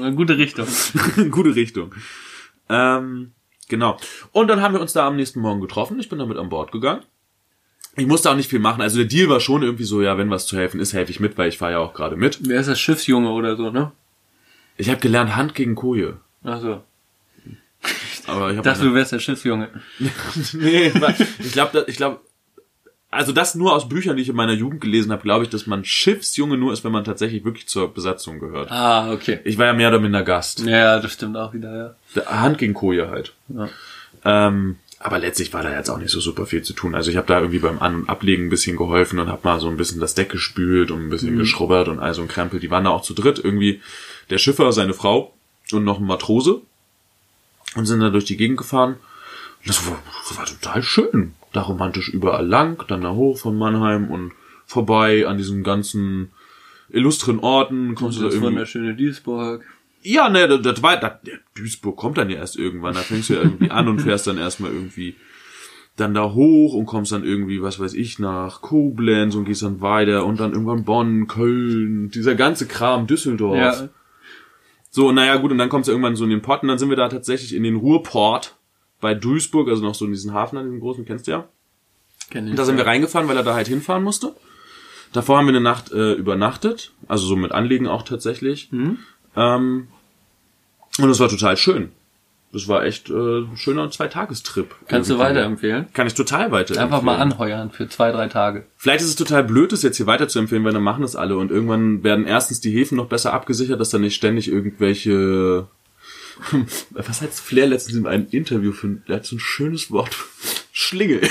B: Gute Richtung.
A: Gute Richtung. Ähm, genau. Und dann haben wir uns da am nächsten Morgen getroffen. Ich bin damit an Bord gegangen. Ich musste auch nicht viel machen. Also der Deal war schon irgendwie so, ja, wenn was zu helfen ist, helfe ich mit, weil ich fahre ja auch gerade mit.
B: Wer ist das Schiffsjunge oder so, ne?
A: Ich habe gelernt Hand gegen Koje.
B: Achso.
A: Aber ich
B: dachte, du wärst der Schiffsjunge.
A: nee, ich glaube, ich glaube, also das nur aus Büchern, die ich in meiner Jugend gelesen habe, glaube ich, dass man Schiffsjunge nur ist, wenn man tatsächlich wirklich zur Besatzung gehört.
B: Ah, okay.
A: Ich war ja mehr oder minder Gast.
B: Ja, das stimmt auch wieder, ja.
A: Hand gegen Koje halt.
B: Ja.
A: Ähm, aber letztlich war da jetzt auch nicht so super viel zu tun. Also ich habe da irgendwie beim An- und Ablegen ein bisschen geholfen und habe mal so ein bisschen das Deck gespült und ein bisschen geschrubbert und all so ein Krempel. Die waren da auch zu dritt. Irgendwie der Schiffer, seine Frau und noch ein Matrose und sind da durch die Gegend gefahren. Und das war, das war total schön. Da romantisch überall lang, dann da hoch von Mannheim und vorbei an diesen ganzen illustren Orten. Kommst du da
B: Das
A: irgendwie
B: wunderschöne Duisburg.
A: Ja, ne, das, das war, das, Duisburg kommt dann ja erst irgendwann. Da fängst du ja irgendwie an und fährst dann erstmal irgendwie dann da hoch und kommst dann irgendwie, was weiß ich, nach Koblenz und gehst dann weiter und dann irgendwann Bonn, Köln, dieser ganze Kram, Düsseldorf.
B: Ja.
A: So, naja, gut, und dann kommst du irgendwann so in den Pott und dann sind wir da tatsächlich in den Ruhrport bei Duisburg, also noch so in diesen Hafen, an diesem großen, kennst du ja.
B: Kenn ich.
A: Und da sind wir reingefahren, weil er da halt hinfahren musste. Davor haben wir eine Nacht äh, übernachtet, also so mit Anlegen auch tatsächlich.
B: Mhm.
A: Ähm, und es war total schön. Das war echt äh, ein schöner Zweitagestrip.
B: Kannst du
A: Irgendwie.
B: weiterempfehlen?
A: Kann ich total weiter.
B: Einfach mal anheuern für zwei, drei Tage.
A: Vielleicht ist es total blöd, das jetzt hier weiter zu empfehlen, weil dann machen das alle und irgendwann werden erstens die Häfen noch besser abgesichert, dass da nicht ständig irgendwelche was hat Flair letztens in einem Interview für der hat so ein schönes Wort Schlingel.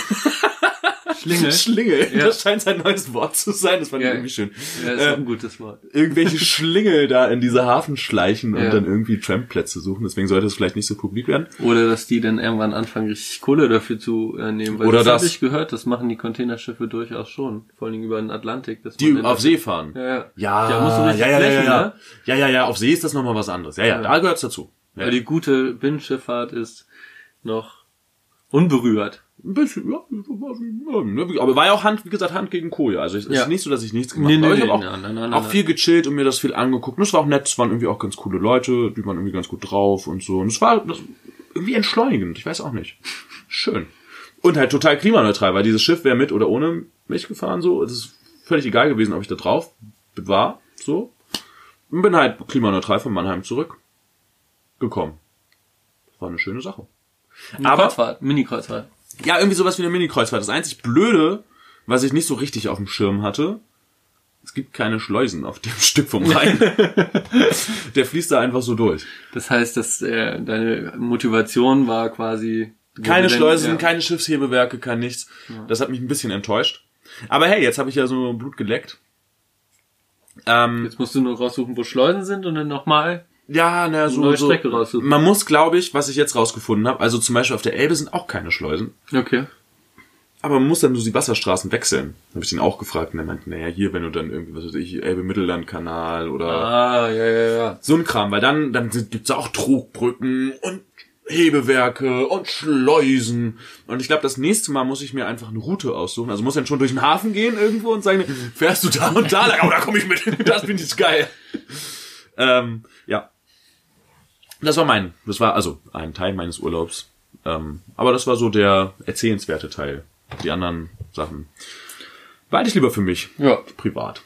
B: Schlingel?
A: Schlingel.
B: Ja.
A: Das scheint sein neues Wort zu sein. Das fand ich
B: Ja.
A: irgendwie schön.
B: Ja, ist
A: Äh,
B: auch ein gutes Wort.
A: irgendwelche Schlingel da in diese Hafen schleichen und
B: Ja.
A: dann irgendwie Tramplätze suchen. Deswegen sollte es vielleicht nicht so publik werden.
B: Oder dass die dann irgendwann anfangen, richtig Kohle dafür zu äh, nehmen. Weil
A: Oder
B: das,
A: das.
B: habe ich gehört, das machen die Containerschiffe durchaus schon. Vor allen Dingen über den Atlantik.
A: Die auf See fahren.
B: Ja, ja.
A: Ja,
B: Da musst du
A: ja,
B: richtig
A: ja, ja,
B: blechen,
A: ja,
B: ne?
A: ja, ja, ja, auf See ist das nochmal was anderes. Ja, ja, da gehört's dazu. Ja.
B: Weil die gute Binnenschifffahrt ist noch unberührt.
A: Ein bisschen, ja, ja, aber war ja auch Hand, wie gesagt, Hand gegen Koje. Also es
B: Ja.
A: ist nicht so, dass ich nichts gemacht
B: Nee,
A: habe.
B: nee,
A: Aber ich habe auch,
B: nee, nein, nein, nein,
A: auch viel gechillt und mir das viel angeguckt. Und es war auch nett, es waren irgendwie auch ganz coole Leute, die waren irgendwie ganz gut drauf und so. Und es war das, irgendwie entschleunigend, ich weiß auch nicht. Schön. Und halt total klimaneutral, weil dieses Schiff wäre mit oder ohne mich gefahren, so. Es ist völlig egal gewesen, ob ich da drauf war, so. Und bin halt klimaneutral von Mannheim zurück gekommen. War eine schöne Sache.
B: Eine
A: Aber-
B: Kreuzfahrt, Mini-Kreuzfahrt.
A: Ja, irgendwie sowas wie eine Mini-Kreuzfahrt. Das einzig Blöde, was ich nicht so richtig auf dem Schirm hatte, Es gibt keine Schleusen auf dem Stück vom Rhein. Der fließt da einfach so durch.
B: Das heißt, dass äh, deine Motivation war quasi
A: Keine Schleusen,
B: ja.
A: keine Schiffshebewerke, kein nichts. Das hat mich ein bisschen enttäuscht. Aber hey, jetzt habe ich ja so Blut geleckt. Ähm,
B: Jetzt musst du nur raussuchen, wo Schleusen sind und dann nochmal
A: ja, na, so,
B: neue
A: so.
B: Strecke raussuchen.
A: Man muss, glaube ich, was ich jetzt rausgefunden habe, also zum Beispiel auf der Elbe sind auch keine Schleusen.
B: Okay.
A: Aber man muss dann so die Wasserstraßen wechseln. Habe ich ihn auch gefragt und er meinte, naja, hier, wenn du dann irgendwie, was weiß ich, Elbe-Mittelland-Kanal oder
B: Ah, ja, ja, ja.
A: so ein Kram, weil dann, dann gibt's auch Trugbrücken und Hebewerke und Schleusen. Und ich glaube, das nächste Mal muss ich mir einfach eine Route aussuchen. Also muss dann schon durch den Hafen gehen irgendwo und sagen, fährst du da und da lang? Oh, da komme ich mit. Das finde ich geil. Ähm. Das war mein, das war also ein Teil meines Urlaubs. Ähm, aber das war so der erzählenswerte Teil. Die anderen Sachen behalte ich lieber für mich.
B: Ja,
A: Privat.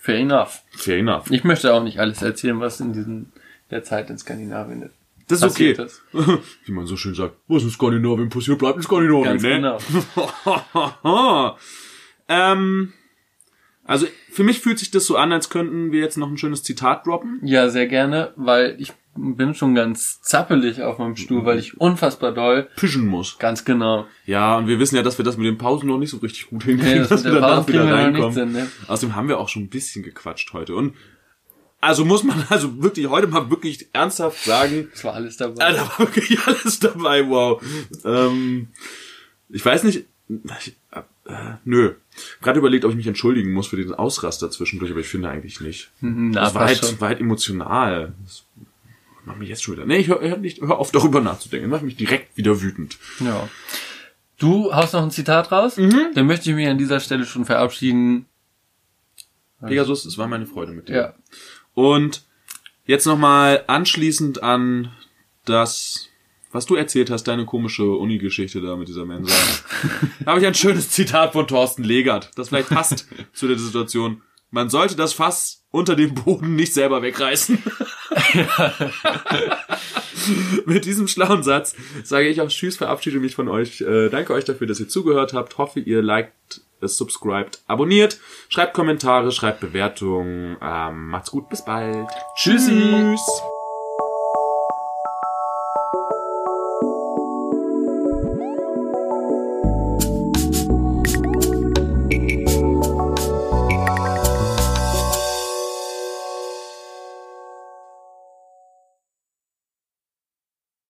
B: fair enough.
A: Fair enough.
B: Ich möchte auch nicht alles erzählen, was in diesen der Zeit in Skandinavien ist.
A: Das ist okay.
B: ist.
A: Wie man so schön sagt, was in Skandinavien passiert, bleibt in Skandinavien,
B: Ganz
A: ne?
B: genau.
A: ähm, also für mich fühlt sich das so an, als könnten wir jetzt noch ein schönes Zitat droppen.
B: Ja, sehr gerne, weil ich bin schon ganz zappelig auf meinem Stuhl, weil ich unfassbar doll,
A: Pischen muss.
B: ganz genau.
A: Ja, und wir wissen ja, dass wir das mit den Pausen noch nicht so richtig gut
B: Nee,
A: hinkriegen,
B: das
A: dass wir danach wieder reinkommen.
B: hin, ne?
A: Außerdem haben wir auch schon ein bisschen gequatscht heute. Und also muss man also wirklich heute mal wirklich ernsthaft sagen,
B: Das war alles dabei.
A: Ah, da war wirklich alles dabei, wow. Ähm, ich weiß nicht, ich, äh, nö. Gerade überlegt, ob ich mich entschuldigen muss für den Ausraster zwischendurch, aber ich finde eigentlich nicht.
B: Mhm, na,
A: das war halt,
B: schon.
A: war halt emotional. Das macht mich jetzt schon wieder. Nee, ich hör, hör, nicht, hör auf, darüber nachzudenken. Das macht mich direkt wieder wütend.
B: Ja. Du haust noch ein Zitat raus?
A: Mhm.
B: Dann möchte ich mich an dieser Stelle schon verabschieden.
A: Pegasus, es war meine Freude mit dir.
B: Ja.
A: Und jetzt nochmal anschließend an das, was du erzählt hast, deine komische Uni-Geschichte da mit dieser Mensa. da habe ich ein schönes Zitat von Thorsten Legert, das vielleicht passt zu der Situation. Man sollte das Fass unter dem Boden nicht selber wegreißen. Mit diesem schlauen Satz sage ich auch Tschüss, verabschiede mich von euch. Äh, danke euch dafür, dass ihr zugehört habt. Hoffe, ihr liked, äh, subscribed, abonniert, schreibt Kommentare, schreibt Bewertungen. Ähm, macht's gut, bis bald.
B: Tschüssi.
A: Tschüss.